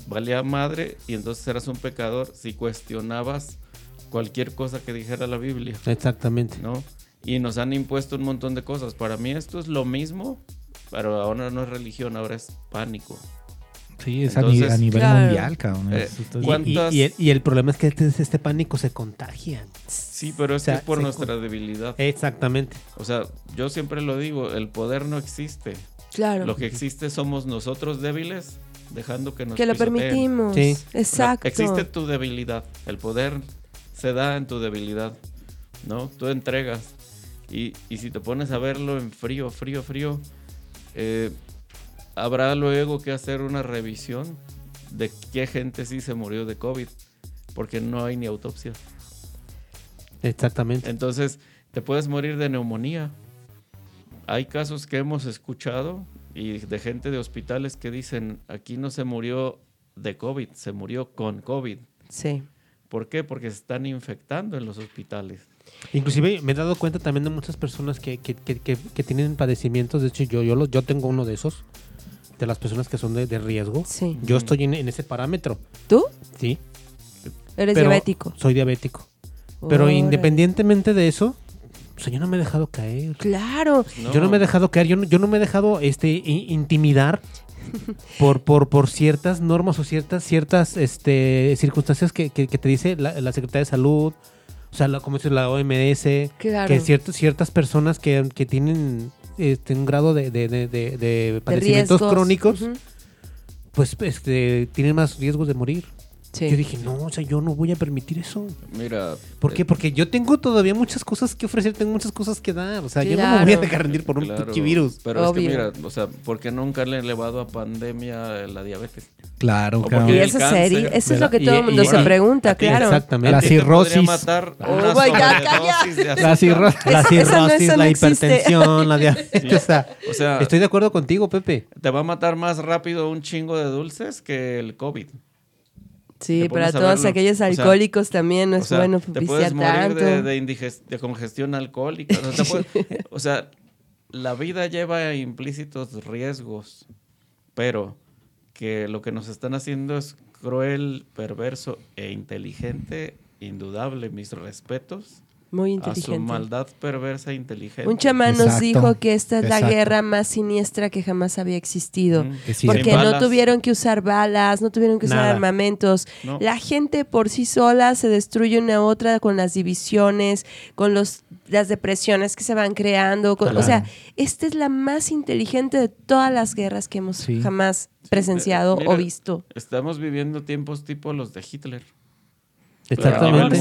valía madre y entonces eras un pecador si cuestionabas cualquier cosa que dijera la Biblia, Exactamente. ¿no? Y nos han impuesto un montón de cosas. Para mí esto es lo mismo, pero ahora no es religión, ahora es pánico. Sí, es a ni- Entonces, a, nivel Claro. mundial, cabrón. Eh, Y, ¿Cuántas- y- y el, y el problema es que este, este pánico se contagia. Sí, pero es O sea, que es por nuestra debilidad. Exactamente. O sea, yo siempre lo digo, el poder no existe. Claro. Lo que existe somos nosotros débiles, dejando que nos que lo pisoteen. permitimos. Sí. O sea, Exacto. existe tu debilidad. El poder se da en tu debilidad. ¿No? Tú entregas. Y, y si te pones a verlo en frío, frío, frío, eh, habrá luego que hacer una revisión de qué gente sí se murió de COVID. Porque no hay ni autopsia. Exactamente. Entonces, te puedes morir de neumonía. Hay casos que hemos escuchado y de gente de hospitales que dicen, aquí no se murió de COVID, se murió con COVID. Sí. ¿Por qué? Porque se están infectando en los hospitales. Inclusive me he dado cuenta también de muchas personas que, que, que- que- que tienen padecimientos. De hecho, yo, yo, lo- yo tengo uno de esos, de las personas que son de, de riesgo. Sí. Yo estoy en, en ese parámetro, ¿Tú? sí. Eres pero diabético. Soy diabético. Pero Órale. independientemente de eso, o sea, yo no me he dejado caer. Claro. Yo no me he dejado caer, yo no, yo no me he dejado este, intimidar por, por, por ciertas normas o ciertas, ciertas este, circunstancias que, que- que te dice la, la Secretaría de Salud, o sea, la, como dice la OMS, Claro. que ciertos, ciertas personas que, que tienen este, un grado de, de, de, de- de De padecimientos crónicos, pues este, tienen más riesgos de morir. Sí. Yo dije, no, o sea, yo no voy a permitir eso. Mira, ¿Por qué? eh, Porque yo tengo todavía muchas cosas que ofrecer, tengo muchas cosas que dar. O sea, yo no me voy a Claro. dejar rendir por un claro, virus. Pero Obvio. es que mira, o sea, ¿por qué nunca le han elevado a pandemia la diabetes? Claro, O cabrón. porque Y eso serio. Eso es lo que todo el mundo y- se y- pregunta, claro. Exactamente. La A ti te podría cirrosis. matar Oh una my God, La cirrosis. La no- cirrosis, no la hipertensión, la diabetes. O sea, O sea, estoy de acuerdo contigo, Pepe. te va a matar más rápido un chingo de dulces que el COVID. Sí, para todos verlo. aquellos O sea, alcohólicos también no es o sea, bueno te puedes morir de, de, de congestión alcohólica. O sea, puedes- o sea, la vida lleva implícitos riesgos, pero que lo que nos están haciendo es cruel, perverso e inteligente, indudable, mis respetos Muy a su inteligente. maldad perversa e inteligente. Un chamán nos Exacto, dijo que esta es la exacto. guerra más siniestra que jamás había existido. Mm. Que sí, Porque Sin no balas. tuvieron que usar balas, no tuvieron que usar Nada. armamentos. No. La gente por sí sola se destruye una a otra con las divisiones, con los, las depresiones que se van creando. con- O Claro. sea, esta es la más inteligente de todas las guerras que hemos Sí. jamás presenciado Eh, mira, o visto. Estamos viviendo tiempos tipo los de Hitler. Exactamente.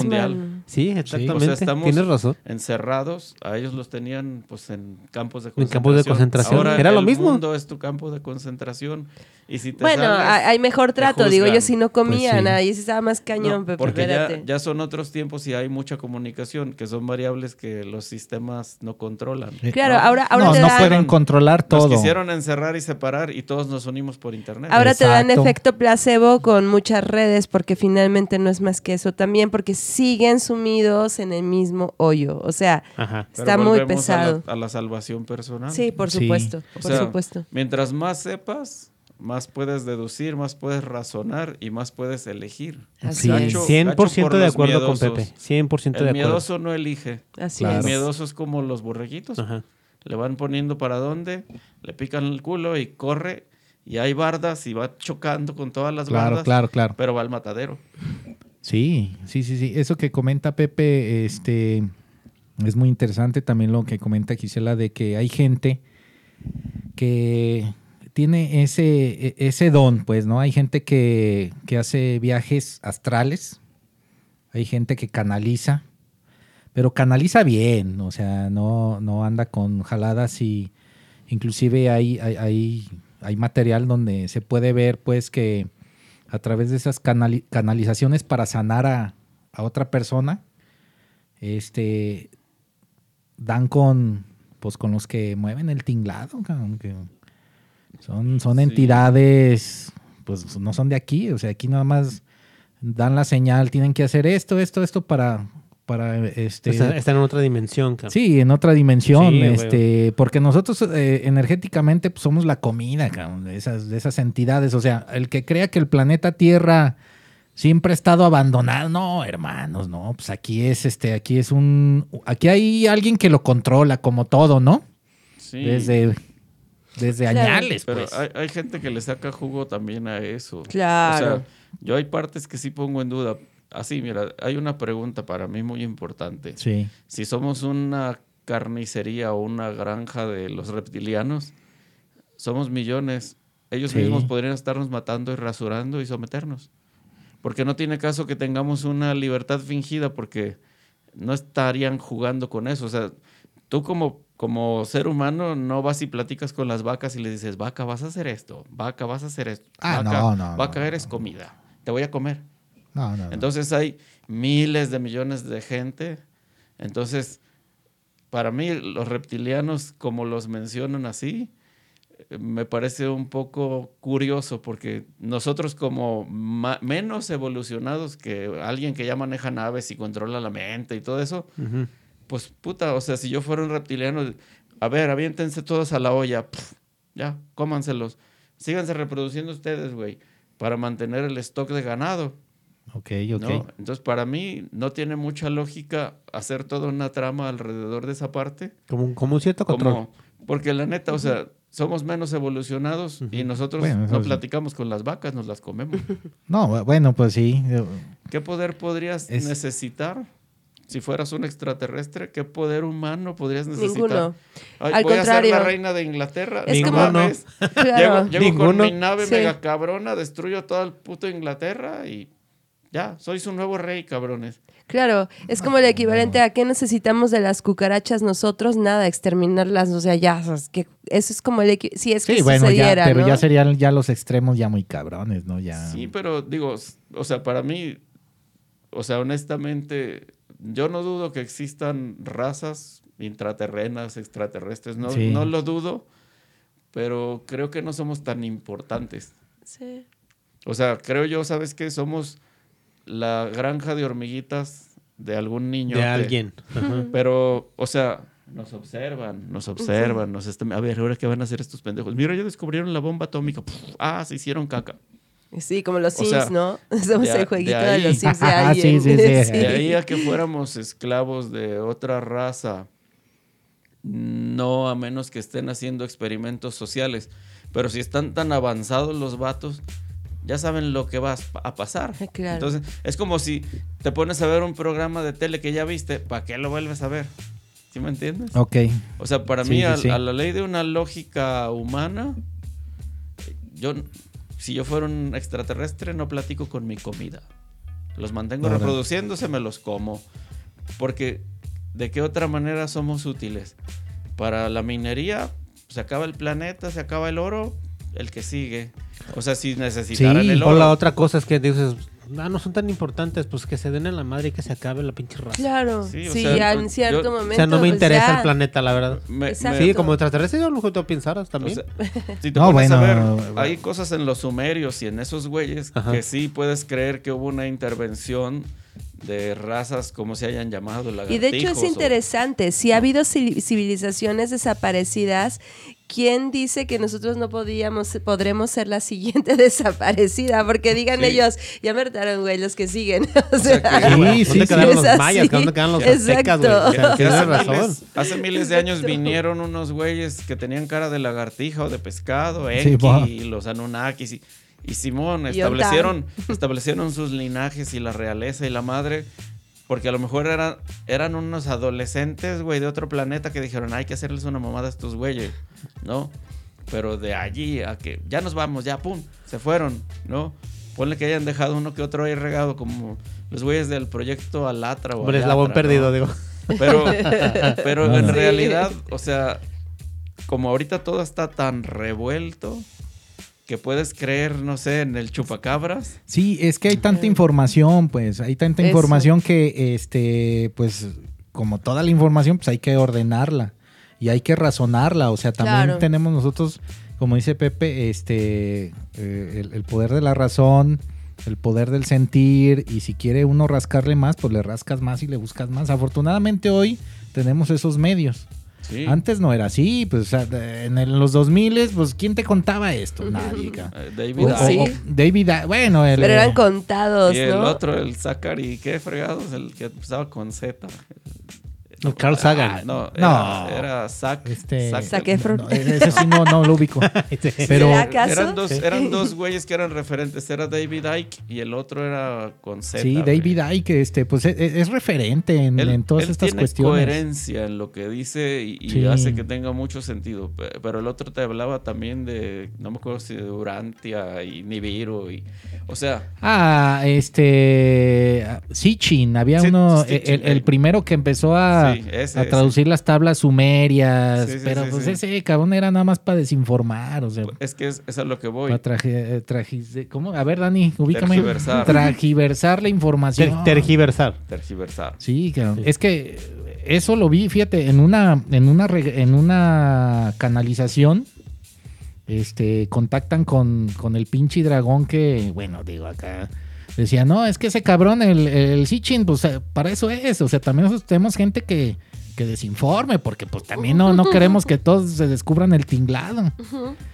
Sí, O exactamente. sea, estamos Tienes razón. encerrados, a ellos los tenían pues en campos de En concentración. campos de concentración. Ahora Era lo mismo. mundo es tu campo de concentración y si te Bueno, hay mejor trato, digo yo, si no comían, Pues sí. ahí sí estaba más cañón, No, Pepe, porque ya, ya son otros tiempos y hay mucha comunicación, que son variables que los sistemas no controlan. Claro, ¿no? ahora, ahora no, te no dan, pueden controlar Nos todo. quisieron encerrar y separar y todos nos unimos por internet. ahora te dan Exacto. efecto placebo con muchas redes porque finalmente no es más que eso también porque siguen sumidos en el mismo hoyo. O sea, Ajá. Pero está muy volvemos a la- pesado. A la, salvación personal. Sí, por Sí. supuesto, O por sea, supuesto. Mientras más sepas, más puedes deducir, más puedes razonar y más puedes elegir. Así Sí. es. Gacho- 100% gacho por de acuerdo con. Pepe. 100% de El acuerdo. miedoso no elige. Así Claro. El es. miedoso es como los borreguitos. Ajá. Le van poniendo para dónde, le pican el culo y corre. Y hay bardas y va chocando con todas las Claro, bardas. claro, claro. Pero va al matadero. Sí, sí, sí, sí. Eso que comenta Pepe, este, es muy interesante también lo que comenta Gisela de que hay gente que tiene ese, e- ese don, pues, ¿no? Hay gente que, que hace viajes astrales, hay gente que canaliza, pero canaliza bien, o sea, no, no anda con jaladas y inclusive hay, hay, hay, material donde se puede ver, pues, que a través de esas canali- canalizaciones para sanar a, a otra persona, este, dan con, pues, con los que mueven el tinglado, que son, son Sí. entidades, pues, no son de aquí, o sea, aquí nada más dan la señal, tienen que hacer esto, esto, esto para, para, este... Está, está en otra dimensión, cabrón. Sí, en otra dimensión, Sí, güey. este, porque nosotros eh, energéticamente pues, somos la comida, cabrón, de esas, de esas entidades. O sea, el que crea que el planeta Tierra siempre ha estado abandonado, no, hermanos, no, pues aquí es, este, aquí es un, aquí hay alguien que lo controla, como todo, ¿no? Sí. Desde, desde Claro. añales, Pero pues. hay, hay gente que le saca jugo también a eso. Claro. O sea, yo hay partes que sí pongo en duda. Así, mira, hay una pregunta para mí muy importante. Sí. Si somos una carnicería o una granja de los reptilianos, somos millones. Ellos Sí. mismos podrían estarnos matando y rasurando y someternos. Porque no tiene caso que tengamos una libertad fingida porque no estarían jugando con eso. O sea, tú como, como ser humano no vas y platicas con las vacas y le dices, vaca, vas a hacer esto, vaca, vas a hacer esto. Ah, vaca, no, no, Vaca, no, eres comida, te voy a comer. No, no, no. Entonces hay miles de millones de gente. Entonces, para mí, los reptilianos, como los mencionan así, me parece un poco curioso porque nosotros como menos evolucionados que alguien que ya maneja naves y controla la mente y todo eso. Pues puta, o sea, si yo fuera un reptiliano, a ver, aviéntense todos a la olla, ya, cómanselos. Síganse reproduciendo ustedes, güey, para mantener el stock de ganado. ok, ok. ¿no? Entonces, para mí, no tiene mucha lógica hacer toda una trama alrededor de esa parte. Como, un- como un cierto control. Como, porque la neta, o sea, somos menos evolucionados y nosotros Bueno, no sí. platicamos con las vacas, nos las comemos. No, bu- bueno, pues sí. ¿Qué poder podrías Es- necesitar si fueras un extraterrestre? ¿Qué poder humano podrías necesitar? Ninguno. Ay, Al voy a ser contrario. la reina de Inglaterra. Es No como-. Claro. Llego, llego con Ninguno. mi nave Sí. mega cabrona, destruyo todo el puto Inglaterra y ya, soy su nuevo rey, cabrones. Claro, es como el equivalente a qué necesitamos de las cucarachas nosotros, nada, exterminarlas, o sea, ya, o sea, es que eso es como el si es que Sí, bueno, ya, sucediera, pero ¿no? ya serían ya los extremos ya muy cabrones, ¿no? Ya. Sí, pero digo, o sea, para mí, o sea, honestamente, yo no dudo que existan razas intraterrenas, extraterrestres, no, Sí. no lo dudo, pero creo que no somos tan importantes. Sí. O sea, creo yo, ¿sabes qué? Somos la granja de hormiguitas de algún niño. De alguien. Ajá. Pero, o sea, nos observan, nos observan, nos están... A ver, ¿ahora qué van a hacer estos pendejos? Mira, ya descubrieron la bomba atómica. Puf, ah, se hicieron caca. Sí, como los O Sims, sea, ¿no? Somos de el jueguito de los Sims de Ah, alguien. sí, sí, sí. De ahí a que fuéramos esclavos de otra raza, no a menos que estén haciendo experimentos sociales. Pero si están tan avanzados los vatos, ya saben lo que va a pasar. Claro. Entonces, es como si te pones a ver un programa de tele que ya viste, ¿para qué lo vuelves a ver? ¿Sí me entiendes? Ok. O sea, para Sí, mí, sí, a, sí. a la ley de una lógica humana, yo, si yo fuera un extraterrestre, no platico con mi comida. Los mantengo Ahora. reproduciéndose, me los como. Porque, ¿de qué otra manera somos útiles? Para la minería, se acaba el planeta, se acaba el oro, el que sigue. O sea, si necesitaran Sí, el O oro. la otra cosa es que dices, ah, no son tan importantes, pues que se den en la madre y que se acabe la pinche raza. Claro, Sí, sí, o sea, ya en cierto momento. O sea, no me pues, interesa ya. el planeta, la verdad. me- Exacto. me- Sí, como extraterrestre, yo lo tú pensaras O también. sea, si te No, pones a bueno, ver, bueno. hay cosas en los sumerios y en esos güeyes Ajá. que sí puedes creer que hubo una intervención de razas, como se hayan llamado, Y de hecho es o- interesante, si ha habido ci- civilizaciones desaparecidas, ¿quién dice que nosotros no podíamos, podremos ser la siguiente desaparecida? Porque digan Sí. ellos, ya me hartaron, güey, los que siguen. O sea, sea, que- Sí, ¿Dónde sí, quedaron los así. mayas? ¿Dónde quedaron los aztecas, güey? O sea, hace, razón. miles, hace miles de años vinieron unos güeyes que tenían cara de lagartija o de pescado, Enki, y los Anunnakis y, y Simón Y establecieron, establecieron sus linajes y la realeza y la madre, porque a lo mejor eran, eran unos adolescentes, güey, de otro planeta que dijeron, hay que hacerles una mamada a estos güeyes, ¿no? Pero de allí a que ya nos vamos, ya, pum, se fueron, ¿no? Ponle que hayan dejado uno que otro ahí regado, como los güeyes del proyecto Alatra o Hombre, Alatra, eslabón ¿no? perdido, digo. Pero, pero No, en no. realidad, o sea, como ahorita todo está tan revuelto que puedes creer, no sé, en el chupacabras. Sí, es que hay tanta información, pues, hay tanta Eso. información que, este, pues, como toda la información, pues hay que ordenarla y hay que razonarla. O sea, también Claro. tenemos nosotros, como dice Pepe, este, eh, el, el poder de la razón, el poder del sentir, y si quiere uno rascarle más, pues le rascas más y le buscas más. Afortunadamente hoy tenemos esos medios. Sí. Antes no era así, pues, en los 2000, pues, ¿quién te contaba esto? Nadie. Eh, David O- sí. o David, I- bueno, el, Pero eran eh, contados, y el ¿no? otro, el Zachary, ¿qué fregados? El que empezaba con Z. No, Carl Sagan. Ah, no, No. era, era Zac. Este, Zac- Zac Efron. no, ese sí no, no lo ubico. Pero ¿Será acaso? Eran dos, eran dos güeyes que eran referentes. Era David Icke y el otro era con Z. sí, güey. David Icke, este, pues es, es referente en, Él, en todas él estas tiene cuestiones. coherencia en lo que dice y, y Sí. hace que tenga mucho sentido. Pe- Pero el otro te hablaba también de, no me acuerdo si de Urantia y Nibiru. Y, o sea, Ah, este. Sitchin, había Sí, uno, Sitchin, el, el eh. primero que empezó a, Sí, ese, a traducir las tablas sumerias. Sí, sí, pero sí, pues sí. ese cabrón era nada más para desinformar, o sea. es que es, es a lo que voy. para traje- eh, trajis- ¿Cómo? A ver, Dani, ubícame. Tergiversar. Tragiversar la información. Ter- tergiversar. Tergiversar. Sí, cabrón. Es que eso lo vi, fíjate, en una, en una, en una canalización. Este, contactan con, con el pinche dragón que, bueno, digo acá. Decía, no, es que ese cabrón, el, el Sitchin, pues eh, para eso es. O sea, también nosotros tenemos gente que, que desinforme, porque pues también no, no queremos que todos se descubran el tinglado.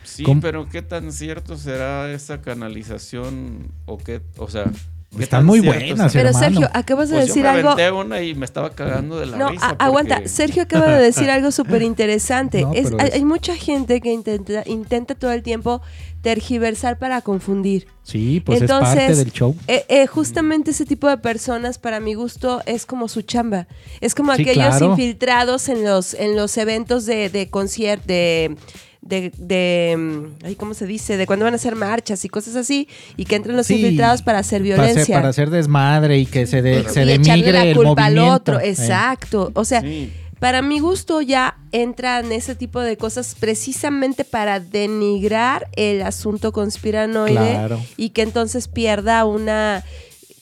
Sí, ¿Cómo? pero ¿qué tan cierto será esa canalización? O qué, o sea, ¿qué Están muy cierto buenas? Pero hermano. Sergio, acabas de Pues decir yo me algo. aventé una y me estaba cagando de la No, risa. a- aguanta. porque- Sergio acaba de decir algo súper interesante. No, es, hay, es- hay mucha gente que intenta, intenta todo el tiempo tergiversar para confundir. Sí, pues Entonces, es parte del show. eh, eh, justamente ese tipo de personas, para mi gusto, es como su chamba. Es como Sí, aquellos claro. infiltrados en los, en los eventos de, de concierto, de, de, de, mm, ay, ¿cómo se dice? De cuando van a hacer marchas y cosas así, y que entran los Sí, infiltrados para hacer Para violencia. hacer, para hacer desmadre y que se, de- se y echarle demigre la el culpa al otro. Eh. Exacto. O sea, Sí. para mi gusto ya entran ese tipo de cosas precisamente para denigrar el asunto conspiranoide Claro. y que entonces pierda una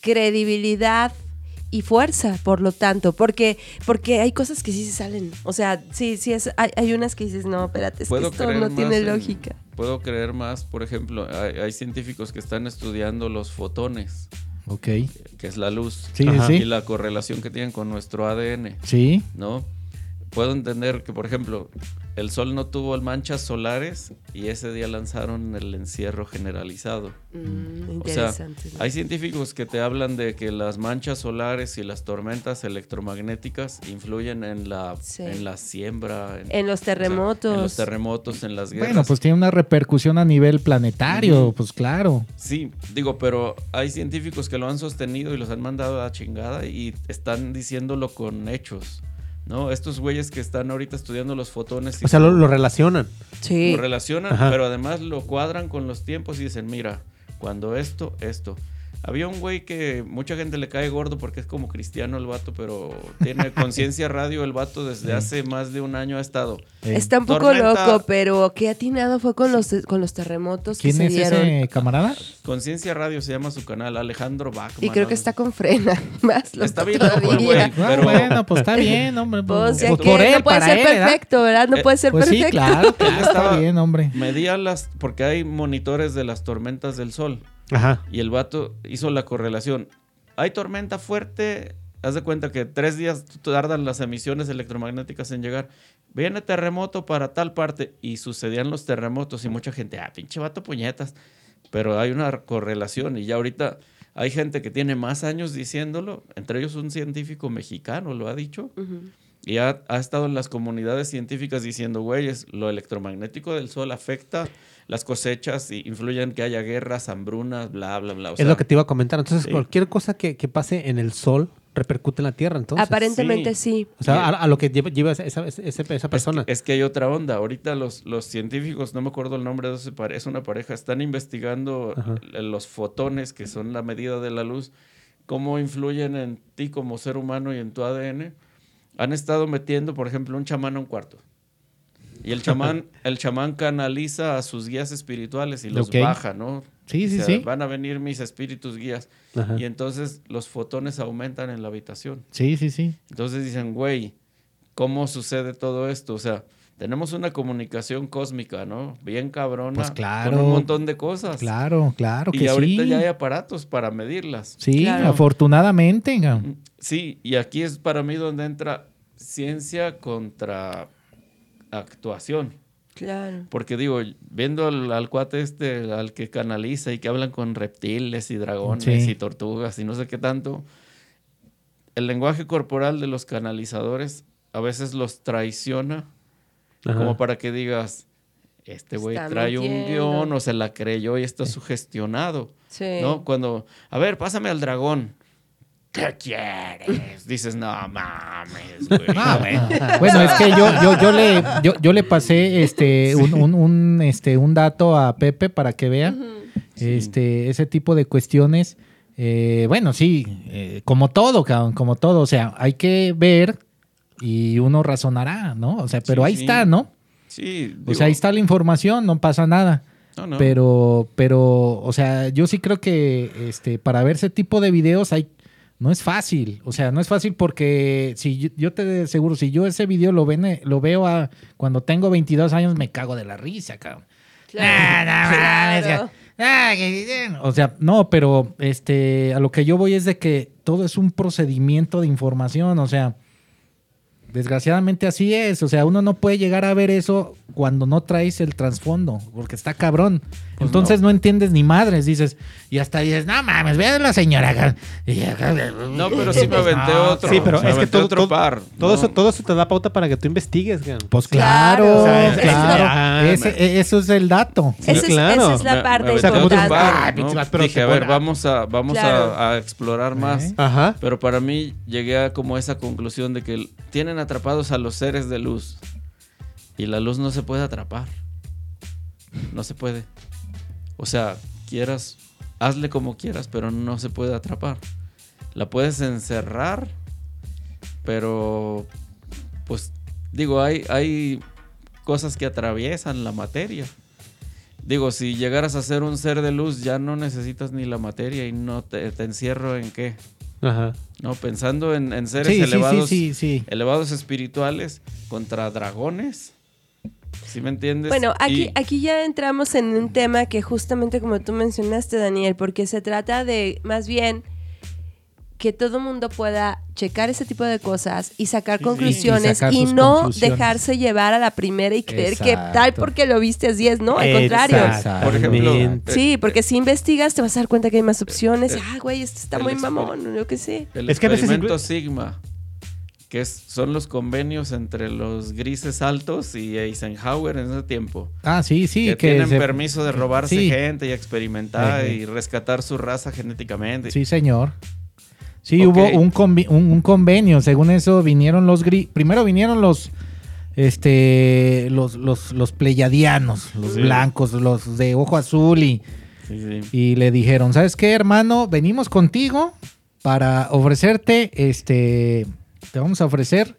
credibilidad y fuerza, por lo tanto, porque porque hay cosas que sí se salen, o sea, sí, sí es, hay, hay unas que dices, no, espérate, es que esto no tiene en- lógica. Puedo creer más, por ejemplo, hay, hay científicos que están estudiando los fotones, Ok. que es la luz, Sí, Ajá. sí, y la correlación que tienen con nuestro ADN, Sí. ¿no? Puedo entender que, por ejemplo, el Sol no tuvo manchas solares y ese día lanzaron el encierro generalizado. Mm, O sea, hay científicos que te hablan de que las manchas solares y las tormentas electromagnéticas influyen en la, Sí. en la siembra, en los o sea, terremotos. en los terremotos, en las guerras. Bueno, pues tiene una repercusión a nivel planetario, pues claro. Sí, digo, pero hay científicos que lo han sostenido y los han mandado a la chingada y están diciéndolo con hechos. ¿No? Estos güeyes que están ahorita estudiando los fotones y O sea, lo, lo relacionan. sí. lo relacionan, Ajá. pero además lo cuadran con los tiempos y dicen, mira, cuando esto, esto. Había un güey que mucha gente le cae gordo porque es como cristiano el vato, pero tiene conciencia radio el vato desde hace más de un año ha estado. Eh, Está un poco Tormenta- loco, pero qué atinado fue con los, con los terremotos que ¿Quién se es dieron. ese camarada? Conciencia radio se llama su canal, Alejandro Bachman. Y creo que está con frena. Más loco Está bien güey. Ah, Pero- bueno, pues está bien, hombre. Pues, Pues, que por él, no puede para ser perfecto, ¿verdad? No Eh, puede ser Pues sí, perfecto. claro, claro, está estaba- bien, hombre. Medía las, porque hay monitores de las tormentas del sol. Ajá. Y el vato hizo la correlación. Hay tormenta fuerte, haz de cuenta que tres días tardan las emisiones electromagnéticas en llegar. Viene terremoto para tal parte y sucedían los terremotos y mucha gente, ah, pinche vato puñetas. Pero hay una correlación y ya ahorita hay gente que tiene más años diciéndolo, entre ellos un científico mexicano lo ha dicho. Y ha, ha estado en las comunidades científicas diciendo, güeyes, lo electromagnético del sol afecta las cosechas y influye en que haya guerras, hambrunas, bla, bla, bla. O es lo que te iba a comentar. Entonces, sí. cualquier cosa que, que pase en el sol repercute en la Tierra, entonces. Aparentemente sí. O sea, a, a lo que lleva, lleva esa, esa, esa- esa persona. Es que hay otra onda. Ahorita los, los científicos, no me acuerdo el nombre de ese pare- es una pareja, están investigando Ajá. los fotones, que son la medida de la luz, cómo influyen en ti como ser humano y en tu ADN. Han estado metiendo, por ejemplo, un chamán a un cuarto. Y el chamán, el chamán canaliza a sus guías espirituales y los baja, ¿no? Sí, O sí, sea, sí. Van a venir mis espíritus guías. Ajá. Y entonces los fotones aumentan en la habitación. Sí, sí, sí. Entonces dicen, güey, ¿cómo sucede todo esto? O sea, tenemos una comunicación cósmica, ¿no? Bien cabrona. Pues claro. Con un montón de cosas. Claro, claro Y que ahorita sí. ya hay aparatos para medirlas. Sí, Claro. afortunadamente. ga. Sí, y aquí es para mí donde entra ciencia contra actuación. Claro. Porque digo, viendo al, al cuate este, al que canaliza y que hablan con reptiles y dragones Sí. y tortugas y no sé qué tanto, el lenguaje corporal de los canalizadores a veces los traiciona Ajá. como para que digas, este güey trae un guion o se la creyó y está sugestionado. Sí. ¿No? Cuando, a ver, pásame al dragón. ¿Qué quieres? Dices, no mames, güey. Ah, bueno. Bueno, es que yo, yo, yo le, yo, yo le pasé este un, un, un, este un dato a Pepe para que vea este ese tipo de cuestiones. Eh, bueno, sí, eh, como todo, cabrón, como todo. O sea, hay que ver y uno razonará, ¿no? O sea, pero Sí, ahí sí. está, ¿no? Sí, O sea, ahí está la información, no pasa nada. no, no. Pero, pero, o sea, yo sí creo que este, para ver ese tipo de videos hay, no es fácil. O sea, no es fácil porque si yo, yo te aseguro, si yo ese video lo, ven, lo veo a, cuando tengo 22 años, me cago de la risa, cabrón. Claro. O sea, no, pero este, a lo que yo voy es de que todo es un procedimiento de información, o sea, desgraciadamente así es, o sea, uno no puede llegar a ver eso cuando no traes el trasfondo, porque está cabrón. Pues Entonces no. entiendes ni madres, dices, y hasta dices, no mames, ve a la señora. No, pero sí me aventé No, otro. Sí, pero me es que aventé todo, otro todo- par. todo ¿no? eso, todo eso te da pauta para que tú investigues, güey. Pues Claro. claro, O sea, es- claro. Ese- eso es el dato. Esa es, claro. esa es la parte me aventé otro importante. par, ¿no? pinche vato, pero Dije, a ver, vamos a, vamos Claro. a, a explorar más. ¿Eh? Ajá. Pero para mí llegué a como esa conclusión de que tienen atrapados a los seres de luz. Y la luz no se puede atrapar. No se puede. O sea, quieras, hazle como quieras, pero no se puede atrapar. La puedes encerrar, pero pues digo, hay, hay cosas que atraviesan la materia. Digo, si llegaras a ser un ser de luz, ya no necesitas ni la materia y no te, te encierro en qué. Ajá. No, pensando en, en seres sí, elevados, sí, sí. elevados espirituales contra dragones. ¿Sí me entiendes? Bueno, aquí, Y- aquí ya entramos en un tema que justamente como tú mencionaste, Daniel, porque se trata de más bien que todo mundo pueda checar ese tipo de cosas y sacar sí. conclusiones Y sacar y sus no conclusiones. dejarse llevar a la primera y creer que tal porque lo viste así es, no, al contrario. Exacto. Por ejemplo, Exactamente. Sí, porque si investigas te vas a dar cuenta que hay más opciones. eh, ah, güey, esto está muy mamón, yo qué sé. El Es que Sigma, que es- son los convenios entre los grises altos y Eisenhower en ese tiempo. Ah, sí, sí. que, que tienen se- permiso de robarse sí. gente y experimentar y rescatar su raza genéticamente. Sí, señor. Sí, hubo un, convi- un, un convenio. Según eso, vinieron los gri Primero vinieron los. Este. Los, los, los pleyadianos, los Sí. blancos, los de ojo azul. Y, sí. y le dijeron: ¿Sabes qué, hermano? Venimos contigo para ofrecerte. Este. Te vamos a ofrecer.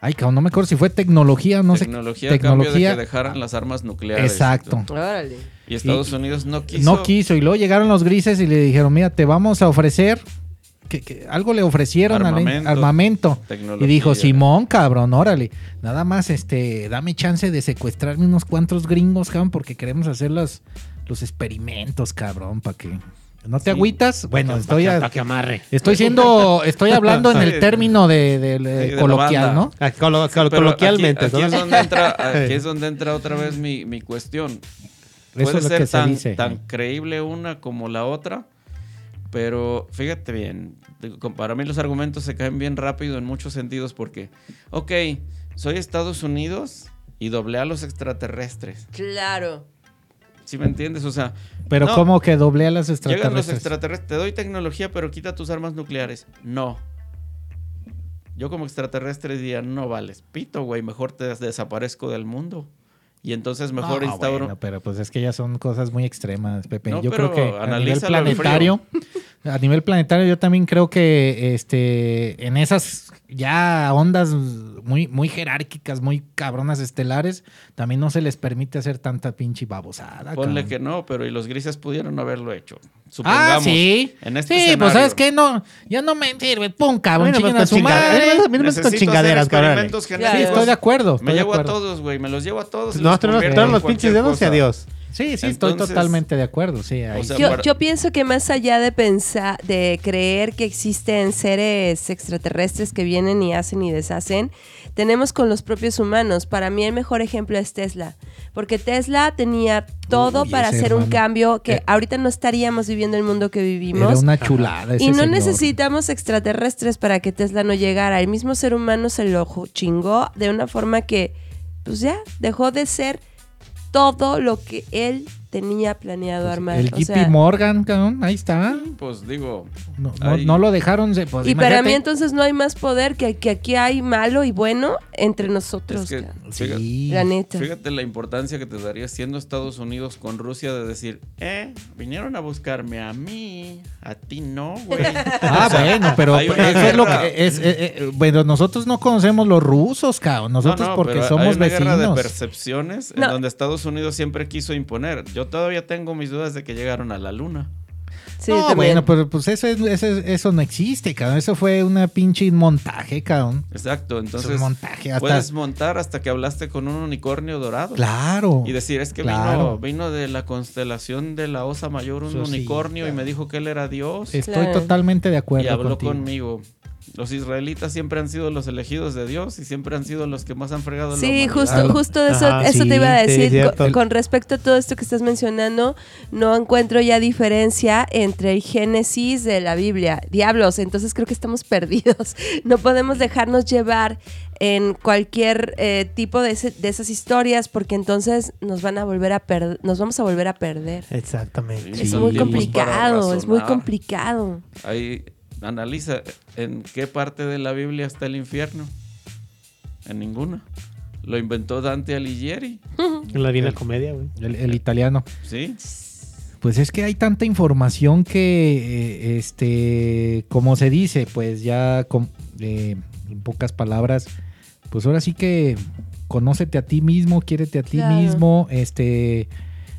Ay, cabrón, no me acuerdo si fue tecnología, no tecnología, sé. a cambio de que dejaran las armas nucleares. Exacto. Órale. Y Estados Y- Unidos no quiso. No quiso. Y luego llegaron los grises y le dijeron, mira, te vamos a ofrecer... Que, que algo le ofrecieron al- Armamento. armamento. Tecnología. Y dijo, Simón, cabrón, órale. Nada más, este, dame chance de secuestrarme unos cuantos gringos, cabrón, porque queremos hacer los, los experimentos, cabrón, para que... ¿No te Sí. agüitas? Bueno, estoy, a- Para que amarre. estoy siendo, estoy hablando en el término de, Sí, coloquial. ¿no? Ah, colo- colo- Pero coloquialmente. Aquí, aquí ¿no? es donde entra, aquí es donde entra otra vez mi, mi cuestión. Eso Puede lo ser se tan, dice. tan creíble una como la otra, pero fíjate bien, para mí los argumentos se caen bien rápido en muchos sentidos porque, ok, soy Estados Unidos y doblé a los extraterrestres. Claro. ¿Sí me entiendes? O sea, Pero no, ¿cómo que doblea las Llegan los extraterrestres? extraterrestres, te doy tecnología, pero quita tus armas nucleares. No. Yo como extraterrestre diría, no vales, pito, güey, mejor te des- desaparezco del mundo. Y entonces mejor No, instauro... bueno, pero pues es que ya son cosas muy extremas, Pepe. No, yo creo que a nivel planetario, a nivel planetario yo también creo que este en esas ya ondas muy muy jerárquicas, muy cabronas estelares, también no se les permite hacer tanta pinche babosada. Ponle cabrón. que no, pero y los grises pudieron haberlo hecho. Ah, Supongamos. sí. En este sí, escenario. pues sabes qué, no, ya no me sirve. Pum, cabrón, Bueno, pues, a su madre. a me Necesito con chingaderas, cabrón. Sí, estoy de acuerdo. Me estoy de llevo a acuerdo. todos, güey. Me los llevo a todos. No, no los pinches dedos y cosa. adiós. Sí, sí, estoy totalmente de acuerdo. Sí, ahí o sea, sí. Yo, para- yo pienso que más allá de pensar, de creer que existen seres extraterrestres que vienen y hacen y deshacen, tenemos con los propios humanos. Para mí el mejor ejemplo es Tesla, porque Tesla tenía todo Uy, para hacer un cambio que Eh. ahorita no estaríamos viviendo el mundo que Era vivimos. una chulada. ese Y no señor. necesitamos extraterrestres para que Tesla no llegara. El mismo ser humano se lo chingó de una forma que, pues ya, dejó de ser todo lo que él tenía planeado armar. El O JP sea, Morgan, cabrón, ahí está. Pues digo, No, no- Ahí. no lo dejaron. Pues, y para mí entonces no hay más poder que, que aquí hay malo y bueno entre nosotros. es que, Sí. La neta. fíjate la importancia que te daría siendo Estados Unidos con Rusia de decir, eh, vinieron a buscarme a mí, a ti no, güey. Ah, O sea, bueno, pero es lo que es, eh, eh, bueno, nosotros no conocemos los rusos, cabrón. Nosotros No, no, porque pero somos hay una guerra de vecinos. percepciones No. en donde Estados Unidos siempre quiso imponer. Yo todavía tengo mis dudas de que llegaron a la luna. Sí, no, también. bueno, pero pues eso, es- eso, es- eso no existe, cabrón. Eso fue una pinche montaje, cabrón. Exacto, Es entonces un montaje hasta... puedes montar hasta que hablaste con un unicornio dorado. Claro. Y decir, es que Claro. vino, vino de la constelación de la Osa Mayor un Eso sí, unicornio y me dijo que él era Dios. Estoy Claro. totalmente de acuerdo y habló contigo. conmigo. Los israelitas siempre han sido los elegidos de Dios y siempre han sido los que más han fregado la Sí, humanidad. justo, justo eso, Ajá, eso sí, te iba a decir. con, con respecto a todo esto que estás mencionando, no encuentro ya diferencia entre el Génesis de la Biblia. Diablos, entonces creo que estamos perdidos. No podemos dejarnos llevar en cualquier eh, tipo de, ese- de esas historias porque entonces nos van a volver a perder, nos vamos a volver a perder. Exactamente. Sí, es muy complicado, es muy complicado. Ahí analiza en qué parte de la Biblia está el infierno. En ninguna. Lo inventó Dante Alighieri, En la Divina Comedia, güey. El, el italiano. ¿sí? Pues es que hay tanta información que, eh, este, como se dice, pues ya con- eh, en pocas palabras, pues ahora sí que conócete a ti mismo, quiérete a ti Claro. mismo, este,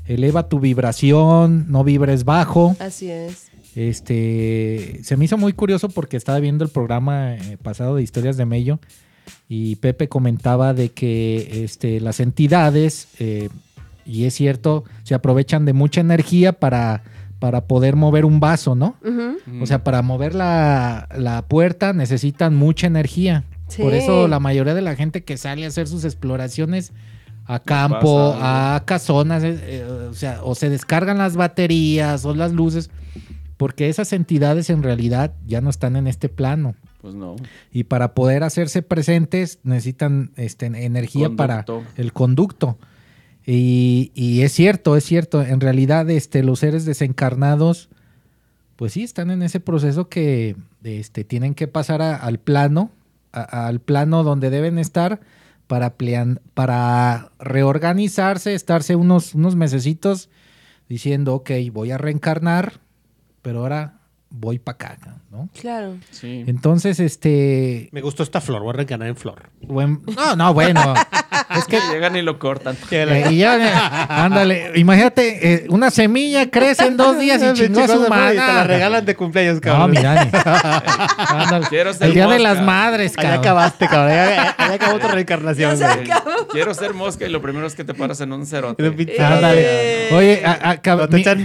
eleva tu vibración, no vibres bajo. Así es. Este, se me hizo muy curioso porque estaba viendo el programa eh, pasado de Historias de Mello y Pepe comentaba de que este, las entidades, eh, y es cierto, se aprovechan de mucha energía para, para poder mover un vaso, ¿no? O sea, para mover la, la puerta necesitan mucha energía. Sí. Por eso la mayoría de la gente que sale a hacer sus exploraciones a campo, pasa a casonas, eh, eh, o sea, o se descargan las baterías o las luces, porque esas entidades en realidad ya no están en este plano. Pues no. Y para poder hacerse presentes necesitan este, energía para el conducto. Y, y es cierto, es cierto. En realidad, este, los seres desencarnados, pues sí, están en ese proceso que este, tienen que pasar a- al plano, a- al plano donde deben estar para, plean- para reorganizarse, estarse unos, unos mesecitos diciendo, ok, voy a reencarnar, pero ahora voy para acá, ¿no? Claro. Sí. Entonces, este, Me gustó esta flor, voy a reencarnar en flor. buen- no, no, bueno, Es que llegan y lo cortan. Eh, y ya, eh, ándale, imagínate, eh, una semilla crece en dos días y chingó a su Y te la madre. regalan de cumpleaños, No, cabrón. mira, ni- ándale. Quiero ser El día de las madres, cabrón. acabaste, cabrón. Allá acabó tu reencarnación, Ya se güey. acabó. Quiero ser mosca y lo primero es que te paras en un cerote. Pinche- Ándale. Oye, a- No te mi, echan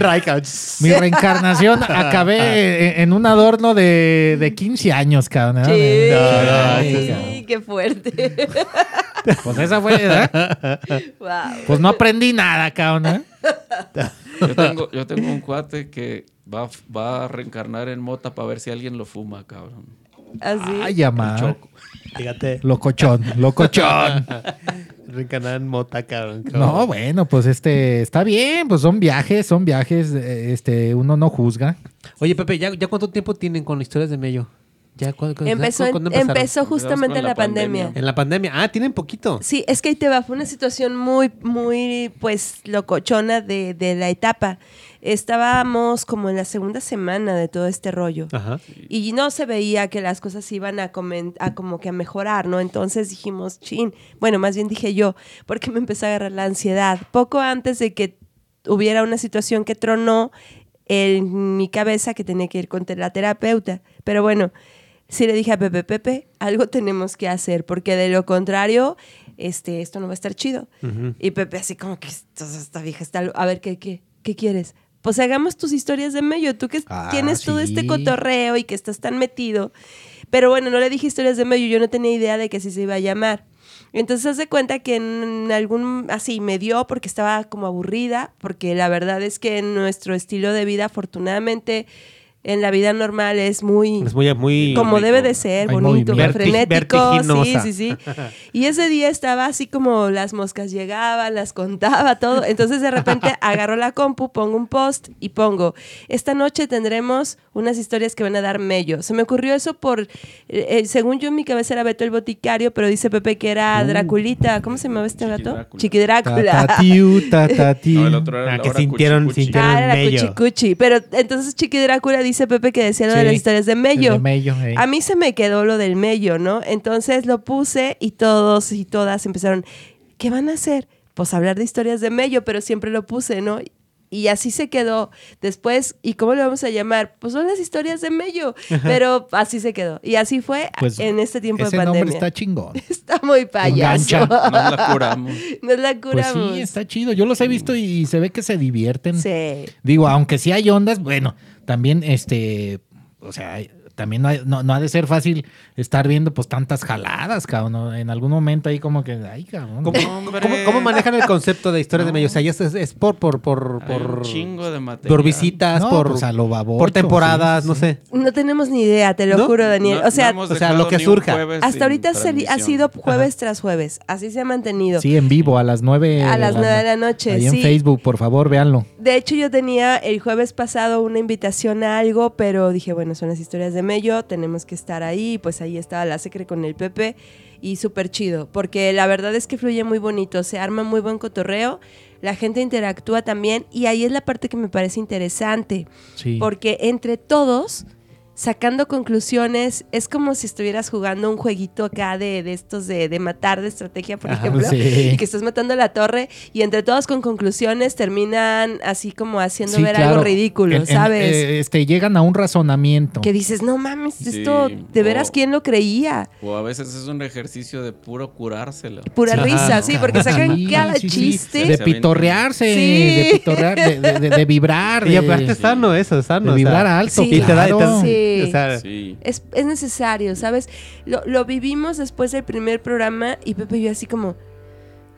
mi reencarnación acabé en, en un adorno de, de 15 años, cabrón. Sí, no, no, Sí, sí, cabrón. qué fuerte. Pues esa fue, ¿verdad? wow. Pues no aprendí nada, cabrón. ¿eh? Yo tengo, yo tengo un cuate que va, va a reencarnar en mota para ver si alguien lo fuma, cabrón. Así. Ay, amá. Choco. Fíjate. Locochón, locochón. Reencarnar en mota, cabrón. No, bueno, pues este, está bien, pues son viajes, son viajes, eh, este, uno no juzga. Oye, Pepe, ¿ya, ¿ya cuánto tiempo tienen con historias de Mello? ¿Ya, cu- cu- Empezó, ¿cuándo empezaron? empezó justamente en la la pandemia. pandemia. En la pandemia. Ah, tienen poquito. Sí, es que ahí te va, fue una situación muy, muy, pues, locochona de, de la etapa. Estábamos como en la segunda semana de todo este rollo. Ajá. Y no se veía que las cosas iban a como que a mejorar, ¿no? Entonces dijimos, chin, bueno, más bien dije yo, porque me empezó a agarrar la ansiedad. Poco antes de que hubiera una situación que tronó en mi cabeza que tenía que ir con la terapeuta. Pero bueno, sí le dije a Pepe, Pepe, algo tenemos que hacer, porque de lo contrario este, esto no va a estar chido. Y Pepe así como que esta, vieja está... A ver, ¿qué, qué, qué quieres? Pues hagamos tus historias de Mello. Tú que Ah, tienes todo este sí. cotorreo y que estás tan metido. Pero bueno, no le dije historias de Mello. Yo no tenía idea de que así se iba a llamar. Entonces, haz de cuenta que en algún... Así, me dio porque estaba como aburrida. Porque la verdad es que en nuestro estilo de vida, afortunadamente, en la vida normal es muy... Es muy, muy como rico. debe de ser, Hay bonito, frenético, sí, sí, sí. Y ese día estaba así como las moscas llegaban, las contaba, todo. Entonces de repente agarro la compu, pongo un post y pongo, esta noche tendremos unas historias que van a dar mello. Se me ocurrió eso por, eh, eh, según yo en mi cabeza era Beto el Boticario, pero dice Pepe que era Draculita. ¿Cómo se llamaba este gato? Chiqui Drácula. Tatatiu, tatatiu. No, el otro era Ah, la que sintieron- cuchicuchi. sintieron- Ah, era mello. cuchicuchi. Pero entonces Chiqui Drácula dice Pepe que decía lo de Sí, las historias de el mello. de Mello, eh. A mí se me quedó lo del mello, ¿no? Entonces lo puse y todos y todas empezaron, ¿qué van a hacer? Pues hablar de historias de mello, pero siempre lo puse, ¿no? Y así se quedó. Después, ¿y cómo le vamos a llamar? Pues son las historias de mello. Pero así se quedó. Y así fue Pues, en este tiempo de Ese pandemia. nombre está chingón. Está muy payaso. Engancha. Nos la curamos. Nos la Pues curamos. sí, está chido. Yo los he visto y se ve que se divierten. Sí. Digo, aunque sí hay ondas, bueno, también este, o sea, también no, hay- no, no ha de ser fácil estar viendo pues tantas jaladas, cabrón. En algún momento ahí como que, ay, cabrón. ¿Cómo, Hombre. cómo- cómo manejan el concepto de historias de medio? O sea, ya es, es por, por, por, Hay un por, chingo de material. por visitas, No, por, pues, a lo babocho, por temporadas, sí, no sé. No tenemos ni idea, te lo ¿No? juro, Daniel. O sea, o sea, lo que surja. hasta ahorita ha sido jueves tras jueves. Así se ha mantenido. Sí, en vivo a las nueve. A las nueve de la noche, Ahí sí. en Facebook, por favor, véanlo. De hecho, yo tenía el jueves pasado una invitación a algo, pero dije, bueno, son las historias de Mello, tenemos que estar ahí. Pues ahí estaba la secre con el Pepe y súper chido, porque la verdad es que fluye muy bonito, se arma muy buen cotorreo, la gente interactúa también y ahí es la parte que me parece interesante, Sí. porque entre todos, sacando conclusiones, es como si estuvieras jugando un jueguito acá de, de estos de, de matar, de estrategia, por Ajá, ejemplo, sí. y que estás matando la torre y entre todos con conclusiones terminan así como haciendo Sí, ver claro. algo ridículo, En- en- ¿sabes? eh, este, llegan a un razonamiento. que dices, no mames, Sí, esto, ¿de veras o- quién lo creía? O a veces es un ejercicio de puro curárselo. Pura Sí. risa, sí, porque sacan Sí, cada sí, sí. chiste. De Se pitorrearse, Sí. de pitorrear, de, de- de- de vibrar. Y aparte sano eso, es sano. de vibrar alto, Sí. Y te da, y te- claro. Sí. o sea, Sí. Es, es necesario, ¿sabes? Lo, lo vivimos después del primer programa y Pepe y yo así como,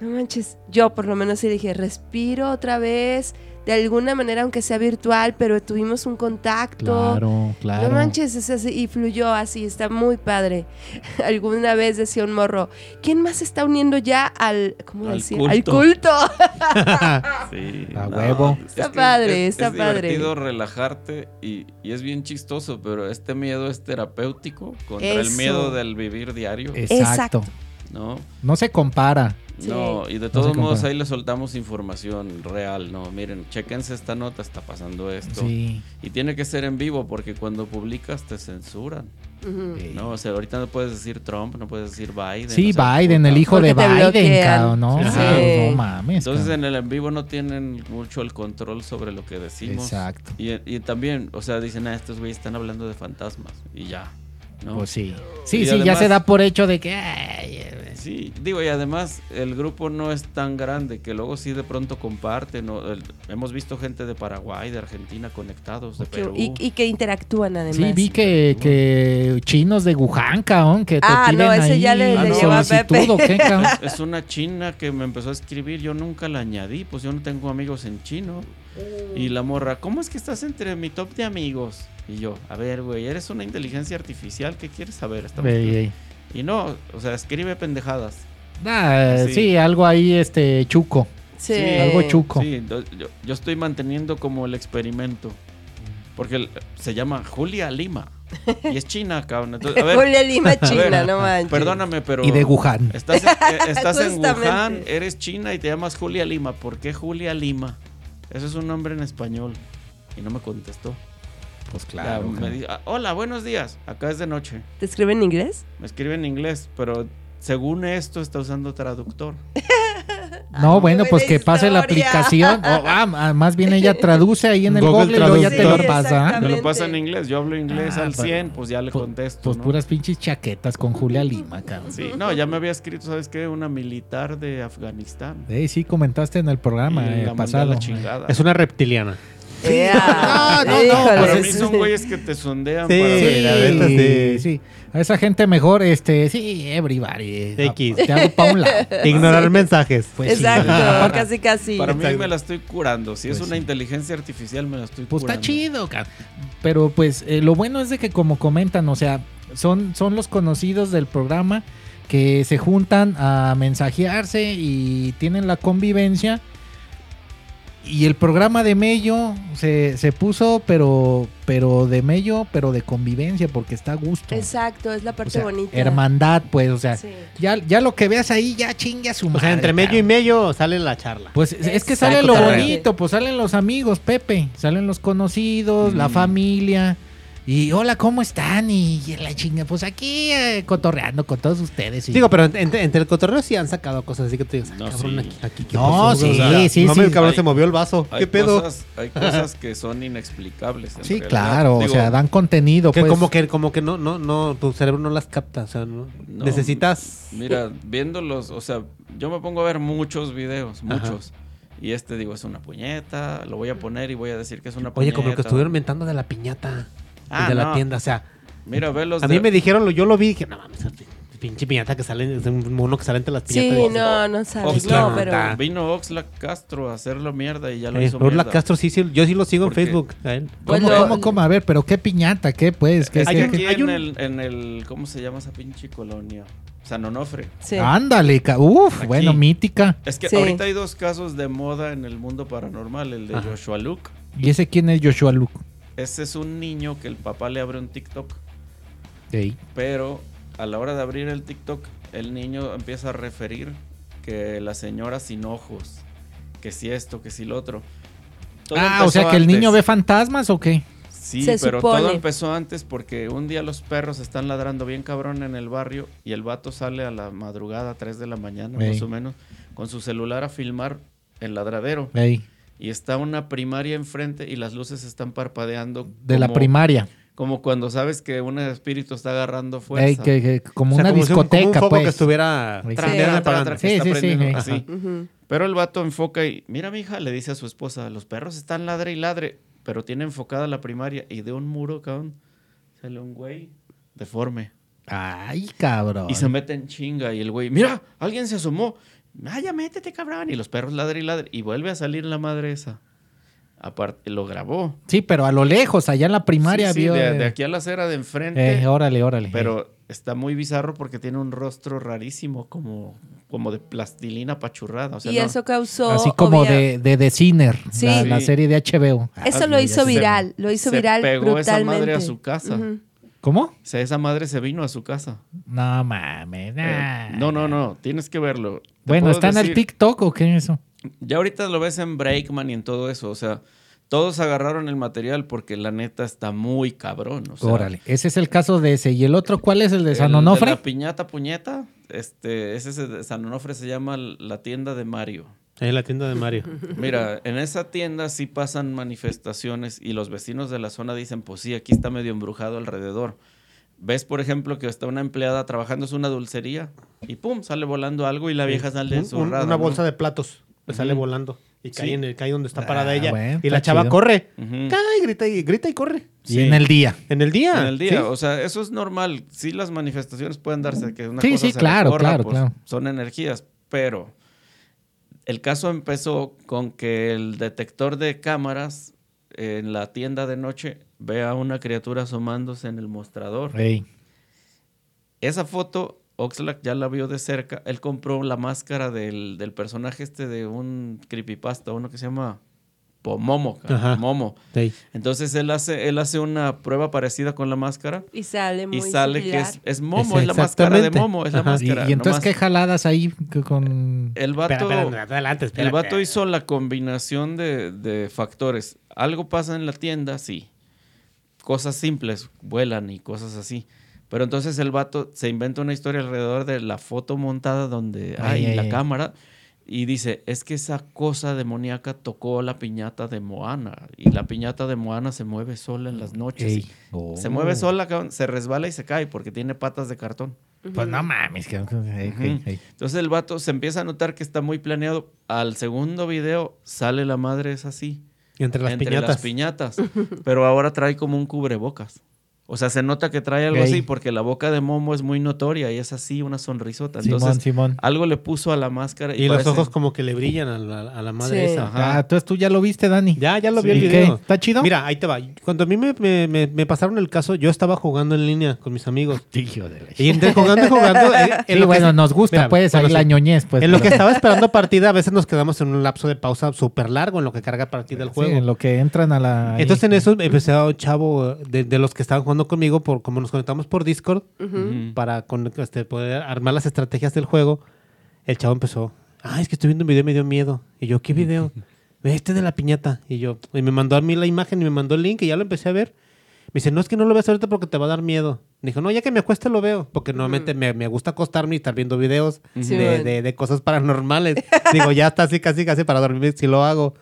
no manches, yo por lo menos sí dije, respiro otra vez, de alguna manera, aunque sea virtual, pero tuvimos un contacto. Claro, claro. No manches, es así, y fluyó así, está muy padre. Alguna vez decía un morro, ¿quién más se está uniendo ya al, ¿cómo Al decir? culto. Al culto. Sí, A huevo. Está que padre, es, está es padre. divertido relajarte y, y es bien chistoso, pero este miedo es terapéutico contra el miedo del vivir diario, Exacto. Exacto. ¿No? No se compara. Sí. No, y de todos modos compara. ahí le soltamos información real, ¿no? Miren, chequense esta nota, está pasando esto. Sí. Y tiene que ser en vivo porque cuando publicas te censuran. ¿no? O sea, ahorita no puedes decir Trump, no puedes decir Biden. Sí, o sea, Biden, puta. el hijo de Biden, cabrón, ¿no? Sí. Ajá, No mames. Entonces cabrón. en el en vivo no tienen mucho el control sobre lo que decimos. Exacto. Y, y también, o sea, dicen, ah, estos güeyes están hablando de fantasmas y ya, ¿no? Pues sí. Sí, Y sí, ya se da por hecho de que. ay, eh, Sí, digo, y además el grupo no es tan grande que luego sí de pronto comparten. o el- hemos visto gente de Paraguay, de Argentina conectados, de Perú. y, y que interactúan además. Sí, vi que, que chinos de Wuhan, cabrón, que te Ah, no, ese ahí ya le- le lleva a Pepe. ¿o qué, cabrón? Es una china que me empezó a escribir, yo nunca la añadí, pues yo no tengo amigos en chino. Y la morra, ¿cómo es que estás entre mi top de amigos? Y yo, a ver, güey, eres una inteligencia artificial, ¿qué quieres saber? Estamos- Ey, ey. Y no, o sea, escribe pendejadas. Ah, Sí. sí. algo ahí, este, chuco. Sí. algo chuco. Sí, yo, yo estoy manteniendo como el experimento. Porque se llama Julia Lima. Y es china, cabrón. Entonces, a ver, Julia Lima ver, China, no manches. Perdóname, pero. Y de Wuhan. Estás, en- eh, estás en. Wuhan, eres china y te llamas Julia Lima. ¿Por qué Julia Lima? Eso es un nombre en español. Y no me contestó. Pues Ya claro. me ah, Hola, buenos días. Acá es de noche. ¿Te escribe en inglés? Me escribe en inglés, pero según esto está usando traductor. No, bueno, pues que pase la aplicación. O, ah, más bien ella traduce ahí en el Google Google y luego ya te lo Traductor. pasa. Me lo pasa en inglés. Yo hablo inglés Ah, al pues- 100, pues ya le Pues- contesto. Pues ¿no? puras pinches chaquetas con Julia Lima, cabrón. Sí, no, ya me había escrito, ¿sabes qué? Una militar de Afganistán. Sí, sí, comentaste en el programa Y eh, la pasado. la chingada. Es una reptiliana. Ea, No, no, no, híjole, Para sí, mí sí. son güeyes que te sondean Sí, para Sí, la sí. sí. A esa gente mejor, este, sí, everybody. X. Te hago pa' un lado. Ignorar mensajes. Pues sí. Exacto, casi casi. Para mí Exacto. me la estoy curando. Si es Pues una sí. inteligencia artificial, me la estoy Pues curando. está chido, cabrón. Pero pues eh, lo bueno es de que como comentan, o sea, son, son los conocidos del programa que se juntan a mensajearse y tienen la convivencia. Y el programa de Mello se, se puso, pero, pero de Mello, pero de convivencia, porque está a gusto. Exacto, es la O parte sea, bonita. hermandad, pues, o sea, Sí. ya, ya lo que veas ahí, ya chingue a su O madre. sea, entre medio y medio sale la charla. Pues es que sale lo bonito, pues salen los amigos, Pepe, salen los conocidos, la Mm. familia. Y hola, ¿cómo están? Y, y la chinga, pues aquí eh, cotorreando con todos ustedes. y- Digo, pero entre, entre el cotorreo sí han sacado cosas así que tú dices, ah, No, cabrón, sí. aquí, aquí, ¿qué No, pasó, sí, güey? O sea, sí, no sí. el cabrón Hay- se movió el vaso. Hay ¿Qué pedo? Cosas, hay cosas que son inexplicables. en sí, realidad. claro, Digo, o sea, dan contenido. Que pues. como que, como que no, no, no, tu cerebro no las capta. O sea, no- No. necesitas. Mira, viéndolos, o sea, yo me pongo a ver muchos videos, muchos. Y este digo, es una puñeta, lo voy a poner y voy a decir que es una Oye, puñeta. como lo que estuvieron inventando de la piñata. Ah, el de la tienda. O sea, Mira, ve los a de- mí me dijeron, lo- yo lo vi y dije, no mames, pinche piñata que sale, es un mono que sale entre las piñatas. Sí, no, no. Oxlack, No, pero. Vino Oxlack Castro a hacerlo mierda y ya lo Eh, hizo mierda. Castro, sí, sí, yo sí lo sigo en Facebook. a él. ¿Cómo, Bueno, cómo, cómo? A ver, pero qué piñata, qué pues, qué, qué- aquí hay en, un- el, en el, ¿cómo se llama esa pinche colonia? San Onofre. Sí. Ándale, ca- uf, Aquí. bueno, mítica. Es que Sí. ahorita hay dos casos de moda en el mundo paranormal, el de Ajá. Joshua Luke. ¿Y ese quién es Joshua Luke? Ese es un niño que el papá le abre un TikTok, pero a la hora de abrir el TikTok, el niño empieza a referir que la señora sin ojos, que si esto, que si lo otro. Todo Ah, o sea, que el niño ve fantasmas o qué? Sí, Se pero supone. todo empezó antes porque un día los perros están ladrando bien cabrón en el barrio y el vato sale a la madrugada, 3 de la mañana más o menos, con su celular a filmar el ladradero. Y está una primaria enfrente y las luces están parpadeando. de la como- primaria. Como cuando sabes que un espíritu está agarrando fuerza. Ey, que, que- como O sea, una como si un- como discoteca, un foco pues. que estuviera Sí. Tra, tra, tra, que Sí, sí. Pero el vato enfoca y, mira, mi hija, le dice a su esposa, los perros están ladre y ladre, pero tiene enfocada la primaria y de un muro, cabrón, sale un güey deforme. Ay, cabrón. Y se mete en chinga y el güey, mira, alguien se asomó. Ah, ya métete, cabrón. Y los perros ladre y ladre. Y vuelve a salir la madre esa. Aparte, lo grabó. Sí, pero a lo lejos, allá en la primaria Sí, sí, vio. de, de aquí a la acera de enfrente. eh, órale, órale. Pero está muy bizarro porque tiene un rostro rarísimo, como, como de plastilina pachurrada. O sea, y no- eso causó. Así como obvia- de, de The Sinner, Sí. la, serie de HBO. Eso Ah, lo hizo viral. Lo hizo se viral pegó esa brutalmente. madre a su casa. ¿Cómo? O sea, esa madre se vino a su casa. No mames. Eh, no, no, no. Tienes que verlo. Bueno, puedo ¿está en el decir- TikTok o qué es eso? Ya ahorita lo ves en Breakman y en todo eso. O sea, todos agarraron el material porque la neta está muy cabrón. O sea, Órale. Ese es el caso de ese. ¿Y el otro cuál es el de el San de Onofre? la piñata puñeta. Este, ese es el de San Onofre se llama la tienda de Mario. En la tienda de Mario. Mira, en esa tienda sí pasan manifestaciones y los vecinos de la zona dicen, pues sí, aquí está medio embrujado alrededor. Ves, por ejemplo, que está una empleada trabajando, es una dulcería, y pum, sale volando algo y la vieja sale un- zurrada. una ¿no? bolsa de platos le sale Ujú. volando y cae Sí. en el cae donde está Ah, parada ella bueno, y la chava chido. corre. Cae, grita y grita y corre. Y Sí. en el día. En el día. En el día, ¿sí? o sea, eso es normal. Sí, las manifestaciones pueden darse, que una Sí, cosa sí, se claro, recorra, claro, pues, claro. Son energías, pero el caso empezó con que el detector de cámaras en la tienda de noche ve a una criatura asomándose en el mostrador. Esa foto, Oxlack ya la vio de cerca. Él compró la máscara del, del personaje este de un creepypasta, uno que se llama Pomomo. Ajá. Momo. Entonces él hace, él hace una prueba parecida con la máscara Y sale muy y sale que es, es Momo, Es es, la máscara de. Momo, es la Ajá. Máscara. y entonces, nomás ¿qué jaladas ahí con...? El vato, Espera, espera, adelante, espera. el vato hizo la combinación de, de factores. Algo pasa en la tienda, sí. Cosas simples, vuelan y cosas así. Pero entonces el vato se inventa una historia alrededor de la foto montada donde Ay, hay ay, la ay. cámara y dice, es que esa cosa demoníaca tocó la piñata de Moana. Y la piñata de Moana se mueve sola en las noches. Ey. Oh. Se mueve sola, se resbala y se cae porque tiene patas de cartón. Pues no mames. que- ey. Entonces el vato se empieza a notar que está muy planeado. Al segundo video sale la madre es así. Entre las entre piñatas. las piñatas. Pero ahora trae como un cubrebocas. O sea, se nota que trae algo así porque la boca de Momo es muy notoria y es así, una sonrisota. Simón, Entonces, Simón. algo le puso a la máscara. Y, Y los ojos como que le brillan a la, a la madre Sí. esa. Ajá. Ah, entonces tú ya lo viste, Dani. Ya, ya lo vi ¿Y el qué? video. ¿Está chido? Mira, ahí te va. Cuando a mí me, me- me- me pasaron el caso, yo estaba jugando en línea con mis amigos. Hijo de la Y entre jugando y jugando. eh, en Sí, que- bueno, nos gusta, Mira, pues, ahí la sí. ñoñez, pues. en lo que estaba esperando partida, a veces nos quedamos en un lapso de pausa súper largo en lo que carga partida el Sí, juego. en lo que entran a la... ahí. Entonces en eso empecé a un chavo de, de los que estaban jugando conmigo, por como nos conectamos por Discord, para con- este, poder armar las estrategias del juego, el chavo empezó, ah, es que estoy viendo un video y me dio miedo. Y yo, ¿qué video? Ve este de la piñata. Y yo, y me mandó a mí la imagen y me mandó el link y ya lo empecé a ver. Me dice, no, es que no lo veas ahorita porque te va a dar miedo. Dijo, no, ya que me acueste lo veo. Porque normalmente me, me gusta acostarme y estar viendo videos Sí, de, bueno. de- de cosas paranormales. Digo, ya está así, casi, casi para dormir si lo hago.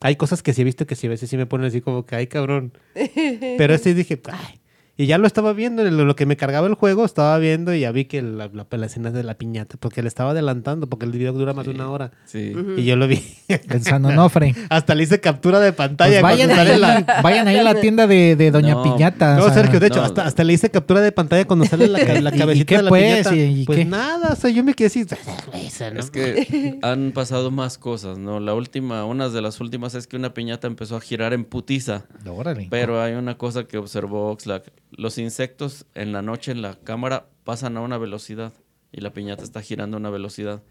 Hay cosas que sí he visto que sí a veces sí me ponen así como que, ay, cabrón. Pero este dije, ay. Y ya lo estaba viendo, en lo, que me cargaba el juego, estaba viendo y ya vi que la, la, la escena de la piñata, porque le estaba adelantando, porque el video dura más de una hora. Sí. Y yo lo vi. En San Onofre. Hasta le hice captura de Pues pantalla. vayan, cuando sale ahí, la... vayan ahí a la tienda de, de Doña No, Piñata. No, o sea, Sergio, de hecho, no, hasta, hasta le hice captura de pantalla cuando sale la, la ¿Y- y cabecita qué de la pues? piñata. ¿Y- y pues qué? nada, o sea, yo me quedé así. Es que han pasado más cosas, ¿no? La última, una de las últimas es que una piñata empezó a girar en putiza. Órale. Pero hay una cosa que observó Oxlack. Los insectos en la noche en la cámara pasan a una velocidad y la piñata está girando a una velocidad.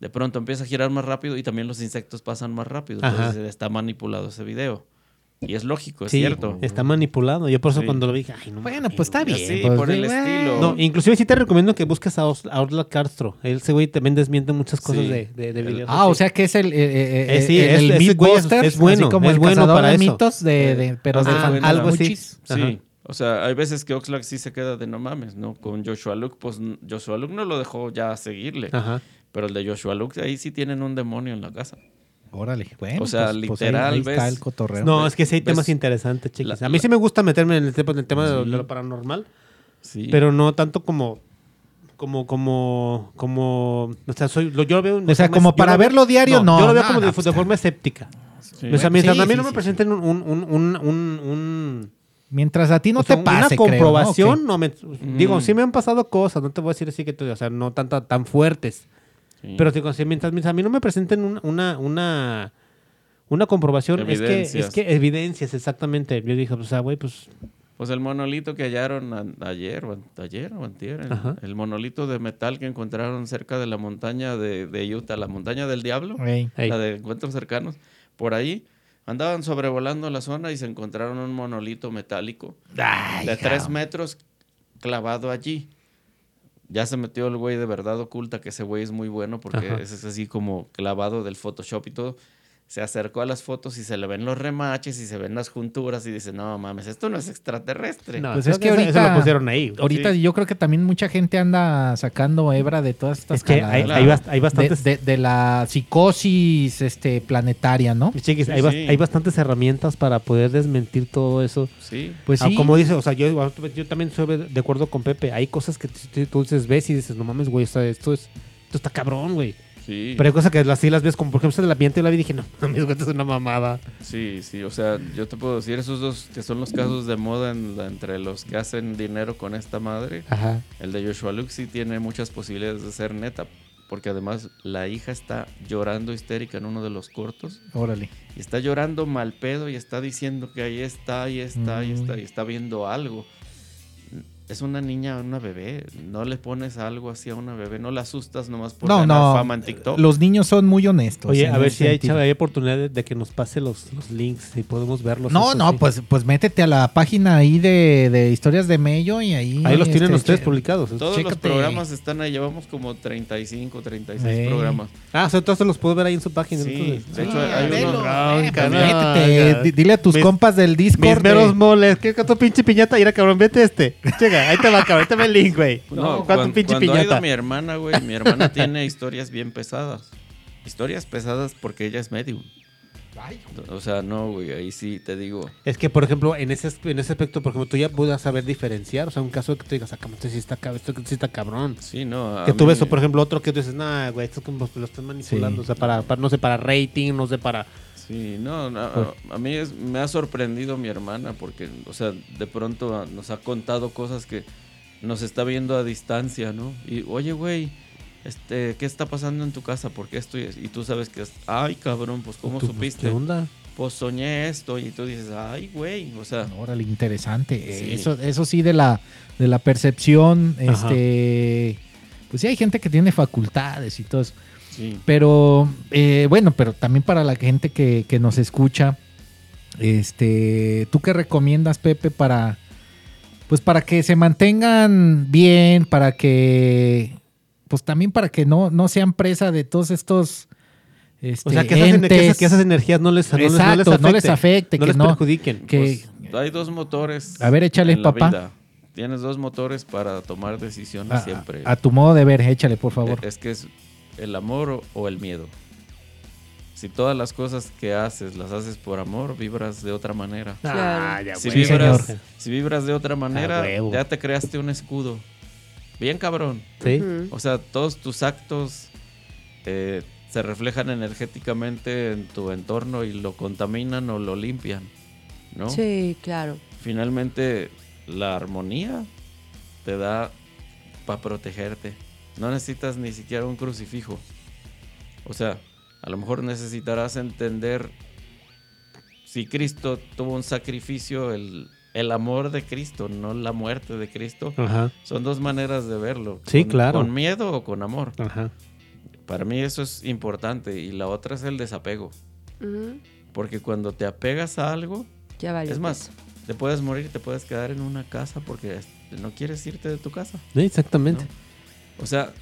De pronto empieza a girar más rápido y también los insectos pasan más rápido. Ajá. Entonces está manipulado ese video. Y es lógico, es Sí, cierto. está manipulado. Yo por eso Sí. cuando lo vi, dije, ay, no Bueno, pues está güey". bien. Sí, pues, por el bueno. estilo. No, inclusive sí te recomiendo que busques a, Os- a Orla Castro. Él, ese güey también desmiente muchas cosas Sí. de, de, videos. Ah, así. o sea que es el, eh, eh, Eh, sí, el, es- el es- Mythbusters, es bueno, como es el bueno para de eso. mitos, de, de- pero de Ah, algo así. Sí. O sea, hay veces que Oxlack sí se queda de no mames, ¿no? Con Joshua Luke, pues Joshua Luke no lo dejó ya seguirle. Ajá. Pero el de Joshua Luke, ahí sí tienen un demonio en la casa. Órale, bueno. O sea, pues- pues ahí- literal, ahí, está ves- el cotorreo. No, es que sí hay ¿Ves? temas interesantes, chicos. La- a mí la- sí me gusta meterme en el tema, en el tema de, lo, Sí. de lo paranormal, Sí. pero no tanto como como como como o sea, soy lo, yo lo veo de O sea, forma- como para verlo diario, no, Yo lo veo no, como no, de, pues, de forma escéptica. Sí. o sea, mientras sí, a mí sí, no me presenten un, un, un- un- Mientras a ti no o sea, te pase, una creo, ¿no? comprobación, no me, digo, Mm. sí me han pasado cosas, no te voy a decir así que, o sea, no tan, tan, tan fuertes. Sí. Pero digo, si mientras, a mí no me presenten un- una, una, una comprobación, es que, es Evidencias. que evidencias, exactamente. Yo dije, o sea, güey, pues, Pues el monolito que hallaron ayer, o an- ayer o antier, el, monolito de metal que encontraron cerca de la montaña de, de Utah, la montaña del diablo, la de encuentros cercanos, por ahí andaban sobrevolando la zona y se encontraron un monolito metálico Ay, de tres metros clavado allí. Ya se metió el güey de verdad oculta, que ese güey es muy bueno porque Ajá. ese es así como clavado del Photoshop y todo. Se acercó a las fotos y se le ven los remaches y se ven las junturas y dice, no mames, esto no es extraterrestre. no, Pues es que eso- eso ahorita- lo pusieron ahí. Ahorita Sí. yo creo que también mucha gente anda sacando hebra de todas estas Es que hay, jaladas. hay, bast- hay bastantes, de, de- de la psicosis este, planetaria, ¿no? chiquis, Sí, hay, bas- sí. hay bastantes herramientas para poder desmentir todo eso. Sí. Pues Ah, sí. Como dice, o sea, yo, yo también estoy de acuerdo con Pepe. Hay cosas que tú dices, ves y dices, no mames, güey, o sea, esto, es, esto está cabrón, güey. Sí, Pero hay cosas que así las ves, como por ejemplo la piñata, yo la vi y dije, no mames, esto es una mamada. sí, sí. O sea, yo te puedo decir, esos dos que son los casos de moda en la- entre los que hacen dinero con esta madre. Ajá. El de Joshua Luke sí tiene muchas posibilidades de ser neta. Porque además la hija está llorando histérica en uno de los cortos. Órale. Y está llorando mal pedo y está diciendo que ahí está, ahí está, ahí está, y está viendo algo. Es una niña, una bebé. No le pones algo así a una bebé. No la asustas nomás por No, ganar no. fama en TikTok. Los niños son muy honestos. Oye, a ver si hay, sentido. hay oportunidad de, de que nos pase los, los links y podemos verlos. No, no, sí. pues, pues métete a la página ahí de, de historias de Mello y ahí. Ahí los tienen este, ustedes che- publicados. Todos los programas están ahí. Llevamos como 35, 36 Ey. programas. Ah, o sea, entonces los puedo ver ahí en su página. Sí, entonces. de hecho, Ah, hay velo, unos... eh, pues no, métete, di- dile a tus Mis- compas del Mis Discord. meros de- moles. ¿Qué tu pinche piñata? Mira, cabrón, vete este. Llega, ahí te va, cabrón. Ahí te va el link, güey. No, ¿cuál tu cuan- pinche cuando ha ido mi hermana, güey, mi hermana tiene historias bien pesadas. historias pesadas porque ella es medium. O sea, no, güey, ahí sí te digo. Es que, por ejemplo, en ese, en ese aspecto, por ejemplo, tú ya puedas saber diferenciar. O sea, un caso de que tú digas, acá, esto sí está, esto sí está cabrón. Sí, no. Que tú mí- ves, o por ejemplo, otro que tú dices, nah, güey, esto como lo están manipulando. Sí. O sea, para, para, no sé, para rating, no sé, para. Sí, no, no, a, a mí es- me ha sorprendido mi hermana porque, o sea, de pronto nos ha contado cosas que nos está viendo a distancia, ¿no? Y, oye, güey, este, ¿qué está pasando en tu casa? ¿Por qué estoy? Y tú sabes que es, ay, cabrón, pues, ¿cómo tú, supiste? ¿Qué onda? Pues soñé esto y tú dices, ay, güey, o sea, Órale, interesante. Sí. Eso, eso sí, de la, de la percepción, Ajá. este. Pues sí, hay gente que tiene facultades y todo eso. Sí. Pero, eh, bueno, pero también para la gente que, que nos escucha, este, ¿tú qué recomiendas, Pepe, para, pues para que se mantengan bien, para que, pues también para que no, no sean presa de todos estos, este, O sea, que esas, que entes? que esas energías no les, no les- Exacto, no les afecte, no que les no- perjudiquen. que, Pues, hay dos motores. A ver, échale, en la papá. vida. Tienes dos motores para tomar decisiones a, siempre. a tu modo de ver, échale, por favor. Es que es el amor o- o el miedo. Si todas las cosas que haces las haces por amor, vibras de otra manera. Ah, ya, Si, vibras, señor. si vibras de otra manera, huevo. ya te creaste un escudo. Bien cabrón. Sí. O sea, todos tus actos eh, se reflejan energéticamente en tu entorno y lo contaminan o lo limpian. ¿No? Sí, claro. Finalmente, la armonía te da para protegerte. No necesitas ni siquiera un crucifijo. O sea, a lo mejor necesitarás entender si Cristo tuvo un sacrificio, el, el amor de Cristo, no la muerte de Cristo. Ajá, Son dos maneras de verlo. Sí, con- claro. Con miedo o con amor. ajá. Para mí eso es importante. Y la otra es el desapego. Porque cuando te apegas a algo, Ya vale. es más, te puedes morir, te puedes quedar en una casa porque no quieres irte de tu casa. Sí, exactamente. O sea,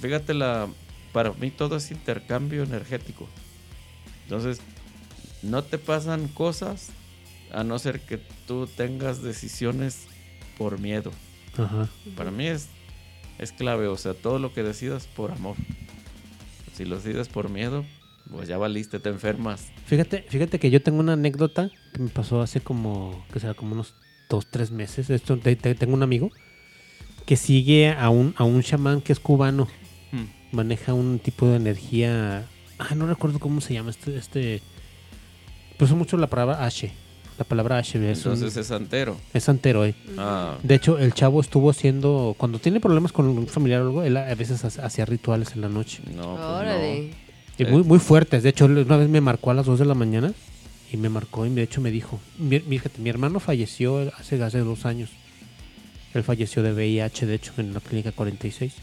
fíjate la para mí todo es intercambio energético. Entonces, no te pasan cosas a no ser que tú tengas decisiones por miedo. Ajá. Para mí es es clave, o sea, todo lo que decidas por amor. Si lo decides por miedo, pues ya valiste, te enfermas. Fíjate, fíjate que yo tengo una anécdota que me pasó hace como, que será como unos dos, tres meses. Esto, te- te- tengo un amigo que sigue a un, a un chamán que es cubano. Maneja un tipo de energía. Ah, no recuerdo cómo se llama este. este pues mucho la palabra H. La palabra H es, un- Entonces es santero. es santero, eh. Ah, De hecho, el chavo estuvo haciendo. Cuando tiene problemas con un familiar o algo, él a veces ha- hacía rituales en la noche. no, pues Órale. Y muy, muy fuertes. De hecho, una vez me marcó a las 2 de la mañana y me marcó y de hecho me dijo, fíjate, mi hermano falleció hace, hace dos años. Él falleció de VIH, de hecho, en la clínica 46.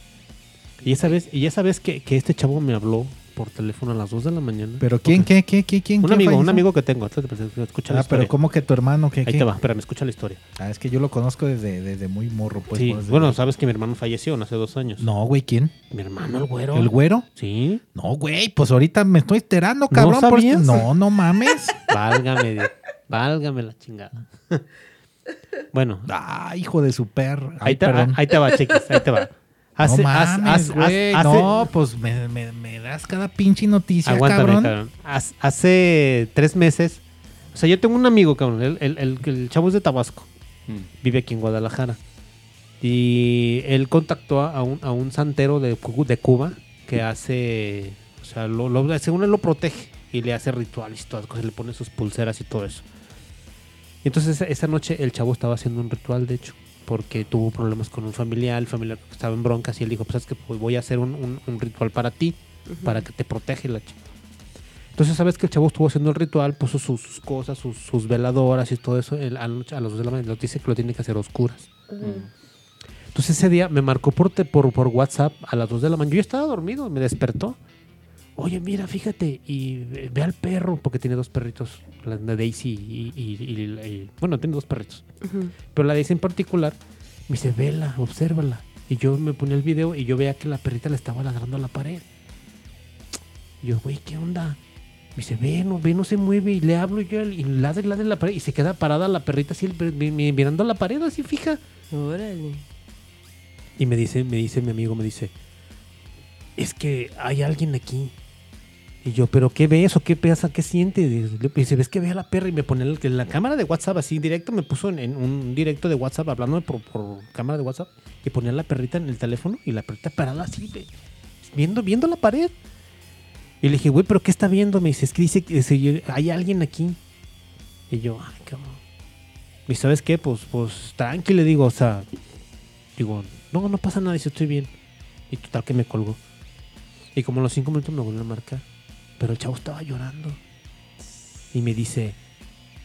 Y esa vez, y esa vez que, que este chavo me habló por teléfono a las 2 de la mañana. Pero ¿quién, qué, qué, qué, quién? Un quién amigo, un amigo que tengo. Escucha la Ah, pero. ¿cómo que tu hermano? ¿Qué, Ahí qué? te va, espérame, escucha la historia. Ah, es que yo lo conozco desde, desde muy morro, pues. sí, bueno, sabes que mi hermano falleció hace dos años. No, güey, ¿quién? Mi hermano, el güero. ¿El güero? Sí. No, güey, pues ahorita me estoy enterando, cabrón. por sabías? No, no mames. Válgame. Válgame la chingada. Bueno, ah, hijo de su perro. Ahí te, perdón. ahí te va, chiquis, ahí te va. Hace, no hace- mames, hace- güey. hace- no, pues me, me- me das cada pinche noticia, aguántame, cabrón. cabrón. Hace, hace tres meses, o sea, yo tengo un amigo, cabrón, el, el- el- el chavo es de Tabasco, Mm. vive aquí en Guadalajara. Y él contactó a un, a un santero de, de Cuba que hace, o sea, lo, lo- según él lo protege y le hace rituales y todas las cosas, le pone sus pulseras y todo eso. Y entonces esa, noche el chavo estaba haciendo un ritual, de hecho, porque tuvo problemas con un familiar, el familiar estaba en broncas y él dijo, pues es que pues, voy a hacer un, un- un ritual para ti, para que te protege la chica. Entonces, sabes que el chavo estuvo haciendo el ritual, puso sus, sus cosas, sus, sus veladoras y todo eso. él a, las 2 de la mañana dice que lo tiene que hacer a oscuras. Entonces, ese día me marcó por, por, por WhatsApp a las 2 de la mañana. Yo estaba dormido, me despertó. Oye, mira, fíjate, y ve, al perro, porque tiene dos perritos, la Daisy y, y- y- y- Bueno, tiene dos perritos. Pero la Daisy en particular, me dice, vela, obsérvala. Y yo me ponía el video y yo veía que la perrita le estaba ladrando a la pared. Y yo, güey, ¿qué onda? Me dice, ve, no, ve, no se mueve. Y le hablo yo y ladra en la pared. Y se queda parada la perrita así, mirando a la pared así fija. Órale. Y me dice, me dice mi amigo, me dice, es que hay alguien aquí. Y yo, ¿pero qué ves o qué pasa? ¿Qué sientes? Y dice, ¿ves que ve a la perra? Y me pone la cámara de WhatsApp así directo, me puso en, un directo de WhatsApp hablando por, cámara de WhatsApp y ponía la perrita en el teléfono y la perrita parada así, viendo, viendo la pared. Y le dije, güey, ¿pero qué está viendo? Me dice, es que dice que hay alguien aquí. Y yo, ay, cabrón. Y ¿sabes qué? Pues, pues, tranqui, le digo, o sea, digo, no, no pasa nada, dice, estoy bien. Y total que me colgó. Y como a los cinco minutos me volvió a marcar. Pero el chavo estaba llorando. Y me dice,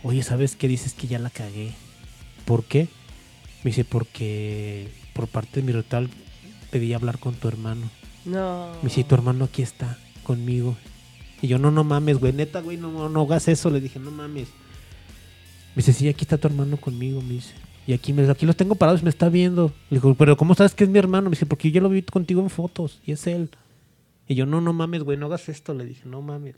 oye, ¿sabes qué? Dices que ya la cagué. ¿Por qué? Me dice, porque por parte de mi ritual pedí hablar con tu hermano. No. Me dice, "Y tu hermano aquí está, conmigo. Y yo, no, no mames, güey, neta, güey, no, no, no hagas eso. Le dije, no mames. Me dice, sí, aquí está tu hermano conmigo, me dice. Y aquí, me, aquí los tengo parados y me está viendo. Le digo, pero ¿cómo sabes que es mi hermano? Me dice, porque yo lo vi contigo en fotos y es él. Y yo, no, no mames, güey, no hagas esto. Le dije, no mames.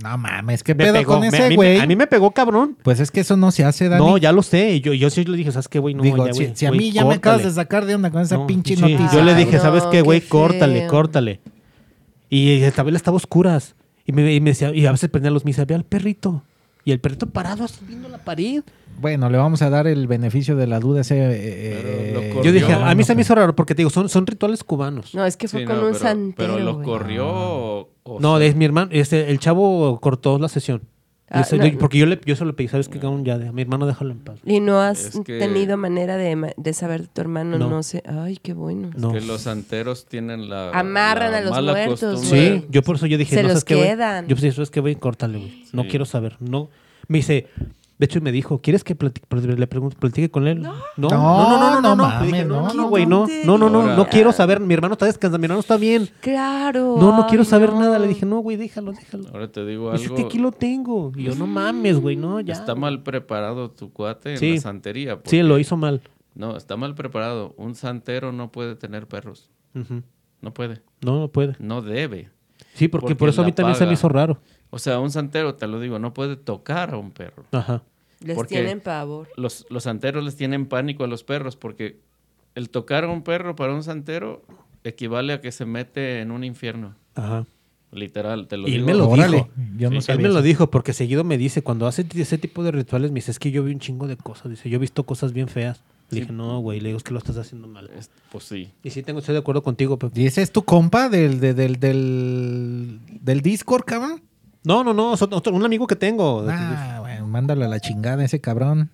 No mames, ¿qué Me pedo pegó, con me- ese mí- güey? A mí me pegó, cabrón. Pues es que eso no se hace, Dani. No, ya lo sé. Yo, yo sí le dije, ¿sabes qué, güey? No, Digo, ya, si, güey, si a mí ya me acabas de sacar de onda con esa No, pinche sí, noticia. Yo le dije, Ay, ¿sabes no, qué, güey? Córtale, córtale. Y esta vez estaba a oscuras. Y me, y me decía, y a veces prendía los mis ve al perrito. Y el perrito parado así viendo la pared. Bueno, le vamos a dar el beneficio de la duda a ese. eh, Pero lo eh, corrió. Yo dije, a mí se me no, hizo raro porque te digo, son, son rituales cubanos. No, es que fue Sí, con no, un pero, santero. Pero lo güey. corrió o, o No, sea, es mi hermano. Este, el chavo cortó la sesión. Ah, Ese- no. yo- porque yo, le, yo se lo pedí, ¿sabes qué? Cabrón? Ya, de- a mi hermano déjalo en paz. Y no has Es que- tenido manera de, de saber de tu hermano, No. no. sé. Ay, qué bueno. No. que los santeros tienen la. Amarran la a los mala muertos, costumbre. Sí, yo por eso yo dije, Se no los sabes qué, güey? quedan. Yo pues, ¿sabes qué, güey? Córtale, güey. No Sí. quiero saber. No. Me dice, de hecho, me dijo, ¿quieres que plati- pl- le pregunte, platique con él? No, no, no, no, no, no, dije, no, no. no, güey, no, no, no, no, no quiero saber. Mi hermano está descansando, mi hermano está bien. Claro. No, no quiero saber no. nada. Le dije, no, güey, déjalo, déjalo. Ahora te digo Dice algo. que aquí lo tengo. Y yo, no mames, güey, no, ya. Está mal preparado tu cuate en la santería. Sí, lo hizo mal. No, está mal preparado. Un santero no puede tener perros. No puede. No, no puede. No debe. Sí, porque, Porque por eso a mí también se me hizo raro. O sea, un santero, te lo digo, no puede tocar a un perro. Ajá. Les Porque- tienen pavor. Los, los santeros les tienen pánico a los perros porque el tocar a un perro para un santero equivale a que se mete en un infierno. Ajá. Literal, te lo Y él digo. me lo Órale, dijo. Yo no Sí, Él me lo dijo porque seguido me dice, cuando hace ese tipo de rituales, me dice, es que yo vi un chingo de cosas. Dice, yo he visto cosas bien feas. Le Sí. dije, no, güey, le digo, es que lo estás haciendo mal. Es- pues sí. Y sí, tengo, estoy de acuerdo contigo, Pepe. ¿Y ese es tu compa del, de- del, del, del Discord, cabrón? No, no, no, es otro- otro- un amigo que tengo. Ah, bueno, mándalo a la chingada ese cabrón.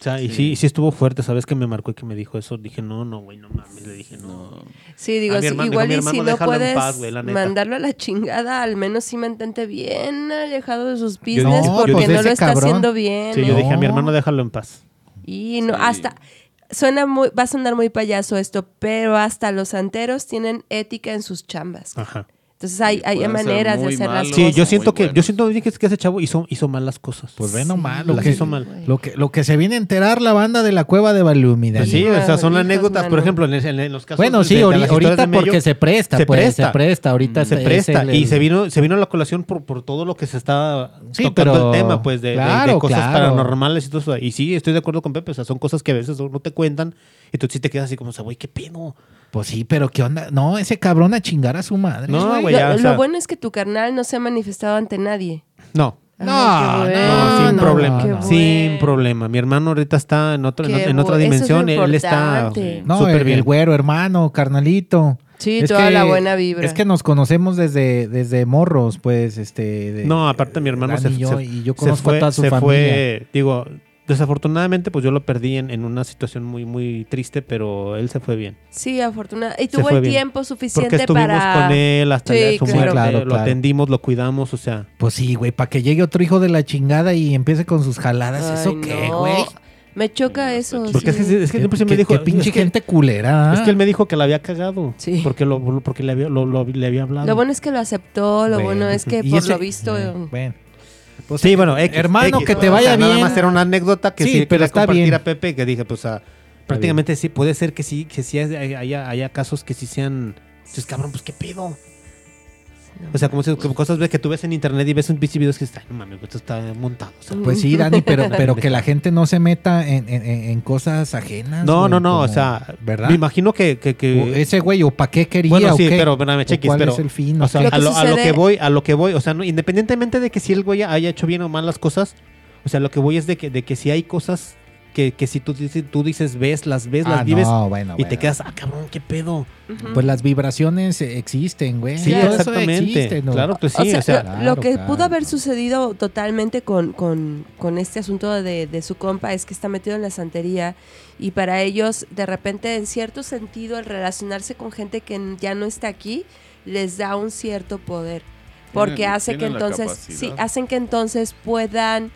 O sea, y sí, sí estuvo fuerte, ¿sabes? Que me marcó y que me dijo eso. Dije, no, no, güey, no mames. Le dije, no. Sí, digo, A mi sí, hermano- igual dijo, "Mi y si no puedes paz, güey, la neta". mandarlo a la chingada, al menos sí mantente bien alejado de sus business No, porque pues no lo está cabrón. haciendo bien. Sí, ¿eh? yo dije, a mi No. hermano déjalo en paz. Y no, Sí. hasta suena muy, va a sonar muy payaso esto, pero hasta los santeros tienen ética en sus chambas. Ajá. Entonces hay, Sí, hay maneras de hacer las malos. Sí, cosas. yo siento que, yo siento dije, que ese chavo hizo, hizo mal las cosas. Pues ve nomás lo las que, hizo mal. lo, que, lo que se viene a enterar la banda de la cueva de Balumi, Pues sí, o sea, son anécdotas, por ejemplo, en, los casos Bueno, sí, de ahorita de Mello, porque se presta, se pues, presta. se presta. Ahorita se es presta el- y se vino se vino a la colación por, por todo lo que se está Sí, tocando pero- el tema pues de, de- de claro, cosas claro. paranormales y todo eso y sí estoy de acuerdo con Pepe o sea son cosas que a veces no te cuentan y tú sí te quedas así como o sea güey qué pedo Pues sí, pero ¿qué onda? No, ese cabrón a chingar a su madre. No, güey. lo, ya, o lo sea- bueno es que tu carnal no se ha manifestado ante nadie. no No, no, bueno. no, sin no, problema qué sin problema mi hermano ahorita está en otra en, Qué en otra bu- eso es dimensión él está. No, súper el, bien el güero, hermano, carnalito. Sí, toda la buena vibra. Es que nos conocemos desde, desde morros, pues, este... de- no aparte mi hermano se, y yo, se- y yo se conozco fue, a toda su se familia. fue digo desafortunadamente pues yo lo perdí en, en una situación muy muy triste pero él se fue bien Sí, afortunadamente. Y Se tuvo el bien. tiempo porque suficiente estuvimos para... con él hasta Sí, su claro. Claro, lo claro. atendimos, lo cuidamos, o sea, Pues sí, güey, para que llegue otro hijo de la chingada y empiece con sus jaladas. Ay, ¿Eso qué, güey? Me choca eso. porque sí. es que, es siempre se me dijo, qué pinche es que, gente culera. es ¿ah? que él me dijo que la había cagado, Sí. porque lo porque le había lo, lo- le había hablado. Lo bueno es que lo aceptó, lo Bueno, bueno es que por ese- lo visto... eh, bueno. Pues, sí, bueno, X, hermano, X, que te o vaya sea, Nada bien. más era una anécdota que Sí, sí, pero está compartir bien. a Pepe que dije, pues, ah, prácticamente sí, puede ser que sí, que sí haya, haya, haya casos que sí sean, pues cabrón, pues qué pedo. No O sea, como, si- como cosas ves que tú ves en internet y ves un pinche video que está, no mames, esto está montado. o sea. Pues sí, Dani, pero, pero que la gente no se meta en, en- en cosas ajenas. no, güey, no, no, o sea, ¿verdad? me imagino que... que, ese güey, ¿o para qué quería? bueno, o sí, qué? pero ¿O chequis, ¿Cuál pero... es el fin? O ¿O sea, Lo a lo, a lo que voy, a lo que voy, o sea, no, independientemente de que si el güey haya hecho bien o mal las cosas, o sea, lo que voy es de que, de que si hay cosas que, que si tú, dices- tú dices, ves, las ves, las Ah, vives no, bueno, y te quedas, ah, cabrón, qué pedo. Pues las vibraciones eh, existen, güey. Sí, exactamente. existe, ¿no? Claro que sí, o sea, o sea, lo, claro, lo que claro. pudo haber sucedido totalmente con, con- con este asunto de, de su compa es que está metido en la santería y para ellos, de repente, en cierto sentido, el relacionarse con gente que ya no está aquí les da un cierto poder. Porque Tienen- hace que tienen entonces, sí, hacen que entonces puedan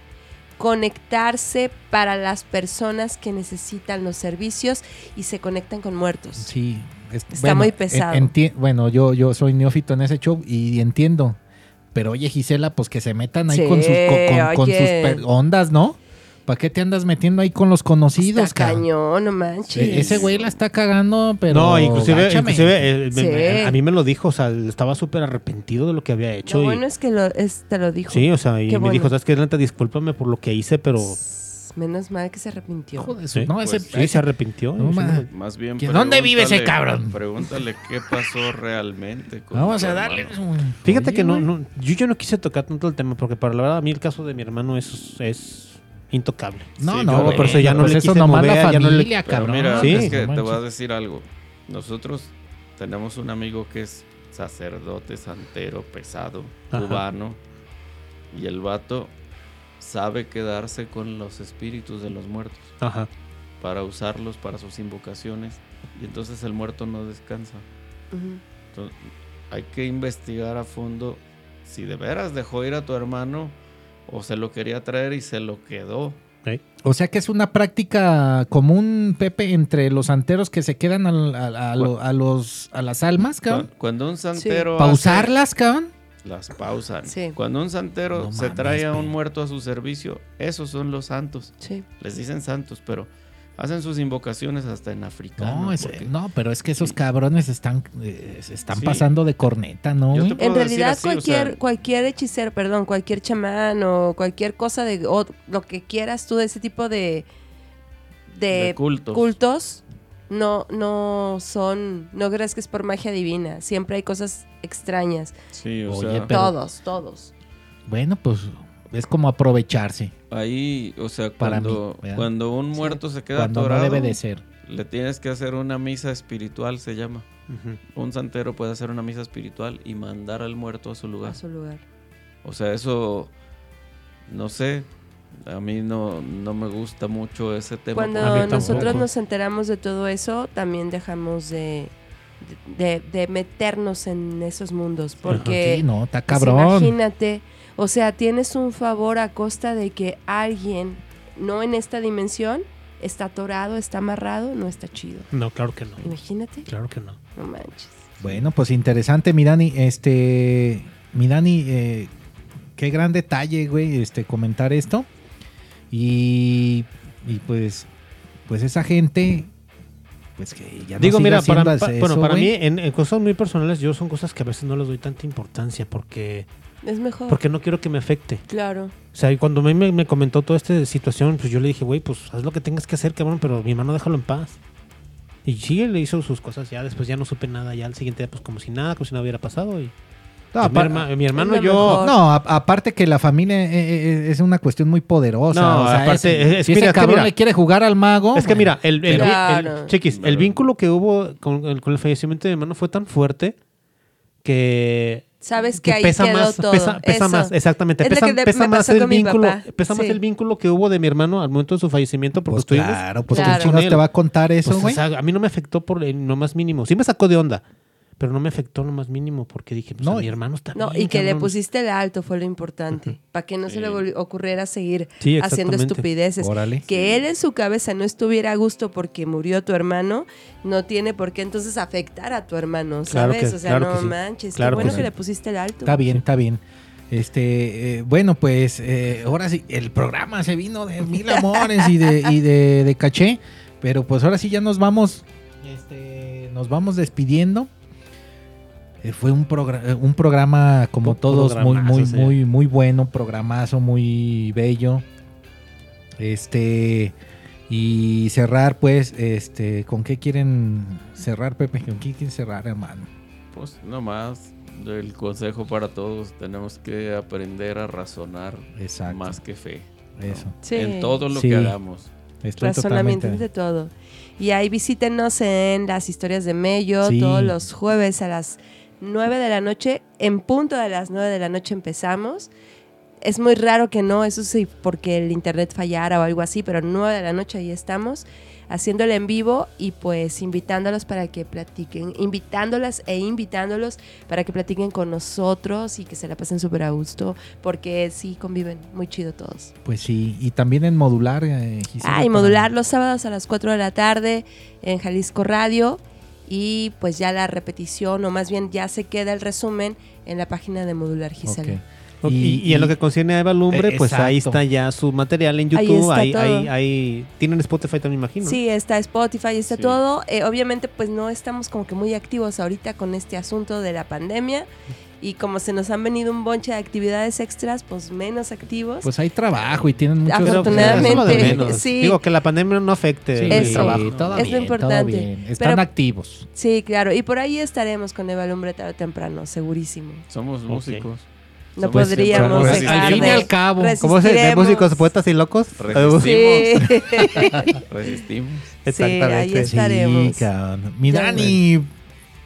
conectarse para las personas que necesitan los servicios y se conectan con muertos. Sí. es- Está muy pesado. enti- bueno, yo, yo soy neófito en ese show y entiendo. Pero oye, Gisela, pues que se metan ahí Sí, con sus, con, con- con sus per- ondas, ¿no? ¿Para qué te andas metiendo ahí con los conocidos, Está cabrón? cañón, no manches. E- Ese güey la está cagando, pero. no, inclusive, gáchame. inclusive eh, me- Sí. me- a mí me lo dijo, o sea, estaba súper arrepentido de lo que había hecho. Lo y- bueno es que lo, es- te lo dijo. sí, o sea, y Qué me bueno. dijo, ¿sabes qué? Neta, discúlpame por lo que hice, pero... Menos mal que se arrepintió. Hijo de su- Sí, no, pues, ese, Sí, ese- se arrepintió. No, y sí, ma- Más bien. ¿Que dónde vive ese pregúntale- cabrón? Pregúntale qué pasó realmente. con Vamos tu a darle. hermano. Fíjate Oye, que no, güey. no- yo, yo no quise tocar tanto el tema porque para la verdad a mí el caso de mi hermano es, es intocable. No, Sí, no, yo güey, por eso ya no pues le eso quise nomás mover, la ya no le- familia, Pero cabrón. mira, Sí. es que No te voy a decir algo. Nosotros tenemos un amigo que es sacerdote, santero, pesado, Ajá. cubano. Y el vato sabe quedarse con los espíritus de los muertos Ajá. para usarlos para sus invocaciones. Y entonces el muerto no descansa. Entonces, hay que investigar a fondo si de veras dejó ir a tu hermano o se lo quería traer y se lo quedó. O sea que es una práctica común, Pepe, entre los santeros que se quedan al- a, a lo- a los, a las almas, cabrón. Cu- Cuando un santero ¿Para hace- usarlas, cabrón? las pausan. Sí. Cuando un santero No se mames, trae a un muerto a su servicio, esos son los santos. Sí. Les dicen santos, pero hacen sus invocaciones hasta en africano. No, es- porque- no, pero es que esos Sí. cabrones están, eh, se están Sí. pasando de corneta, ¿no? Yo güey? te puedo En decir realidad así, o cualquier sea- cualquier hechicero, perdón, cualquier chamán o cualquier cosa de o lo que quieras tú de ese tipo de de, De cultos. cultos no no son no creas que es por magia divina, siempre hay cosas extrañas. Sí, o Oye, sea, Pero- todos, todos. Bueno, pues es como aprovecharse ahí, o sea, Para cuando, cuando un muerto se queda cuando atorado, no debe de ser. le tienes que hacer una misa espiritual, se llama. Un santero puede hacer una misa espiritual y mandar al muerto a su A lugar. su lugar. O sea, eso, no sé, a mí no, no me gusta mucho ese tema. Cuando A nosotros nos enteramos de todo eso, también dejamos de de, de meternos en esos mundos porque Sí, no, está Pues cabrón. imagínate, o sea, tienes un favor a costa de que alguien, no en esta dimensión, está atorado, está amarrado, no está chido. No, claro que no. Imagínate, Claro que no. no manches. Bueno, pues interesante, mi Dani. Este, mi Dani, eh, qué gran detalle, güey, este, comentar esto. Y, y pues, pues esa gente, pues que ya no Digo, mira, para, pa- eso, bueno, para mí, en, en cosas muy personales, yo son cosas que a veces no les doy tanta importancia porque, Es mejor. porque no quiero que me afecte. Claro. O sea, y cuando a mí me, me comentó toda esta situación, pues yo le dije, güey, pues haz lo que tengas que hacer, cabrón, pero mi hermano déjalo en paz. Y sí, él le hizo sus cosas ya, después ya no supe nada, ya al siguiente día, pues como si nada, como si nada hubiera pasado. Y No, pues, mi, apa- herma- mi hermano, yo... mejor. No, a- aparte que la familia eh, eh, es una cuestión muy poderosa. No, o sea, aparte, es- es- si mira, ese es que cabrón mira. le quiere jugar al mago. Es que mira, el, el, Claro. el- chequis, el Pero- vínculo que hubo con el, con el fallecimiento de mi hermano fue tan fuerte que Sabes que, ahí quedó más, todo. pesa, pesa más, exactamente, Es lo pesa, que pesa más el vínculo, pesa más el vínculo que hubo de mi hermano al momento de su fallecimiento porque pues estuvimos claro, pues Claro. ¿qué chingados Con te va a contar eso, Pues, güey. o sea, a mí no me afectó por el no más mínimo. Sí me sacó de onda, pero no me afectó lo más mínimo porque dije, pues No, a mi y- hermano está No, bien, y que le pusiste el alto fue lo importante. Para que no se le ocurriera seguir Sí, haciendo estupideces. Órale. Que él en su cabeza no estuviera a gusto porque murió tu hermano, no tiene por qué entonces afectar a tu hermano, Claro ¿sabes? que- o sea, claro no que sí. manches. Claro qué que bueno que, sí. le pusiste el alto. Está bien, está bien. Este, eh, bueno, pues eh, ahora sí, el programa se vino de mil amores y de, y de, de caché, pero pues ahora sí ya nos vamos, este, nos vamos despidiendo. Eh, fue un, progra- eh, un programa como todos muy, muy, sí. muy, muy bueno, programazo, muy bello. Este y cerrar, pues, este, ¿con qué quieren cerrar, Pepe? ¿Con qué quieren cerrar, hermano? Pues nomás el consejo para todos, tenemos que aprender a razonar Exacto. más que fe. ¿no? Eso. Sí. En todo lo Sí. que hagamos. Estoy Razonamiento totalmente. de todo. Y ahí visítenos en las historias de Mello Sí. todos los jueves a las 9 de la noche. En punto de las 9 de la noche empezamos. Es muy raro que no, eso sí, porque el internet fallara o algo así, pero 9 de la noche ahí estamos haciéndolo en vivo y pues invitándolos para que platiquen, invitándolas e invitándolos para que platiquen con nosotros y que se la pasen súper a gusto, porque sí conviven muy chido todos. Pues sí, y también en modular. eh, Ah, y modular los sábados a las 4 de la tarde en Jalisco Radio. Y pues ya la repetición, o más bien ya se queda el resumen en la página de Modular Gisela. Y, y en lo que concierne a Eva Lumbre, Eh, pues ahí está ya su material en Ahí YouTube. está Ahí, todo. ahí, ahí- tienen Spotify también, imagino. Sí, está Spotify, está Sí. todo. Eh, obviamente pues no estamos como que muy activos ahorita con este asunto de la pandemia. Y como se nos han venido un bonche de actividades extras, pues menos activos. Pues hay trabajo y tienen pues, Afortunadamente, eso es lo de menos. sí. Digo que la pandemia no afecte Sí, el trabajo. todo Es lo importante. todo bien. Están Pero- activos. sí, claro. Y por ahí estaremos con Eva Lumbre tarde o temprano, segurísimo. Somos músicos. No Somos- podríamos dejar al fin y al cabo. ¿Cómo se de músicos, poetas y locos? Resistimos. Sí. Resistimos. Sí, ahí Exactamente. estaremos. Sí. Mi Ya, Dani,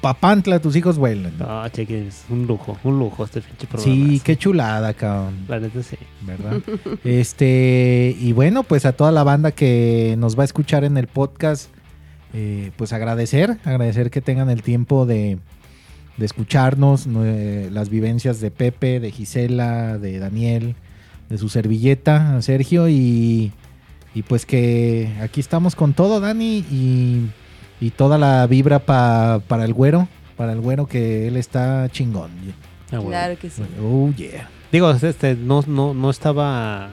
papantla, tus hijos vuelan. No, chequen, es un lujo, un lujo este pinche programa. Sí, qué chulada, cabrón. La neta sí. ¿Verdad? este, y bueno, pues a toda la banda que nos va a escuchar en el podcast, eh, pues agradecer, agradecer que tengan el tiempo de, de escucharnos, no, eh, las vivencias de Pepe, de Gisela, de Daniel, de su servilleta, Sergio, y, y pues que aquí estamos con todo, Dani, y, y toda la vibra pa- para el güero, para el güero que él está chingón. Ah, bueno. Claro que sí. Oh, yeah. Digo, este, no, no, no estaba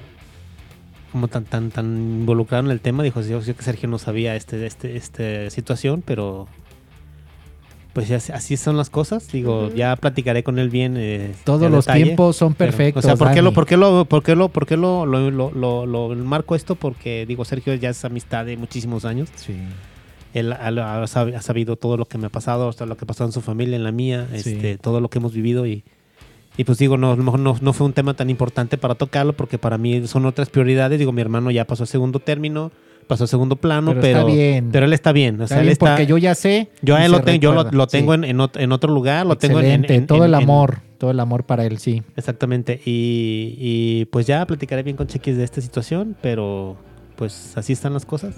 como tan, tan, tan involucrado en el tema. Dijo, yo sé que Sergio no sabía este, este, este situación, pero pues ya, así son las cosas. Digo, ya platicaré con él bien. eh, Todos los detalle, tiempos son pero, perfectos. o sea, ¿por qué, lo, por qué lo, por qué lo, por qué lo, lo, lo, lo- lo marco esto? Porque digo, Sergio ya es amistad de muchísimos años. Sí. Él ha, ha sab- ha sabido todo lo que me ha pasado, hasta lo que pasó en su familia, en la mía, Sí. este, todo lo que hemos vivido y, y pues digo, no, no, no fue un tema tan importante para tocarlo porque para mí son otras prioridades. Digo, mi hermano ya pasó a segundo término, pasó a segundo plano, Pero pero, está bien. pero él está bien. O Está sea, él está, porque yo ya sé. yo él lo, tengo, yo lo, tengo Sí. en, en, ot- en otro lugar, lo tengo en- en, en- todo el amor, todo el amor para él, sí. Exactamente. Y, y, pues ya platicaré bien con Chequis de esta situación, pero pues así están las cosas.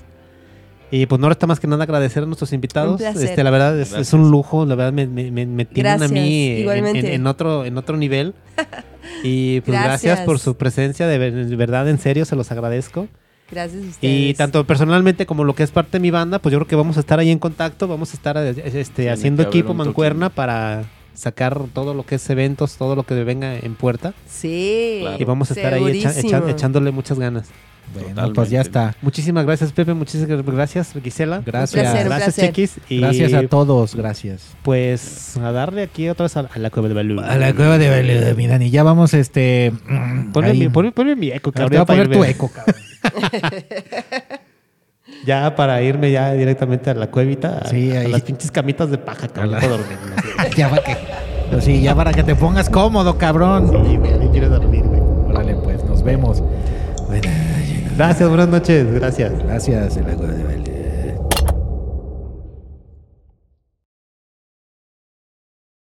Y pues no resta más que nada agradecer a nuestros invitados. Este, la verdad es, un lujo, la verdad me, me, me- me tienen a mí en, igualmente. en- en otro, en otro nivel. Y pues gracias. Gracias. por su presencia, de, ver- de verdad, en serio, se los agradezco. Gracias a ustedes. Y tanto personalmente como lo que es parte de mi banda, pues yo creo que vamos a estar ahí en contacto, vamos a estar eh, este, Tiene haciendo equipo mancuerna para sacar todo lo que es eventos, todo lo que venga en puerta. Sí. Claro. Y vamos a estar ahí echa- segurísimo. echa- echándole muchas ganas. Bueno, Totalmente. pues ya está. Muchísimas gracias, Pepe. Muchísimas gracias, Gisela. Gracias. Un placer, gracias. Chequis. Y Gracias a todos, gracias. Pues a darle aquí otra vez a, a la cueva de Balú. A la cueva de de mi Dani. Ya vamos, este. mm, Ponme, mi, ponme- ponme mi eco, Te cabrón. voy a poner tu eco, cabrón. Ya para irme ya directamente a la cuevita. a- Sí, a, ahí. las pinches camitas de paja, cabrón. A dormir, no sé. ya para que. pues sí, ya para que te pongas cómodo, cabrón. Sí, güey, ahí quiero dormir, güey. Órale, pues, nos vemos. Gracias, buenas noches. Gracias. gracias, a la cueva de Belén.